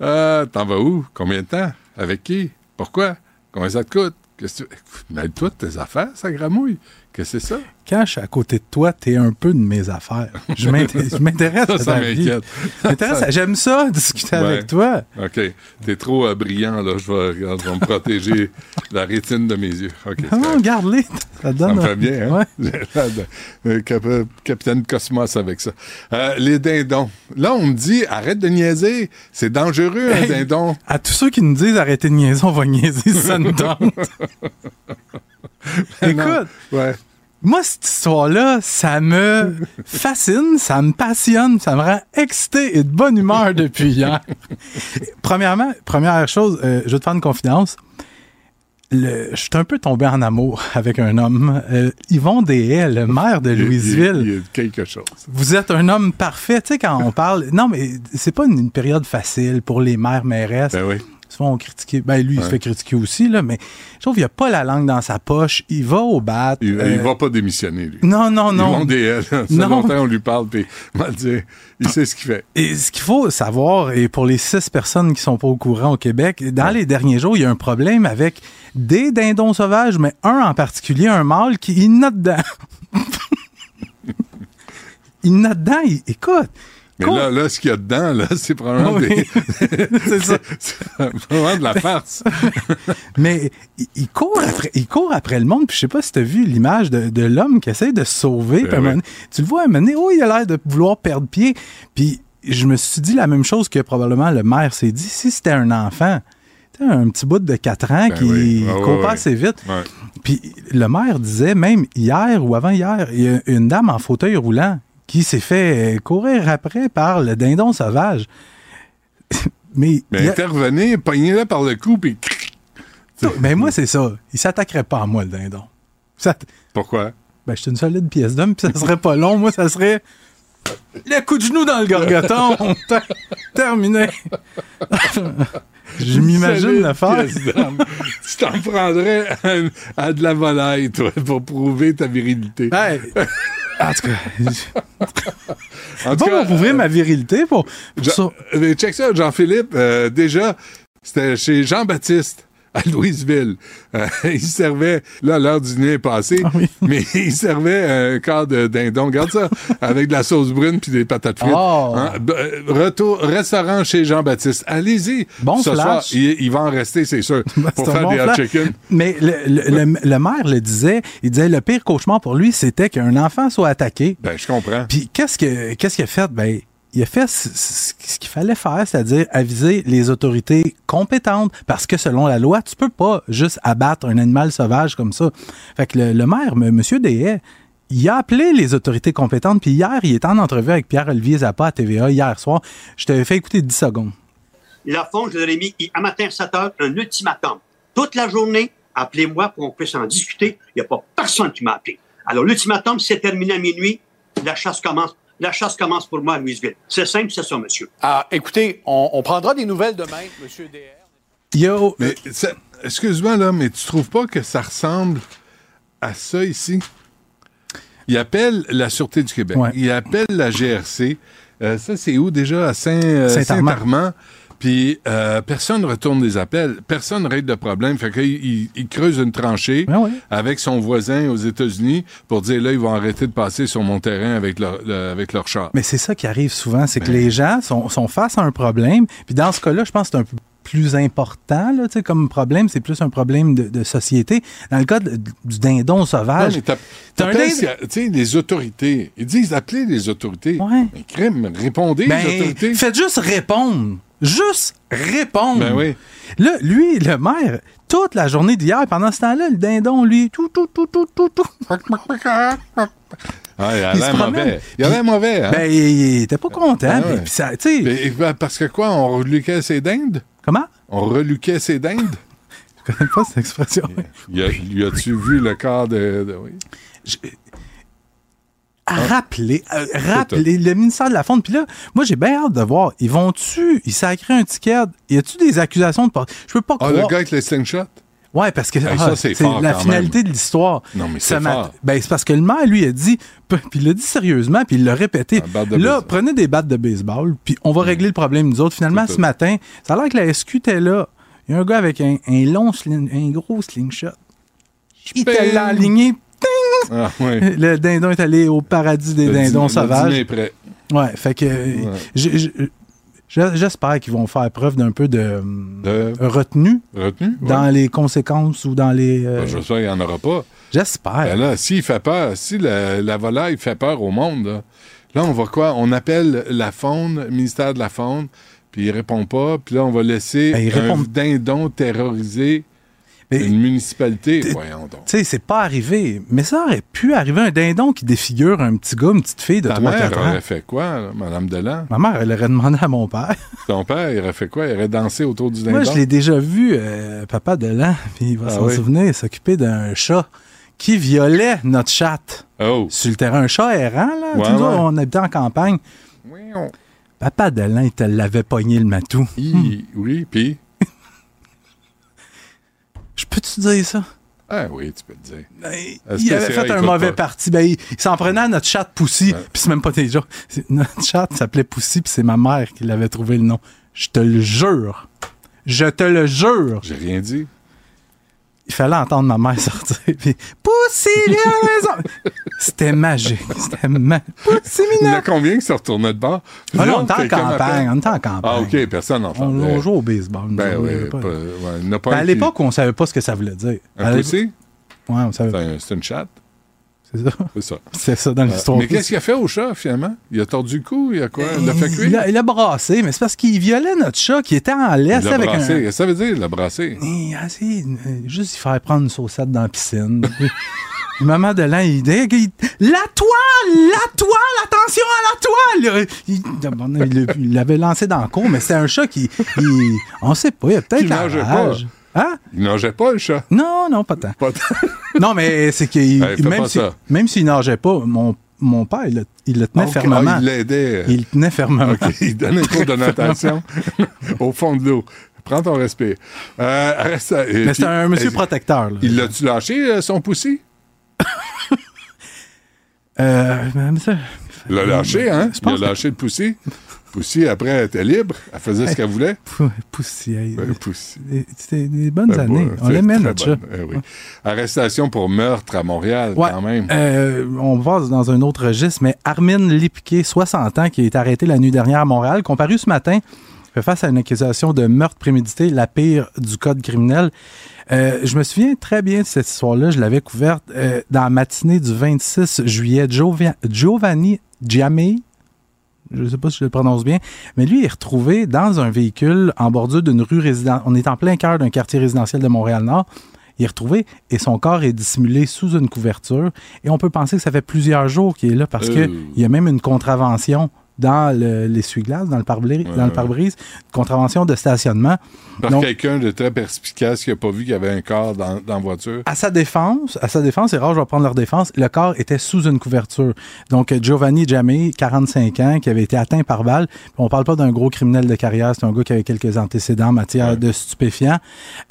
Euh, T'en vas où? Combien de temps? Avec qui? Pourquoi? Combien ça te coûte? Qu'est-ce que tu... Mêle-toi tes affaires, ça gramouille. Qu'est-ce que c'est ça? Quand je suis à côté de toi, t'es un peu de mes affaires. Je m'inté- je m'intéresse Ça, à ça ta vie. à- J'aime ça, discuter Ouais. avec toi. OK. T'es trop euh, brillant, là. Je vais, je vais me protéger la rétine de mes yeux. OK. Ah non, correct. garde-les. Ça Ça donne me fait bien, hein? Euh, cap- Capitaine Cosmos avec ça. Euh, les dindons. Là, on me dit, arrête de niaiser. C'est dangereux, un dindon. À tous ceux qui nous disent arrêtez de niaiser, on va niaiser si ça nous tente. Écoute, Ouais. Moi, cette histoire-là, ça me fascine, ça me passionne, ça me rend excité et de bonne humeur depuis hier. Premièrement, première chose, euh, je vais te faire une confidence. Le- je suis un peu tombé en amour avec un homme, euh, Yvon Deshaies, le maire de Louisville. Il y a quelque chose. Vous êtes un homme parfait. Tu sais, quand on parle. Non, mais c'est pas une, une période facile pour les mères mairesses. Ben oui. Souvent, on critique. Ben, lui, il se fait critiquer aussi, là, mais je trouve qu'il a pas la langue dans sa poche. Il va au bat. Il, euh, il va pas démissionner, lui. Non, non, non. des. Ça fait Non. longtemps on lui parle, puis il il sait ce qu'il fait. Et ce qu'il faut savoir, et pour les six personnes qui sont pas au courant au Québec, dans les derniers jours, il y a un problème avec des dindons sauvages, mais un en particulier, un mâle qui il note dedans. il note dedans, il- écoute, Mais Cool. là, là, ce qu'il y a dedans, là, c'est probablement, Oui. des- C'est ça. de la farce. Mais il, court après, il court après le monde. Puis je sais pas si tu as vu l'image de, de l'homme qui essaie de se sauver. Ben puis oui. donné, tu le vois à un moment donné, oh, il a l'air de vouloir perdre pied. Puis je me suis dit la même chose que probablement le maire s'est dit. Si c'était un enfant, un petit bout de 4 ans Ben qui oui. Ah, court assez vite. Puis le maire disait, même hier ou avant-hier, il y a une dame en fauteuil roulant qui s'est fait euh, courir après par le dindon sauvage. Mais, y a- intervenez, pognez-le par le cou, puis mais moi, c'est ça. Il s'attaquerait pas à moi, le dindon. Pourquoi? Ben, je suis une solide pièce d'homme, puis ça serait pas long. Moi, ça serait le coup de genou dans le gorgoton. Ter- Terminé. je m'imagine le faire. tu t'en prendrais à, à de la volaille, toi, pour prouver ta virilité. Hey, en tout cas, En pas pour prouver ma virilité. Pour, pour ça. Jean- euh, check ça, Jean-Philippe, euh, déjà, c'était chez Jean-Baptiste à Louisville. Euh, il servait, là, l'heure du dîner est passée, Ah mais il servait un quart de dindon. Regarde ça, avec de la sauce brune puis des patates frites. Oh. Hein, euh, retour, restaurant chez Jean-Baptiste. Allez-y. Bon Ce soir, flash. il, il va en rester, c'est sûr, pour faire bon des hot chicken. Mais le, le- le- le maire le disait, il disait le pire cauchemar pour lui, c'était qu'un enfant soit attaqué. Ben, je comprends. Puis qu'est-ce que qu'est-ce qu'il a fait? Ben, il a fait ce, qu'il fallait faire, c'est-à-dire aviser les autorités compétentes. Parce que selon la loi, tu peux pas juste abattre un animal sauvage comme ça. Fait que le, maire, M. Deshaies, il a appelé les autorités compétentes. Puis hier, il était en entrevue avec Pierre-Olivier Zappa à TVA hier soir. Je t'avais fait écouter 10 secondes. La fond, je leur ai mis à matin 7 heures un ultimatum. Toute la journée, appelez-moi pour qu'on puisse en discuter. Il n'y a pas personne qui m'a appelé. Alors, l'ultimatum, c'est terminé à minuit. La chasse commence. La chasse commence pour moi à Louisville. C'est simple, c'est ça, monsieur. Ah, écoutez, on, on prendra des nouvelles demain, Monsieur DR. Yo, Mais ça- excuse-moi là, mais tu trouves pas que ça ressemble à ça ici? Il appelle la Sûreté du Québec. Ouais. Il appelle la GRC. Euh, ça, c'est où déjà? À Saint, euh, Saint-Armand. Puis euh, personne ne retourne des appels. Personne ne règle de problème. Fait qu'il il, il creuse une tranchée Ben ouais. avec son voisin aux États-Unis pour dire là, ils vont arrêter de passer sur mon terrain avec leur, le- avec leur char. Mais c'est ça qui arrive souvent, c'est que Ben. les gens sont, sont face à un problème. Puis dans ce cas-là, je pense que c'est un peu plus important là, comme problème, c'est plus un problème de, de société. Dans le cas de- du dindon Non, sauvage, mais Tu sais, les autorités. Ils disent appelez les autorités. Ouais. Mais crime, répondez ben, les autorités. faites juste répondre. Juste répondre. Ben oui. Là, lui, le maire, toute la journée d'hier, pendant ce temps-là, le dindon, lui, tout, tout, tout, tout, tout, tout. Ah, il a Il l'air mauvais. Il a l'air mauvais, hein? Ben, il, il était pas content. Ah ouais. ça, tu Mais, ben, parce que quoi, on reluquait ses dindes? comment? On reluquait ses dindes? Je connais pas cette expression. Y a- Lui as-tu vu le corps de... de- oui. À rappeler, à rappeler le ministère de la Faune. Puis là, moi, j'ai bien hâte de voir. Ils vont-tu, ils sacrent un ticket? Y a-tu des accusations de part- Je peux pas Ah, croire. le gars avec le slingshot? Ouais, parce que Hey, ah, ça, c'est la quand finalité même. de l'histoire. Non, mais Ce c'est mat-. Ben, c'est parce que le maire, lui, a dit, puis il l'a dit sérieusement, puis il l'a répété. Là, baseball. prenez des battes de baseball, puis on va régler le problème, nous autres. Finalement, ce tout. matin, ça a l'air que la SQ était là. Il y a un gars avec un, un long, sling- un gros slingshot. Il était aligné. Ting! Ah, oui. Le dindon est allé au paradis des Le dindons dîner- le sauvages. dîner est prêt. Ouais, fait que euh, j'espère qu'ils vont faire preuve d'un peu de, De- retenue? Ouais. dans les conséquences ou dans les. euh, Ben, je sais, il n'y en aura pas. j'espère. Ben là, s'il fait peur, si la, la volaille fait peur au monde, là, là, on va quoi? On appelle la faune, le ministère de la faune, puis il répond pas, puis là, on va laisser Ben, il un répond- dindon terroriser Mais- une municipalité. Voyons donc. Tu sais, c'est pas arrivé. Mais ça aurait pu arriver un dindon qui défigure un petit gars, une petite fille de Ta 3-4 mère ans. aurait fait quoi, là, Madame Delan? Ma mère, elle aurait demandé à mon père. Ton père, il aurait fait quoi? Il aurait dansé autour du dindon? Moi, je l'ai déjà vu, euh, papa de l'an, puis il va Ah s'en oui? souvenir, s'occuper d'un chat qui violait notre chatte. Oh! Sur le terrain, un chat errant, là. Ouais, on habitait en campagne. Papa de l'an, il te l'avait pogné le matou. Hi, Oui, puis? Je peux-tu dire ça? Ah oui, tu peux le dire. Est-ce Il avait fait un mauvais pas? parti. Ben, il il s'en prenait à notre chat Poussy. Puis c'est même pas des gens. Notre chat s'appelait Poussy, puis c'est ma mère qui l'avait trouvé le nom. Je te le jure. Je te le jure. J'ai rien dit. Il fallait entendre ma mère sortir. Puis, Poussy, viens à la maison! C'était magique. C'était magique. Poussy, Il y en a combien qui se retournaient de bord? Ah non, on était en campagne. On était en campagne. Ah, OK, personne n'en On, parlait. on joue au baseball. Ben oui, ouais, en Ben, à l'époque, on savait pas ce que ça voulait dire. Un poussy? Ouais, on savait. C'est une chatte? C'est ça? C'est ça. C'est ça dans Euh, l'histoire. mais qu'est-ce qu'il a fait au chat, finalement? Il a tordu le cou? Il a quoi? Il l'a fait cuire? Il a, il a brassé, mais c'est parce qu'il violait notre chat qui était en laisse Il l'a avec brassé. un. Qu'est-ce que ça veut dire, il l'a brassé? Il a essayé, euh, juste y faire prendre une saucette dans la piscine. Maman de l'an, il dit il- La toile! La toile! Attention à la toile! Il, il- il l'avait lancé dans le cours, mais c'est un chat qui. il- on sait pas, il a peut-être Hein? Il nageait pas, le chat. Non, non, pas tant. Pas tant. Non, mais c'est qu'il. Hey, fais même pas si- s'il nageait pas, mon, mon père, il le, il le tenait Ah, fermement. Il l'aidait. Il le tenait fermement. Il donne un cours de natation au fond de l'eau. Prends ton respect. Euh, reste, Mais c'est un monsieur protecteur. là. Il l'a-tu lâché, euh, son poussi? Euh, ça- Il l'a lâché, hein? Je Il a que- lâché le poussi? Poussi, après, elle était libre. Elle faisait ce qu'elle voulait. Pou- Poussy. Ben, Poussy. C'était des bonnes Ben, années. On l'aimait, notre chat. Eh oui. Arrestation pour meurtre à Montréal, Ouais. quand même. Euh, on passe dans un autre registre, mais Armin Lipke, 60 ans, qui a été arrêté la nuit dernière à Montréal, comparu ce matin, fait face à une accusation de meurtre prémédité, la pire du code criminel. Euh, je me souviens très bien de cette histoire-là. Je l'avais couverte euh, dans la matinée du 26 juillet. Giovanni Giamei, je ne sais pas si je le prononce bien, mais lui est retrouvé dans un véhicule en bordure d'une rue résidentielle. On est en plein cœur d'un quartier résidentiel de Montréal-Nord. Il est retrouvé et son corps est dissimulé sous une couverture. Et on peut penser que ça fait plusieurs jours qu'il est là parce Euh. qu'il y a même une contravention dans le- l'essuie-glace, dans le pare-brise, dans le pare-brise, une contravention de stationnement. Par quelqu'un de très perspicace qui n'a pas vu qu'il y avait un corps dans, dans la voiture. à sa défense, à sa défense, c'est rare, je vais prendre leur défense, le corps était sous une couverture. Donc, Giovanni Jamé, 45 ans, qui avait été atteint par balle. On parle pas d'un gros criminel de carrière, c'est un gars qui avait quelques antécédents en matière de stupéfiants.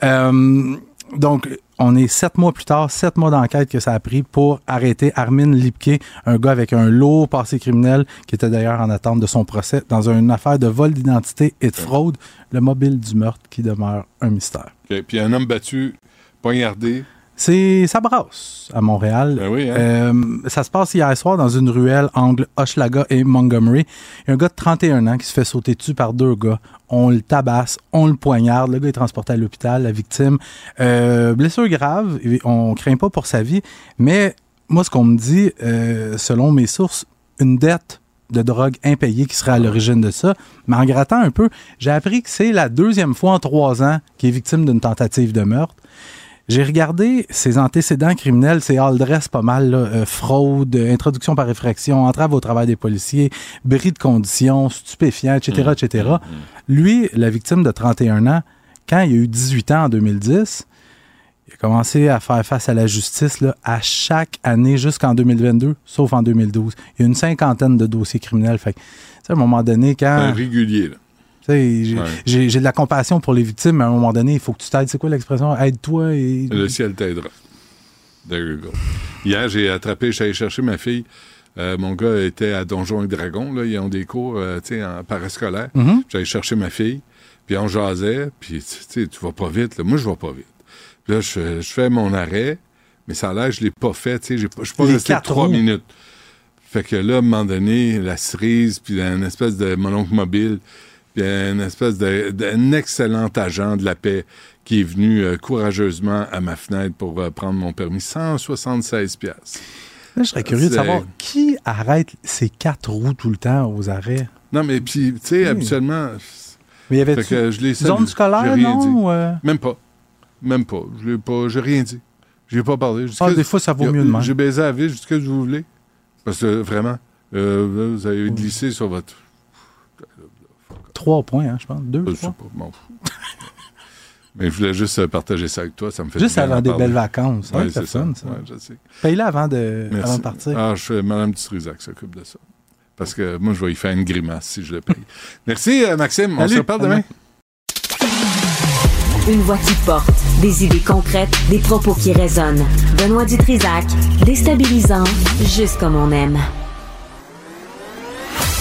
Euh, donc, on est sept mois plus tard, sept mois d'enquête que ça a pris pour arrêter Armin Lipke, un gars avec un lourd passé criminel qui était d'ailleurs en attente de son procès dans une affaire de vol d'identité et de fraude, le mobile du meurtre qui demeure un mystère. OK. Puis un homme battu, poignardé. C'est ça brasse à Montréal. Ben oui, hein? Euh, ça se passe hier soir dans une ruelle angle Hochelaga et Montgomery. Il y a un gars de 31 ans qui se fait sauter dessus par deux gars. On le tabasse, on le poignarde. Le gars est transporté à l'hôpital. La victime, euh, blessure grave. On craint pas pour sa vie. Mais moi, ce qu'on me dit, euh, selon mes sources, une dette de drogue impayée qui serait à l'origine de ça. Mais en grattant un peu, j'ai appris que c'est la deuxième fois en trois ans qu'il est victime d'une tentative de meurtre. J'ai regardé ses antécédents criminels, c'est all dress pas mal, là, euh, fraude, euh, introduction par effraction, entrave au travail des policiers, bris de conditions, stupéfiants, etc., etc. Lui, la victime de 31 ans, quand il a eu 18 ans en 2010, il a commencé à faire face à la justice là, à chaque année jusqu'en 2022, sauf en 2012. Il y a une cinquantaine de dossiers criminels. Fait que, à un moment donné, quand... Un régulier, là. J'ai Ouais. de la compassion pour les victimes, mais à un moment donné, il faut que tu t'aides. C'est quoi l'expression? Aide-toi et. Le ciel t'aidera. There you go. Hier, j'ai attrapé, j'allais chercher ma fille. Euh, mon gars était à Donjons et Dragons. Là, ils ont des cours euh, en parascolaire. Mhm. J'allais chercher ma fille, puis on jasait, puis tu vas pas vite. Là. Moi, je vais pas vite. Puis là, je, je fais mon arrêt, mais ça a l'air je l'ai pas fait. Je suis pas Les resté trois roues. minutes. Fait que là, à un moment donné, la cerise, puis une espèce de mononcle mobile, puis une espèce d'un excellent agent de la paix qui est venu euh, courageusement à ma fenêtre pour euh, prendre mon permis. 176 piastres. Là, je serais curieux de savoir qui arrête ces quatre roues tout le temps aux arrêts. Non, mais puis, tu sais, Oui. habituellement... Mais y avait Fait que je l'ai zone scolaire, non? dit. ou, euh? Même pas. Même pas. Je l'ai pas. J'ai rien dit. J'ai pas parlé. Ah, des fois, ça vaut y a- mieux de même. J'ai baisé ville, j'ai dit ce que vous voulez. Parce que vraiment, euh, vous avez glissé sur votre. Trois points, hein, je pense. Deux, Je sais trois. pas, fous. Mais je voulais juste euh, partager ça avec toi. Ça me fait Juste avant des parler. belles vacances. Ouais, Ouais, c'est ça. ça. Ouais, je sais. Paye-la avant de, Merci. avant de partir. Ah, je fais Mme Dutrisac s'occupe de ça. Parce que moi, je vais y faire une grimace si je le paye. Merci, euh, Maxime. On se reparle demain. Une voix qui porte, des idées concrètes, des propos qui résonnent. Benoît Dutrisac, déstabilisant, juste comme on aime.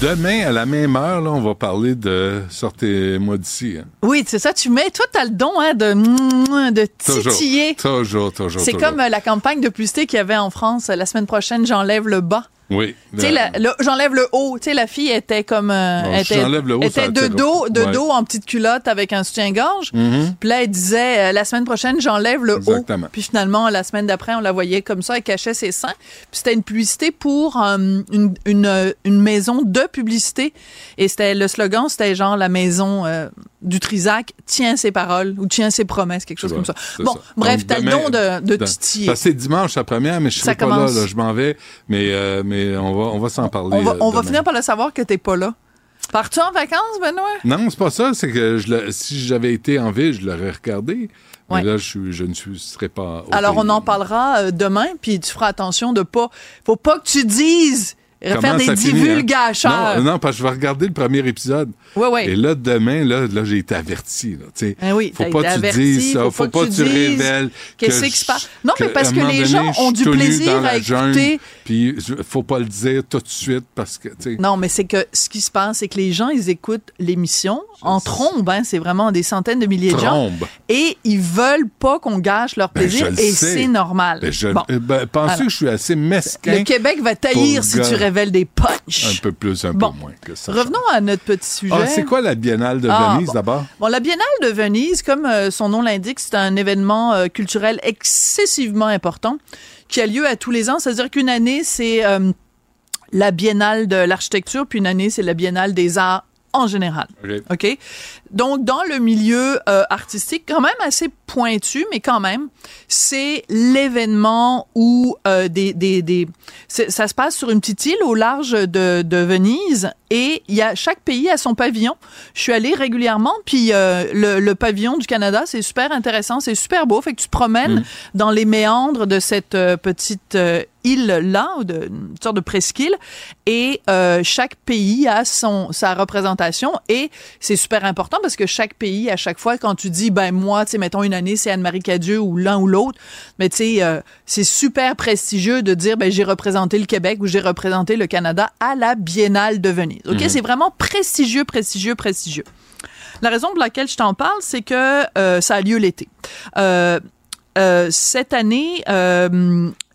Demain, à la même heure, là, on va parler de Sortez-moi d'ici. hein. Oui, c'est ça. Tu mets, toi, t'as le don hein, de, de titiller. Toujours, toujours. C'est toujours. comme euh, la campagne de publicité qu'il y avait en France euh, la semaine prochaine. J'enlève le bas. Oui. J'enlève le haut. Tu sais, la fille était comme. euh, Bon, était le haut, était de dos, de Ouais. dos en petite culotte avec un soutien-gorge. Mhm. Puis là, elle disait, euh, la semaine prochaine, j'enlève le Exactement. haut. Puis finalement, la semaine d'après, on la voyait comme ça, elle cachait ses seins. Puis c'était une publicité pour euh, une, une, une maison de publicité. Et c'était le slogan, c'était genre la maison euh, du Trisac tient ses paroles ou tient ses promesses, quelque chose comme ça. Bon, ça. bref, t'as le don de, de de- titiller. Que c'est dimanche la première, mais je Ça serai pas là, là. Je m'en vais, mais, euh, mais on va, on va s'en parler. On va, euh, on va finir par le savoir que t'es pas là. Pars-tu en vacances, Benoît? Non, c'est pas ça. C'est que je si j'avais été en ville, je l'aurais regardé. Ouais. Mais là, je, suis- je ne suis, serais pas. Alors, pays. on en parlera euh, demain, puis tu feras attention de pas. Faut pas que tu dises faire Comment des ça finit, hein? Non, non, parce que je vais regarder le premier épisode. Ouais, ouais. Et là, demain, là, là j'ai été averti. Là, tu sais. Ah oui, faut pas que tu dises ça. faut Faut, pas que tu révèles. qu'est-ce que qui se passe. Non, mais parce que les gens ont du plaisir à écouter. Puis faut pas le dire tout de suite parce que, tu sais. Non, mais c'est que ce qui se passe, c'est que les gens, ils écoutent l'émission en trombe. Hein, c'est vraiment des centaines de milliers de gens. Trombe. Et ils veulent pas qu'on gâche leur Ben, plaisir. et c'est normal. Ben, je, ben, que je suis assez mesquin. Le Québec va taillir si tu ga- révèles des punchs. Un peu plus, un Bon. peu moins que ça. Revenons à notre petit sujet. Ah, c'est quoi la Biennale de Ah, Venise bon. d'abord? Bon, la Biennale de Venise, comme euh, son nom l'indique, c'est un événement euh, culturel excessivement important qui a lieu à tous les ans. C'est-à-dire qu'une année, c'est euh, la Biennale de l'architecture, puis une année, c'est la Biennale des arts en général. OK? Donc, dans le milieu euh, artistique, quand même assez pointu, mais quand même, c'est l'événement où euh, des, des, des ça se passe sur une petite île au large de, de Venise et il y a chaque pays a son pavillon. Je suis allée régulièrement, puis euh, le, le pavillon du Canada, c'est super intéressant, c'est super beau. Fait que tu te promènes dans les méandres de cette petite île-là, une sorte de presqu'île, et euh, chaque pays a son, sa représentation, et c'est super important parce que chaque pays, à chaque fois, quand tu dis, ben moi, tu sais, mettons une année, c'est Anne-Marie Cadieux ou l'un ou l'autre, mais tu sais, euh, c'est super prestigieux de dire, ben j'ai représenté le Québec ou j'ai représenté le Canada à la Biennale de Venise. OK? Mhm. C'est vraiment prestigieux, prestigieux, prestigieux. La raison pour laquelle je t'en parle, c'est que euh, ça a lieu l'été. Euh, euh, cette année,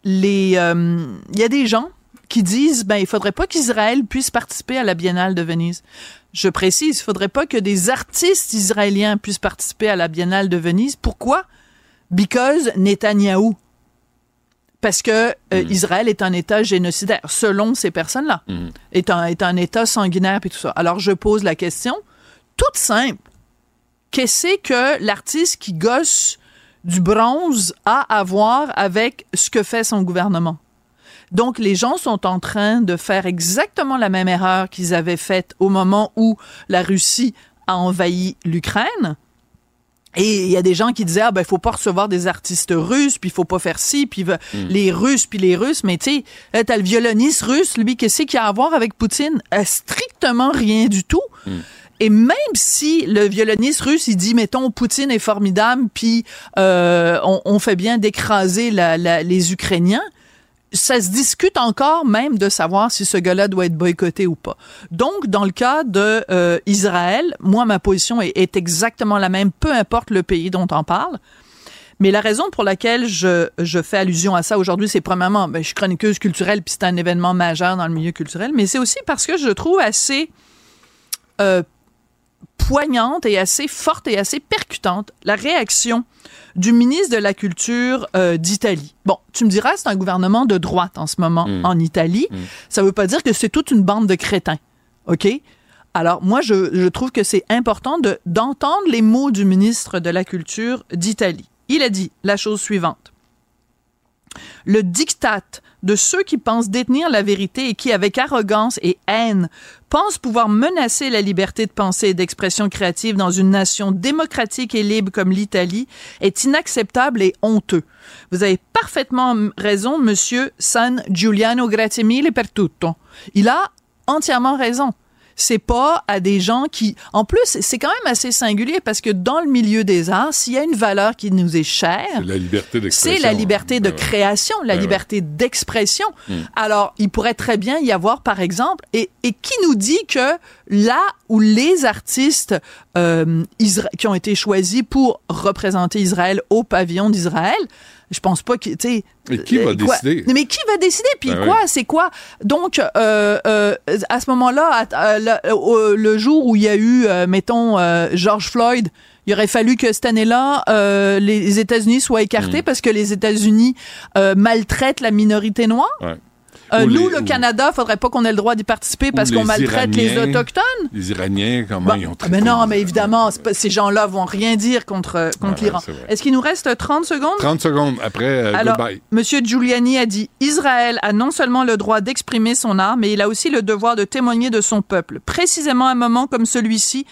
les, euh, il y a des gens qui disent, ben, il faudrait pas qu'Israël puisse participer à la Biennale de Venise. Je précise, il faudrait pas que des artistes israéliens puissent participer à la Biennale de Venise. Pourquoi? Because Netanyahou. Parce que euh, Israël est un État génocidaire, selon ces personnes-là. Est, un, est un État sanguinaire et tout ça. Alors, je pose la question, toute simple. Qu'est-ce que l'artiste qui gosse du bronze a à voir avec ce que fait son gouvernement? Donc, les gens sont en train de faire exactement la même erreur qu'ils avaient faite au moment où la Russie a envahi l'Ukraine. Et il y a des gens qui disaient, ah ben, il faut pas recevoir des artistes russes, puis il faut pas faire ci, puis va- les Russes, puis les Russes. Mais tu sais, là, t'as le violoniste russe, lui, qu'est-ce qu'il a à voir avec Poutine? Euh, strictement rien du tout. Et même si le violoniste russe, il dit, mettons, Poutine est formidable, puis euh, on, fait bien d'écraser les Ukrainiens, ça se discute encore même de savoir si ce gars-là doit être boycotté ou pas. Donc, dans le cas de euh, Israël, moi, ma position est, exactement la même, peu importe le pays dont on parle. Mais la raison pour laquelle je, je fais allusion à ça aujourd'hui, c'est premièrement, ben, je suis chroniqueuse culturelle, puis c'est un événement majeur dans le milieu culturel, mais c'est aussi parce que je trouve assez euh, poignante et assez forte et assez percutante la réaction du ministre de la Culture euh, d'Italie. Bon, tu me diras, c'est un gouvernement de droite en ce moment en Italie. Ça ne veut pas dire que c'est toute une bande de crétins. OK? Alors, moi, je, je trouve que c'est important de, d'entendre les mots du ministre de la Culture d'Italie. Il a dit la chose suivante. le diktat de ceux qui pensent détenir la vérité et qui, avec arrogance et haine, pensent pouvoir menacer la liberté de pensée et d'expression créative dans une nation démocratique et libre comme l'Italie est inacceptable et honteux. Vous avez parfaitement raison, monsieur San Giuliano Grazie mille per tutto. Il a entièrement raison c'est pas à des gens qui, en plus, c'est quand même assez singulier parce que dans le milieu des arts, s'il y a une valeur qui nous est chère, C'est la liberté d'expression. c'est la liberté de Ben création, la Ben liberté d'expression. Mm. Alors, il pourrait très bien y avoir, par exemple, et, et qui nous dit que là où les artistes euh, qui ont été choisis pour représenter Israël au pavillon d'Israël, je pense pas que, tu sais... Et qui va euh, quoi- décider? Mais qui va décider? Puis Ben quoi? oui. C'est quoi? Donc, euh, euh, à ce moment-là, le, jour où il y a eu, mettons, George Floyd, il aurait fallu que cette année-là, euh, les États-Unis soient écartés Mm. parce que les États-Unis euh, maltraitent la minorité noire. Ouais. Euh, Ou nous, les- le ou- Canada, faudrait pas qu'on ait le droit d'y participer parce qu'on maltraite les. Autochtones. Les Iraniens, comment ils ont traité mais non, mais évidemment, pas- ces gens-là vont rien dire contre, contre Ouais, l'Iran. Est-ce qu'il nous reste 30 secondes? 30 secondes après, euh, Alors, goodbye. Monsieur Giuliani a dit Israël a non seulement le droit d'exprimer son art, mais il a aussi le devoir de témoigner de son peuple. Précisément à un moment comme celui-ci,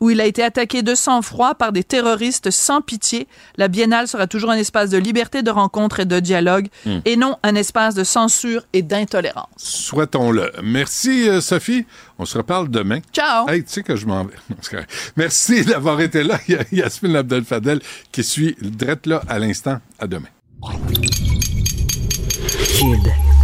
où il a été attaqué de sang-froid par des terroristes sans pitié, la Biennale sera toujours un espace de liberté de rencontre et de dialogue, Hmm. et non un espace de censure et d'intolérance. Souhaitons-le. Merci, euh, Sophie. On se reparle demain. Ciao. Hey, tu sais que je m'en vais. Merci d'avoir été là. Il y a Yasmine Abdel-Fadel qui suit direct là à l'instant. À demain. Cube.